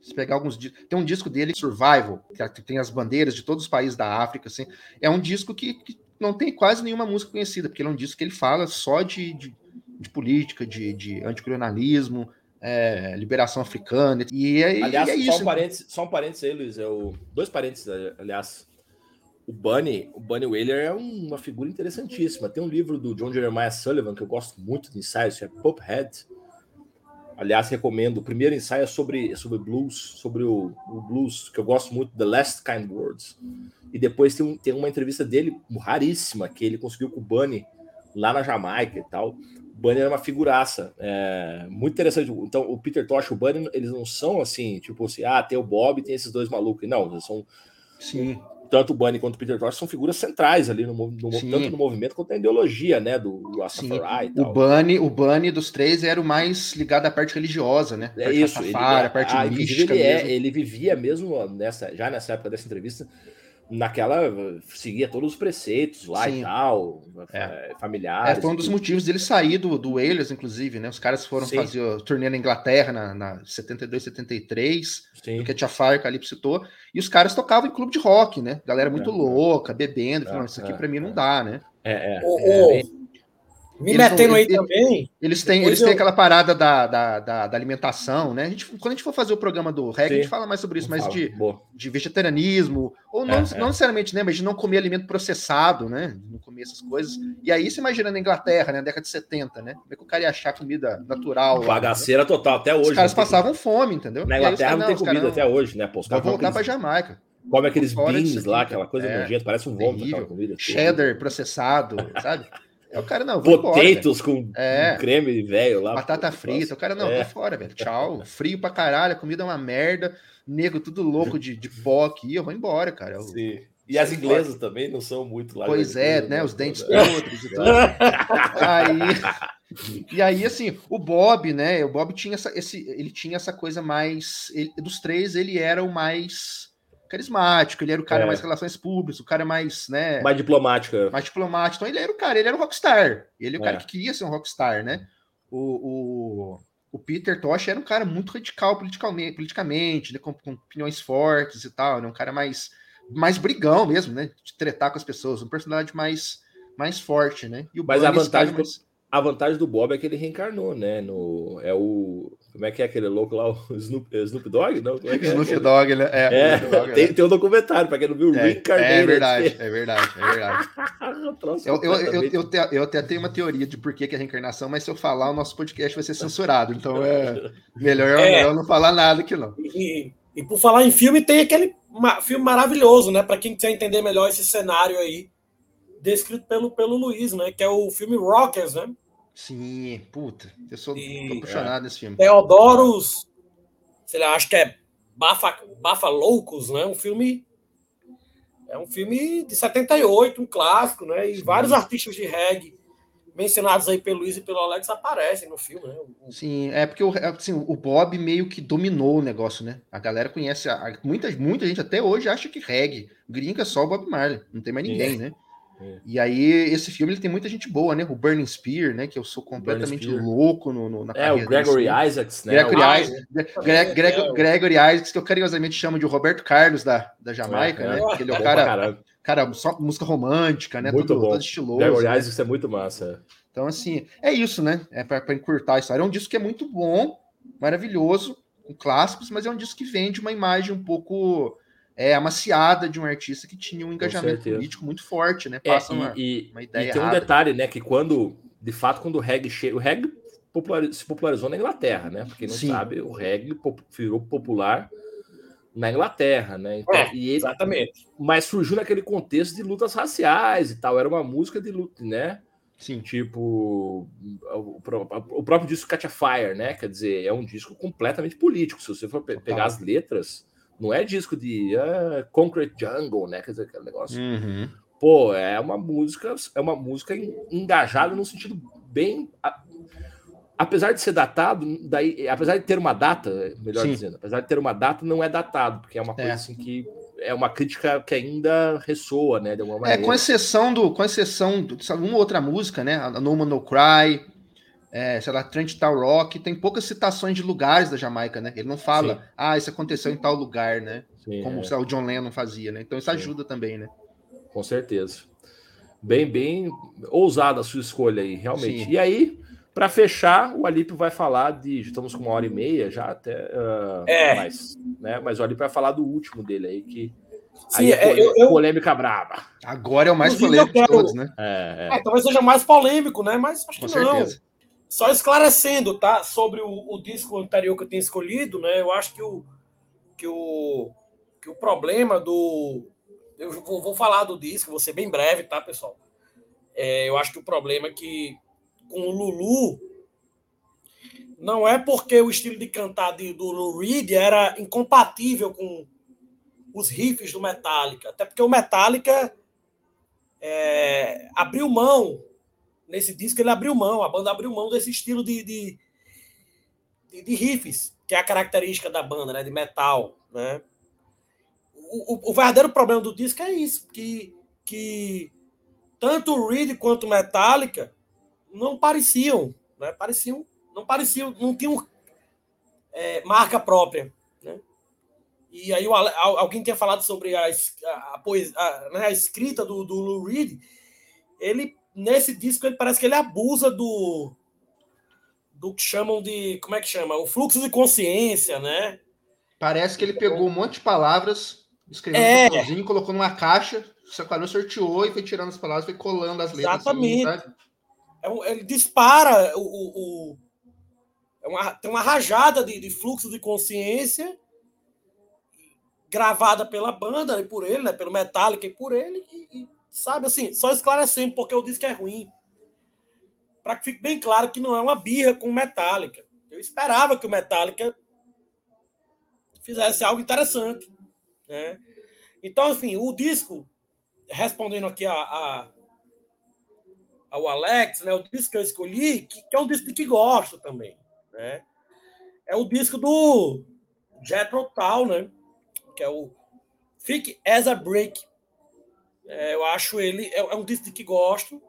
Se pegar alguns tem um disco dele, Survival, que tem as bandeiras de todos os países da África, assim. É um disco que, que não tem quase nenhuma música conhecida, porque ele é um disco que ele fala só de, de, de política, de, de anticolonialismo, é, liberação africana. E é, aliás, e é só isso. Um parênteses, só um parênteses aí, Luiz. É o, dois parênteses, aliás. O Bunny, o Bunny Whaler é uma figura interessantíssima. Tem um livro do John Jeremiah Sullivan que eu gosto muito de ensaios, é Pop Head. Aliás, recomendo. O primeiro ensaio é sobre, sobre blues, sobre o, o, blues, que eu gosto muito, The Last Kind Words. E depois tem, um, tem uma entrevista dele raríssima, que ele conseguiu com o Bunny lá na Jamaica e tal. Bunny era uma figuraça, é, muito interessante. Então, o Peter Tosh e o Bunny, eles não são assim, tipo assim, ah, tem o Bob e tem esses dois malucos. Não, eles são. Sim. Tanto o Bunny quanto o Peter Tosh são figuras centrais ali, no, no tanto no movimento quanto na ideologia, né? Do Rastafari e tal. O Bunny, o Bunny dos três era o mais ligado à parte religiosa, né? É isso. Ele, a parte ah, mística. Ele, é, ele vivia mesmo nessa, já nessa época dessa entrevista naquela seguia todos os preceitos lá Sim. e tal, é. é familiares. É, foi um dos motivos dele sair do, do Whalers, inclusive, né? Os caras foram Sim. fazer o turnê na Inglaterra na, na 72, 73, Sim. que a Tia Fire, Calypso citou, e os caras tocavam em clube de rock, né? Galera muito é, louca, bebendo, falando, isso aqui é, para mim não é. dá, né? É, é. O, Me eles metendo não, aí eles, também. Eles têm, eles eu... têm aquela parada da, da, da, da, alimentação, né? A gente, quando a gente for fazer o programa do REC, a gente fala mais sobre isso, mas de, de vegetarianismo, ou não, é, não é. necessariamente, né? Mas de não comer alimento processado, né? Não comer essas coisas. E aí você imagina na Inglaterra, né? Na década de 70, né? Como é que o cara ia achar comida natural? Bagaceira né? total, até hoje. Os caras passavam fome, entendeu? Na Inglaterra não, não tem comida não, até hoje, né? Pô, Vai voltar para Jamaica. Come aqueles beans lá, aquela coisa é, nojenta, parece um vômito aquela comida. Cheddar processado, sabe? É o cara, não. Potatoes com, é. creme velho lá. Batata frita. O cara, não, é. tô fora, velho. Tchau. Frio pra caralho, a comida é uma merda. Nego tudo louco de, de pó aqui. Eu vou embora, cara. Eu, Sim. E as inglesas também não são muito lá. Pois é, né? Os dentes podres e tudo. aí, e aí, assim, o Bob, né? O Bob tinha essa, esse, ele tinha essa coisa mais. Ele, dos três, ele era o mais carismático, ele era o cara é. mais relações públicas, o cara mais, né? Mais diplomático. É. Mais diplomático. Então ele era o cara, ele era o rockstar. Ele é o cara é. que queria ser um rockstar, né? O, o, o Peter Tosh era um cara muito radical politicamente, politicamente né? com, com opiniões fortes e tal, né? Um cara mais, mais brigão mesmo, né? De tretar com as pessoas, um personagem mais, mais forte, né? E o Mas a vantagem, mais a vantagem do Bob é que ele reencarnou, né? No, é o. Como é que é aquele louco lá? O Snoop, é Snoop Dogg? Não? Como é que é? Snoop Dogg, né? É, é Dogg, tem, né? tem um documentário, para quem não viu, é, É verdade, é verdade, é verdade. eu, eu, eu, eu, eu, até tenho uma teoria de por que, é reencarnação, mas se eu falar, o nosso podcast vai ser censurado. Então é melhor é. eu não falar nada aqui, não. E, e por falar em filme, tem aquele filme maravilhoso, né? Para quem quiser entender melhor esse cenário aí descrito pelo, pelo Luiz, né? Que é o filme Rockers, né? Sim, puta. Eu sou e, apaixonado é. nesse filme. Teodoros, sei lá, acho que é Bafa, Bafa Loucos, né? Um filme. É um filme de 78, um clássico, né? E Sim. vários artistas de reggae mencionados aí pelo Luiz e pelo Alex aparecem no filme, né? Sim, é porque o, assim, o Bob meio que dominou o negócio, né? A galera conhece, a, muita, muita gente até hoje acha que reggae, gringa é só o Bob Marley, não tem mais ninguém, né? É. E aí, esse filme ele tem muita gente boa, né? O Burning Spear, né? Que eu sou completamente louco no, no, na É, o Gregory Isaacs, né? Gregory, o... Isaacs, Greg, Greg, é, Gregory Isaacs, que eu carinhosamente chamo de Roberto Carlos da, da Jamaica, é, né? É. Ele é o cara, cara, só música romântica, né? Muito Tudo, bom. Todo estiloso. Gregory né? Isaacs é muito massa. Então, assim, é isso, né? É para encurtar a história. É um disco que é muito bom, maravilhoso, com clássicos, mas é um disco que vende uma imagem um pouco é, amaciada de um artista que tinha um engajamento político muito forte, né? É, Passa é, e, uma, e, uma ideia. E tem um detalhe, né? Que quando, de fato, quando o reggae chega. O reggae se popularizou na Inglaterra, né? Porque não Sim. sabe, o reggae virou popular na Inglaterra, né? Então, é, ele, exatamente. Mas surgiu naquele contexto de lutas raciais e tal. Era uma música de luta, né? Sim. Tipo, o, o próprio disco Catch a Fire, né? Quer dizer, é um disco completamente político. Se você for pe pegar as letras, não é disco de uh, Concrete Jungle, né? Quer dizer, aquele negócio. Uhum. Pô, é uma música, é uma música engajada no sentido bem. Apesar de ser datado, daí, apesar de ter uma data, melhor Sim. dizendo, apesar de ter uma data, não é datado, porque é uma coisa é. assim que é uma crítica que ainda ressoa, né? De alguma maneira. É, com exceção do, com exceção de alguma outra música, né? A No Man No Cry, é, sei lá, Trent Tal Rock, tem poucas citações de lugares da Jamaica, né? Ele não fala, Sim. ah, isso aconteceu em tal lugar, né? Sim, Como é. lá, o John Lennon fazia, né? Então isso Sim. ajuda também, né? Com certeza. Bem, bem ousada a sua escolha aí, realmente. E aí, para fechar, o Alípio vai falar de. Estamos com uma hora e meia já até. Uh, é. Mais, né? Mas o Alípio vai falar do último dele aí, que. Sim, aí é, polêmica, eu, eu... polêmica braba. Agora é o mais polêmico quero... de todos, né? É, é. talvez seja mais polêmico, né? Mas acho com que certeza. Só esclarecendo, tá? Sobre o, o, disco anterior que eu tinha escolhido, né? Eu acho que o, que o, que o problema do. Eu vou, vou falar do disco, vou ser bem breve, tá, pessoal? É, eu acho que o problema é que com o Lulu não é porque o estilo de cantar de, do Lou Reed era incompatível com os riffs do Metallica, até porque o Metallica é, abriu mão nesse disco ele abriu mão, a banda abriu mão desse estilo de, de, de, de riffs, que é a característica da banda, né? De metal, né? O, o, o, verdadeiro problema do disco é isso, que, que tanto o Reed quanto o Metallica não pareciam, né? Pareciam, não pareciam, não tinham é, marca própria, né? E aí alguém tinha falado sobre a, a, a, a, né, a escrita do, do Lou Reed, ele nesse disco ele parece que ele abusa do do que chamam de como é que chama o fluxo de consciência, né? Parece que ele pegou um monte de palavras, escreveu é. um papelzinho, colocou numa caixa, separou, sorteou e foi tirando as palavras, foi colando as letras. Assim, Exatamente. Assim, é ele dispara o, o, o é uma, tem uma rajada de, de, fluxo de consciência gravada pela banda e por ele, né, pelo Metallica e por ele, e, e sabe assim, só esclarecendo porque eu disse que é ruim. Para que fique bem claro que não é uma birra com Metallica. Eu esperava que o Metallica fizesse algo interessante. Né? Então, assim, o disco, respondendo aqui a, a, ao Alex, né, o disco que eu escolhi, que, que é um disco que gosto também. Né? É o disco do Jethro Tull, né? que é o Thick as a Brick. É, eu acho ele, é, é um disco que gosto,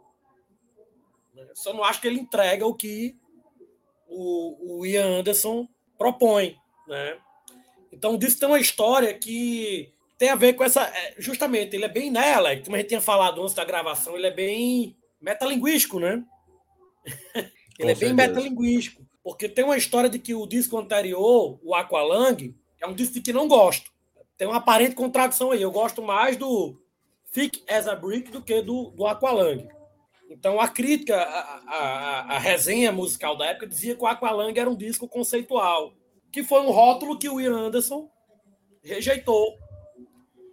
né? só não acho que ele entrega o que o, o Ian Anderson propõe. Né? Então, o disco tem uma história que tem a ver com essa. É, justamente, ele é bem nela, como a gente tinha falado antes da gravação, ele é bem metalinguístico, né? ele é bem metalinguístico. Porque tem uma história de que o disco anterior, o Aqualung, é um disco que não gosto. Tem uma aparente contradição aí. Eu gosto mais do Thick as a Brick do que do, do Aqualung. Então, a crítica, a, a, a, resenha musical da época dizia que o Aqualung era um disco conceitual, que foi um rótulo que o Ian Anderson rejeitou.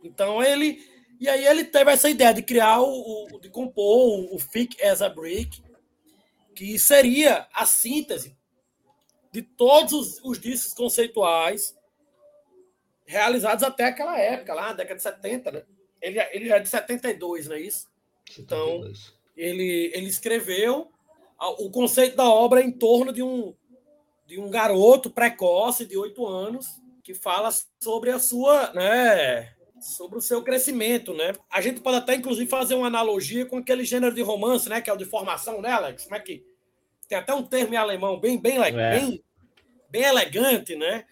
Então, ele. E aí, ele teve essa ideia de criar, o, de compor o, Thick as a Brick, que seria a síntese de todos os, os discos conceituais realizados até aquela época, lá década de 70, né? Ele, ele é de 72, não é isso? 72. Então, ele, ele escreveu o conceito da obra em torno de um, de um garoto precoce de oito anos que fala sobre a sua, né, sobre o seu crescimento, né? A gente pode até inclusive fazer uma analogia com aquele gênero de romance, né, que é o de formação, né, Alex? Como é que tem até um termo em alemão bem bem é. bem, bem elegante, né?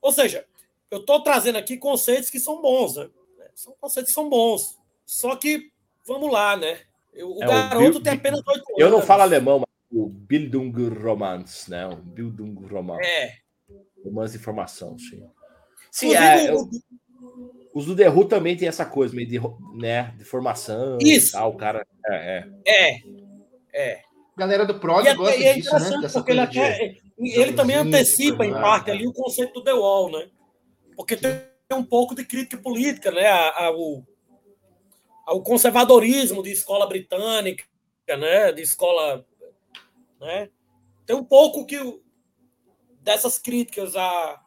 Ou seja, eu estou trazendo aqui conceitos que são bons, né? São conceitos que são bons. Só que vamos lá, né? O é, garoto o tem apenas oito anos. Eu não falo alemão, mas o Bildungsromanz, né? O Bildungsromanz. É. Romance de formação, sim. Sim, é, eu, os do The Who também tem essa coisa meio de, né, de formação. Isso. Tal, o cara. É, é. É. é. Galera do prog e gosta é disso, né? Porque ele, até, ele também antecipa, em parte, ali o conceito do The Wall, né? Porque tem um pouco de crítica política, né? Ao, ao conservadorismo de escola britânica, né? De escola, né? Tem um pouco que dessas críticas a,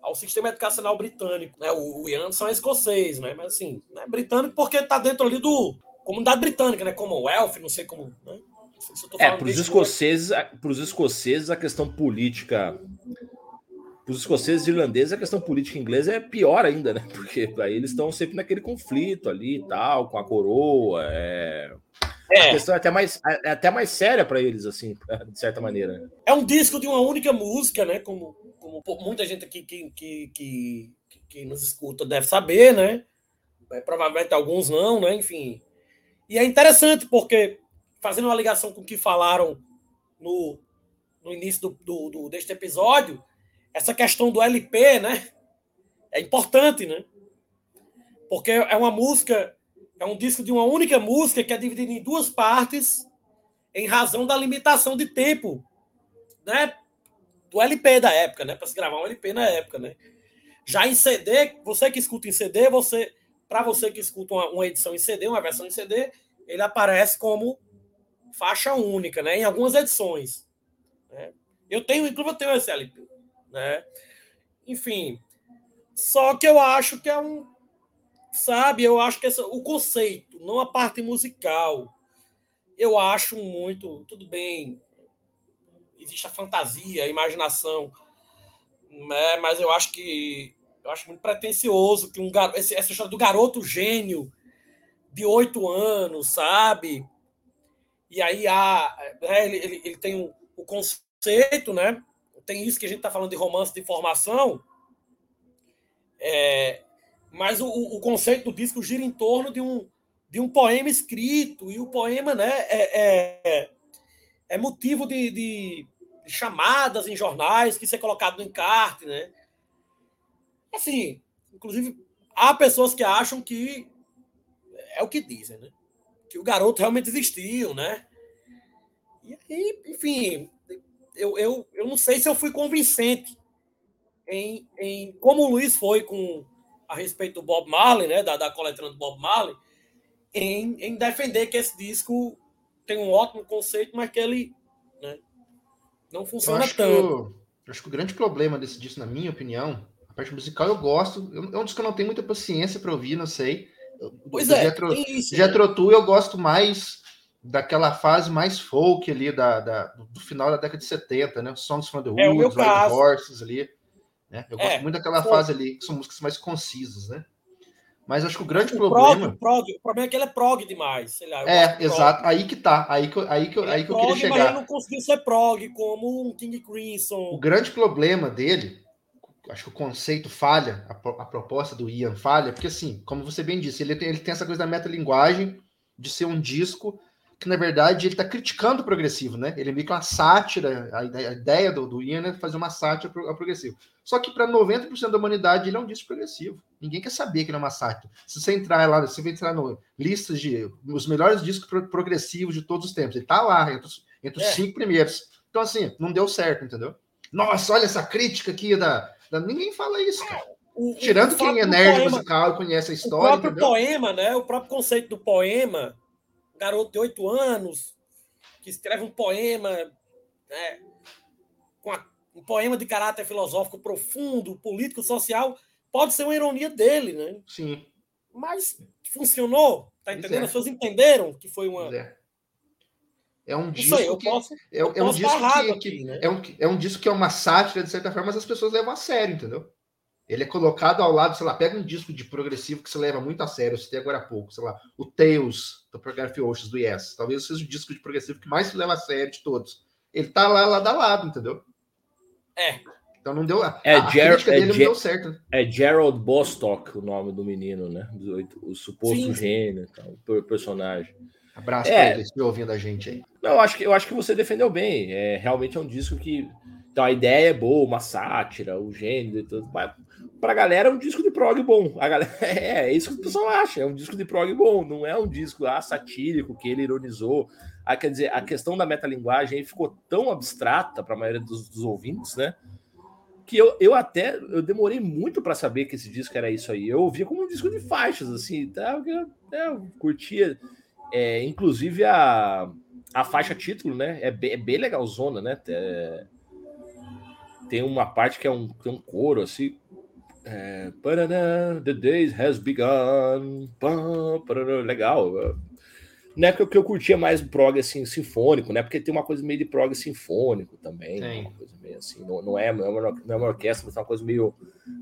ao sistema educacional britânico, né? O, o Ian são escocês, né? Mas assim, né? britânico porque está dentro ali do comunidade britânica, né? Como o Elf, não sei como, né? Se é, para os escoceses, para os escoceses a questão política para os escoceses e irlandeses, a questão política inglesa é pior ainda, né? Porque aí eles estão sempre naquele conflito ali e tal, com a coroa. É... É. A questão é até mais, é até mais séria para eles, assim, de certa maneira. É um disco de uma única música, né? Como, como muita gente aqui que, que, que, que nos escuta deve saber, né? É, provavelmente alguns não, né? Enfim. E é interessante porque, fazendo uma ligação com o que falaram no, no início do, do, do deste episódio, essa questão do LP, né? É importante, né? Porque é uma música, é um disco de uma única música que é dividido em duas partes em razão da limitação de tempo, né? Do LP da época, né? Para se gravar um LP na época, né? Já em CD, você que escuta em CD, você, para você que escuta uma, uma, edição em CD, uma versão em CD, ele aparece como faixa única, né? Em algumas edições. Né? Eu tenho, inclusive, eu tenho esse LP né? Enfim, só que eu acho que é um, sabe? Eu acho que essa, o conceito, não a parte musical, eu acho muito, tudo bem. Existe a fantasia, a imaginação, né? Mas eu acho que eu acho muito pretensioso que um garoto, essa história do garoto gênio de oito anos, sabe? E aí há, né, ele, ele, ele tem o, o conceito, né? Tem isso que a gente está falando de romance de formação, é, mas o, o, conceito do disco gira em torno de um, de um poema escrito, e o poema né, é, é, é motivo de, de, chamadas em jornais, que isso é colocado no encarte, né? Assim, inclusive, há pessoas que acham que é o que dizem, né? Que o garoto realmente existiu, né? E aí, enfim, eu, eu, eu não sei se eu fui convincente em, em como o Luiz foi com a respeito do Bob Marley, né? Da, da coletânea do Bob Marley, em, em defender que esse disco tem um ótimo conceito, mas que ele né, não funciona acho tanto. Que, acho que o grande problema desse disco, na minha opinião, a parte musical eu gosto. É um disco que eu não tenho muita paciência para ouvir, não sei. Pois é, Jetro, isso, Jetro né? eu gosto mais daquela fase mais folk ali da, da, do final da década de 70, né? Songs from the é Woods, é White Horses ali. Né? Eu gosto é, muito daquela fase ali, que são músicas mais concisas, né? Mas acho que o grande o problema. Prog, prog, o problema é que ele é prog demais. Lá, é, exato. Aí que tá. Aí que, aí que, aí que eu queria chegar. Mas ele não conseguiu ser prog como um King Crimson. O grande problema dele, acho que o conceito falha, a, a, proposta do Ian falha, porque assim, como você bem disse, ele tem, ele tem essa coisa da metalinguagem de ser um disco que na verdade ele está criticando o progressivo, né? Ele é meio que uma sátira, a ideia, a ideia do, do Ian é fazer uma sátira ao progressivo. Só que para 90% da humanidade ele é um disco progressivo. Ninguém quer saber que ele é uma sátira. Se você entrar lá, se você entrar no listas de os melhores discos progressivos de todos os tempos, ele está lá entre os, entre os é. cinco primeiros. Então assim, não deu certo, entendeu? Nossa, olha essa crítica aqui da, da... ninguém fala isso, cara. O, Tirando o quem é nerd poema, musical e conhece a história. O próprio entendeu? poema, né? O próprio conceito do poema garoto de oito anos que escreve um poema, né, com a, um poema de caráter filosófico profundo, político, social, pode ser uma ironia dele, né? Sim. Mas funcionou, tá entendendo? É. As pessoas entenderam que foi uma. É. é um disco aí, que posso, é, é um disco que, aqui, que né? é, um, é um disco que é uma sátira de certa forma, mas as pessoas levam a sério, entendeu? Ele é colocado ao lado, sei lá, pega um disco de progressivo que se leva muito a sério, você tem agora há pouco, sei lá, o Tales, do Progressive Oceans, do Yes. Talvez seja o disco de progressivo que mais se leva a sério de todos. Ele tá lá, lado a lado, entendeu? É. Então não deu. É, a, Ger crítica dele é não deu certo. É Gerald Bostock o nome do menino, né? O, o suposto Sim. gênio, o personagem. Abraço é. para ele, se ouvindo a gente aí. Não, eu acho que, eu acho que você defendeu bem. É, realmente é um disco que. Então a ideia é boa, uma sátira, o gênero e tudo. Mas pra galera é um disco de prog bom. A galera, é, é isso que o pessoal acha, é um disco de prog bom, não é um disco ah, satírico que ele ironizou. Ah, quer dizer, a questão da metalinguagem ficou tão abstrata para a maioria dos, dos, ouvintes, né? Que eu, eu até eu demorei muito para saber que esse disco era isso aí. Eu ouvia como um disco de faixas, assim, tá? Eu, eu curtia. É, inclusive a, a faixa título, né? É bem, é bem legalzona, né? É, tem uma parte que é um, tem um coro assim é, the days has begun. legal. Não é que eu, que eu curtia mais prog assim, sinfônico, né? Porque tem uma coisa meio de prog sinfônico também. Né? Uma coisa meio assim, não, não, é, não, é uma, não é uma orquestra, mas é uma coisa meio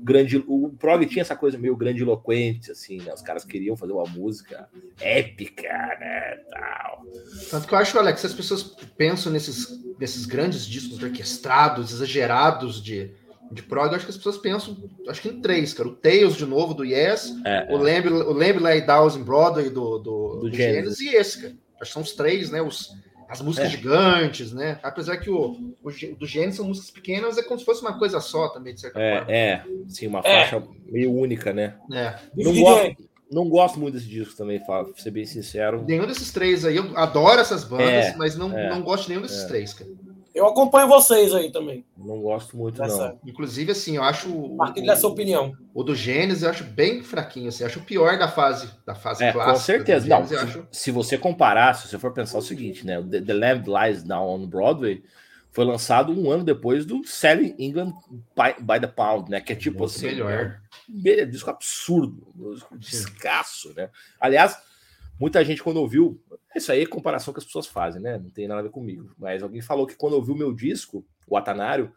grande. O prog tinha essa coisa meio grandiloquente, assim, né? Os caras queriam fazer uma música épica, né? Tal. Tanto que eu acho, Alex, as pessoas pensam nesses, nesses grandes discos orquestrados, exagerados de de prog, acho que as pessoas pensam, acho que em três, cara. O Tails de novo do Yes, é, o, é. Lamb, o Lamb Lay Down in Broadway do, do, do, do Genesis. e esse, cara. Acho que são os três, né? Os, as músicas é. gigantes, né? Apesar que o, o, do Gênesis são músicas pequenas, é como se fosse uma coisa só também, de certa é, forma. É, sim, uma é. faixa meio única, né? É. Não gosto, não gosto muito desse disco também, pra ser bem sincero. Nenhum desses três aí, eu adoro essas bandas, é, mas não, não gosto de nenhum desses três, cara. Eu acompanho vocês aí também. Não gosto muito, não. Inclusive, assim, eu acho. Partilhe dessa opinião. O do Gênesis eu acho bem fraquinho, assim. Eu acho o pior da fase, da fase é, clássica. Com certeza. Não, se, acho... se, você comparar, se você for pensar o seguinte, né? The, The Lamb Lies Down on Broadway foi lançado um ano depois do Selling England by, by the Pound, né? Que é tipo Muito assim. Melhor. Né? Disco absurdo, descasso, né? Aliás Muita gente, quando ouviu, isso aí é comparação que as pessoas fazem, né? Não tem nada a ver comigo. Mas alguém falou que quando ouviu meu disco, o Atanário,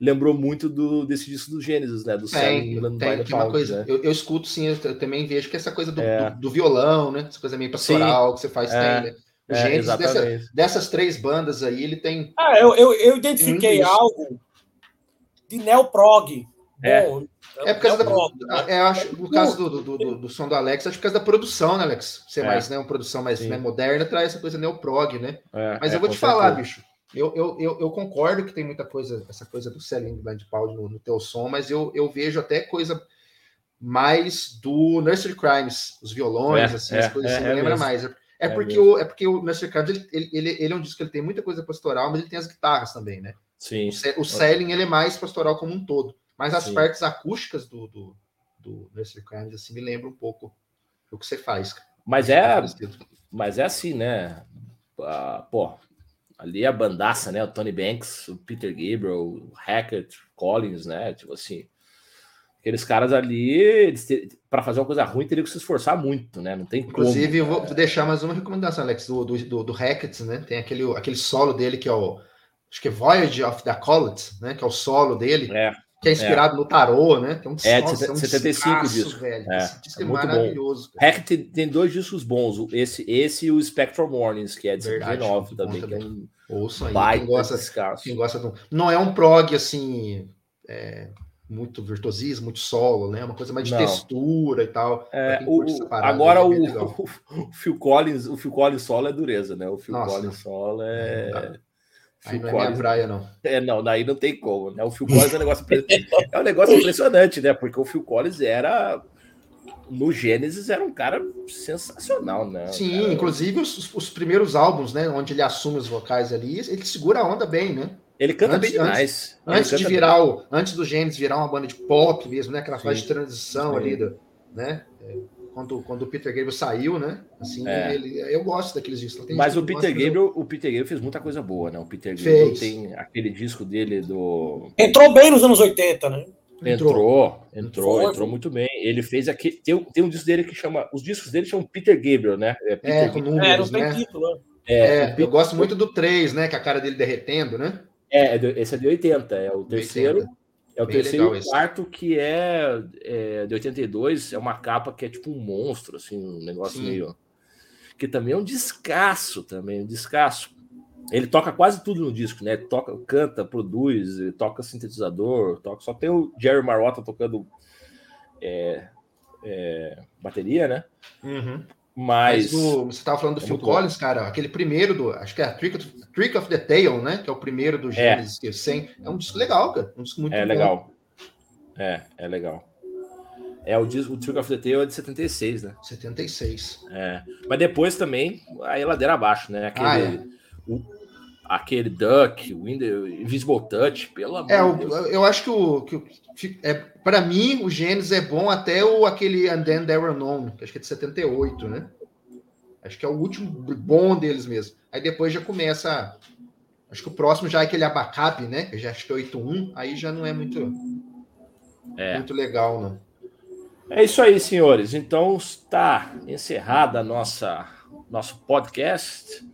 lembrou muito do, desse disco do Gênesis, né? Do tem, tem, tem uma coisa. Né? Eu, eu, escuto sim, eu também vejo que essa coisa do, é. do, do violão, né? Essa coisa meio pastoral sim. que você faz é. tem, né? O é, Gênesis, dessa, dessas três bandas aí, ele tem. Ah, eu, eu, eu identifiquei algo de neoprog É. bom. É, é por causa é da. Né? É, acho, no caso do, do, do, do, som do Alex, acho que por causa da produção, né, Alex? Ser é. mais, né? Uma produção mais né, moderna traz essa coisa neoprog, né? É, Mas eu vou te falar, bicho. Eu, eu, eu, eu, concordo que tem muita coisa, essa coisa do selling blind Paul no, no teu som, mas eu, eu vejo até coisa mais do Nursery Crimes, os violões, assim, as coisas assim, me lembra mais. É, porque o, é porque o Nursery Crimes, ele, ele, ele é um disco que ele tem muita coisa pastoral, mas ele tem as guitarras também, né? Sim. O, o selling, ele é mais pastoral como um todo. Mas as Sim. partes acústicas do, do, do Nursery Crimes, assim, me lembra um pouco o que você faz. Mas é, mas é assim, né? Ah, pô, ali a bandaça, né? O Tony Banks, o Peter Gabriel, o Hackett, Collins, né? Tipo assim, aqueles caras ali, para fazer uma coisa ruim, teriam que se esforçar muito, né? Não tem Inclusive, como, eu vou deixar mais uma recomendação, Alex, do, do, do, do Hackett, né? Tem aquele, aquele solo dele que é o. Acho que é Voyage of the Collet, né? Que é o solo dele. É que é inspirado é. no tarô, né? Que é, um, é nossa, de 75 é um disco. Velho. É, Esse disco é, é maravilhoso. Hack tem, tem, dois discos bons, esse, esse e o Spectral Mornings, que é de Verdade, 19 também. também. É um Ouçam aí, quem gosta, quem gosta do... Não é um prog, assim, é, muito virtuosismo, muito solo, né? Uma coisa mais de Não. textura e tal. É, o, agora o, o, o, Phil Collins, o Phil Collins solo é dureza, né? O Phil Nossa, Collins solo é... Aí não é praia, não. É, não, daí não tem como, né? O Phil Collins é um negócio, é um negócio impressionante, né? Porque o Phil Collins era. No Gênesis era um cara sensacional, né? Sim, cara... inclusive os, os, primeiros álbuns, né? Onde ele assume os vocais ali, ele segura a onda bem, né? Ele canta antes, bem demais. Antes, antes de virar o. Antes do Gênesis virar uma banda de pop mesmo, né? Aquela fase de transição Sim. ali, do, né? É, quando, quando o Peter Gabriel saiu, né? Assim, é. ele, eu gosto daqueles discos. Mas o Peter Gabriel, o Peter Gabriel fez muita coisa boa, né? O Peter Gabriel fez. tem aquele disco dele do. Entrou bem nos anos 80, né? Entrou, entrou, entrou, entrou muito bem. Ele fez aqui. Tem, tem um disco dele que chama. Os discos dele chamam Peter Gabriel, né? É, Peter é com números, é, né? Título, né? É, é eu gosto muito do 3, né? Que é a cara dele derretendo, né? É, é esse é de 80, é o terceiro. 80. É o Bem terceiro e quarto que é, é, de 82, é uma capa que é tipo um monstro, assim, um negócio Sim. meio. Que também é um descasso, também, um descasso. Ele toca quase tudo no disco, né? Toca, canta, produz, toca sintetizador, toca. Só tem o Jerry Marotta tocando é, é, bateria, né? Uhum. Mas, Mas o, você estava falando do é Phil Collins, bom. cara, aquele primeiro do, acho que é Trick Trick of the Tail, né? Que é o primeiro do Genesis, é. 100. É um disco legal, cara. Um disco muito É bom. legal. É, é legal. É o disco, o Trick of the Tail é de 76, né? 76. É. Mas depois também a ladeira abaixo, né? Aquele, ah, é. o, aquele Duck, o Invisible Touch, pelo amor é, de Deus. Eu acho que o, que é, para mim, o Gênesis é bom até o aquele And Then There Were que acho que é de 78, né? Acho que é o último bom deles mesmo. Aí depois já começa. Acho que o próximo já é aquele Abacabe, né? Que já acho que é 81. Aí já não é muito, é. muito legal, não. É isso aí, senhores. Então está encerrada a nossa nosso podcast.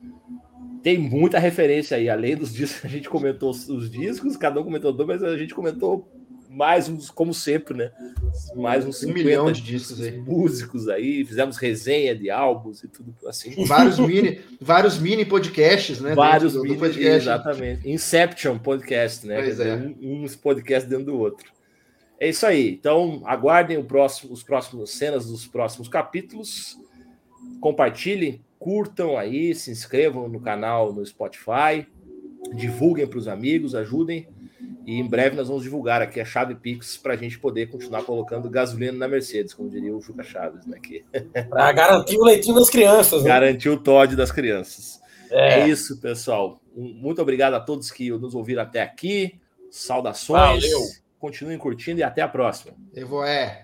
Tem muita referência aí, além dos discos, a gente comentou os discos, cada um comentou dois, mas a gente comentou mais uns, como sempre, né? Mais uns um milhão de discos aí. músicos aí, fizemos resenha de álbuns e tudo assim. Vários mini, vários mini podcasts, né? Vários do, mini, do podcast. exatamente. Inception podcast, né? Pois é. um, uns podcasts dentro do outro. É isso aí. Então, aguardem próximo, os próximos cenas dos próximos capítulos. Compartilhem, curtam aí, se inscrevam no canal no Spotify, divulguem para os amigos, ajudem e em breve nós vamos divulgar aqui a chave Pix para a gente poder continuar colocando gasolina na Mercedes, como diria o Juca Chaves, né? Para garantir o leitinho das crianças. Né? Garantir o Todd das crianças. É. é. isso, pessoal. Muito obrigado a todos que nos ouviram até aqui. Saudações. Valeu. Continuem curtindo e até a próxima. Eu vou é.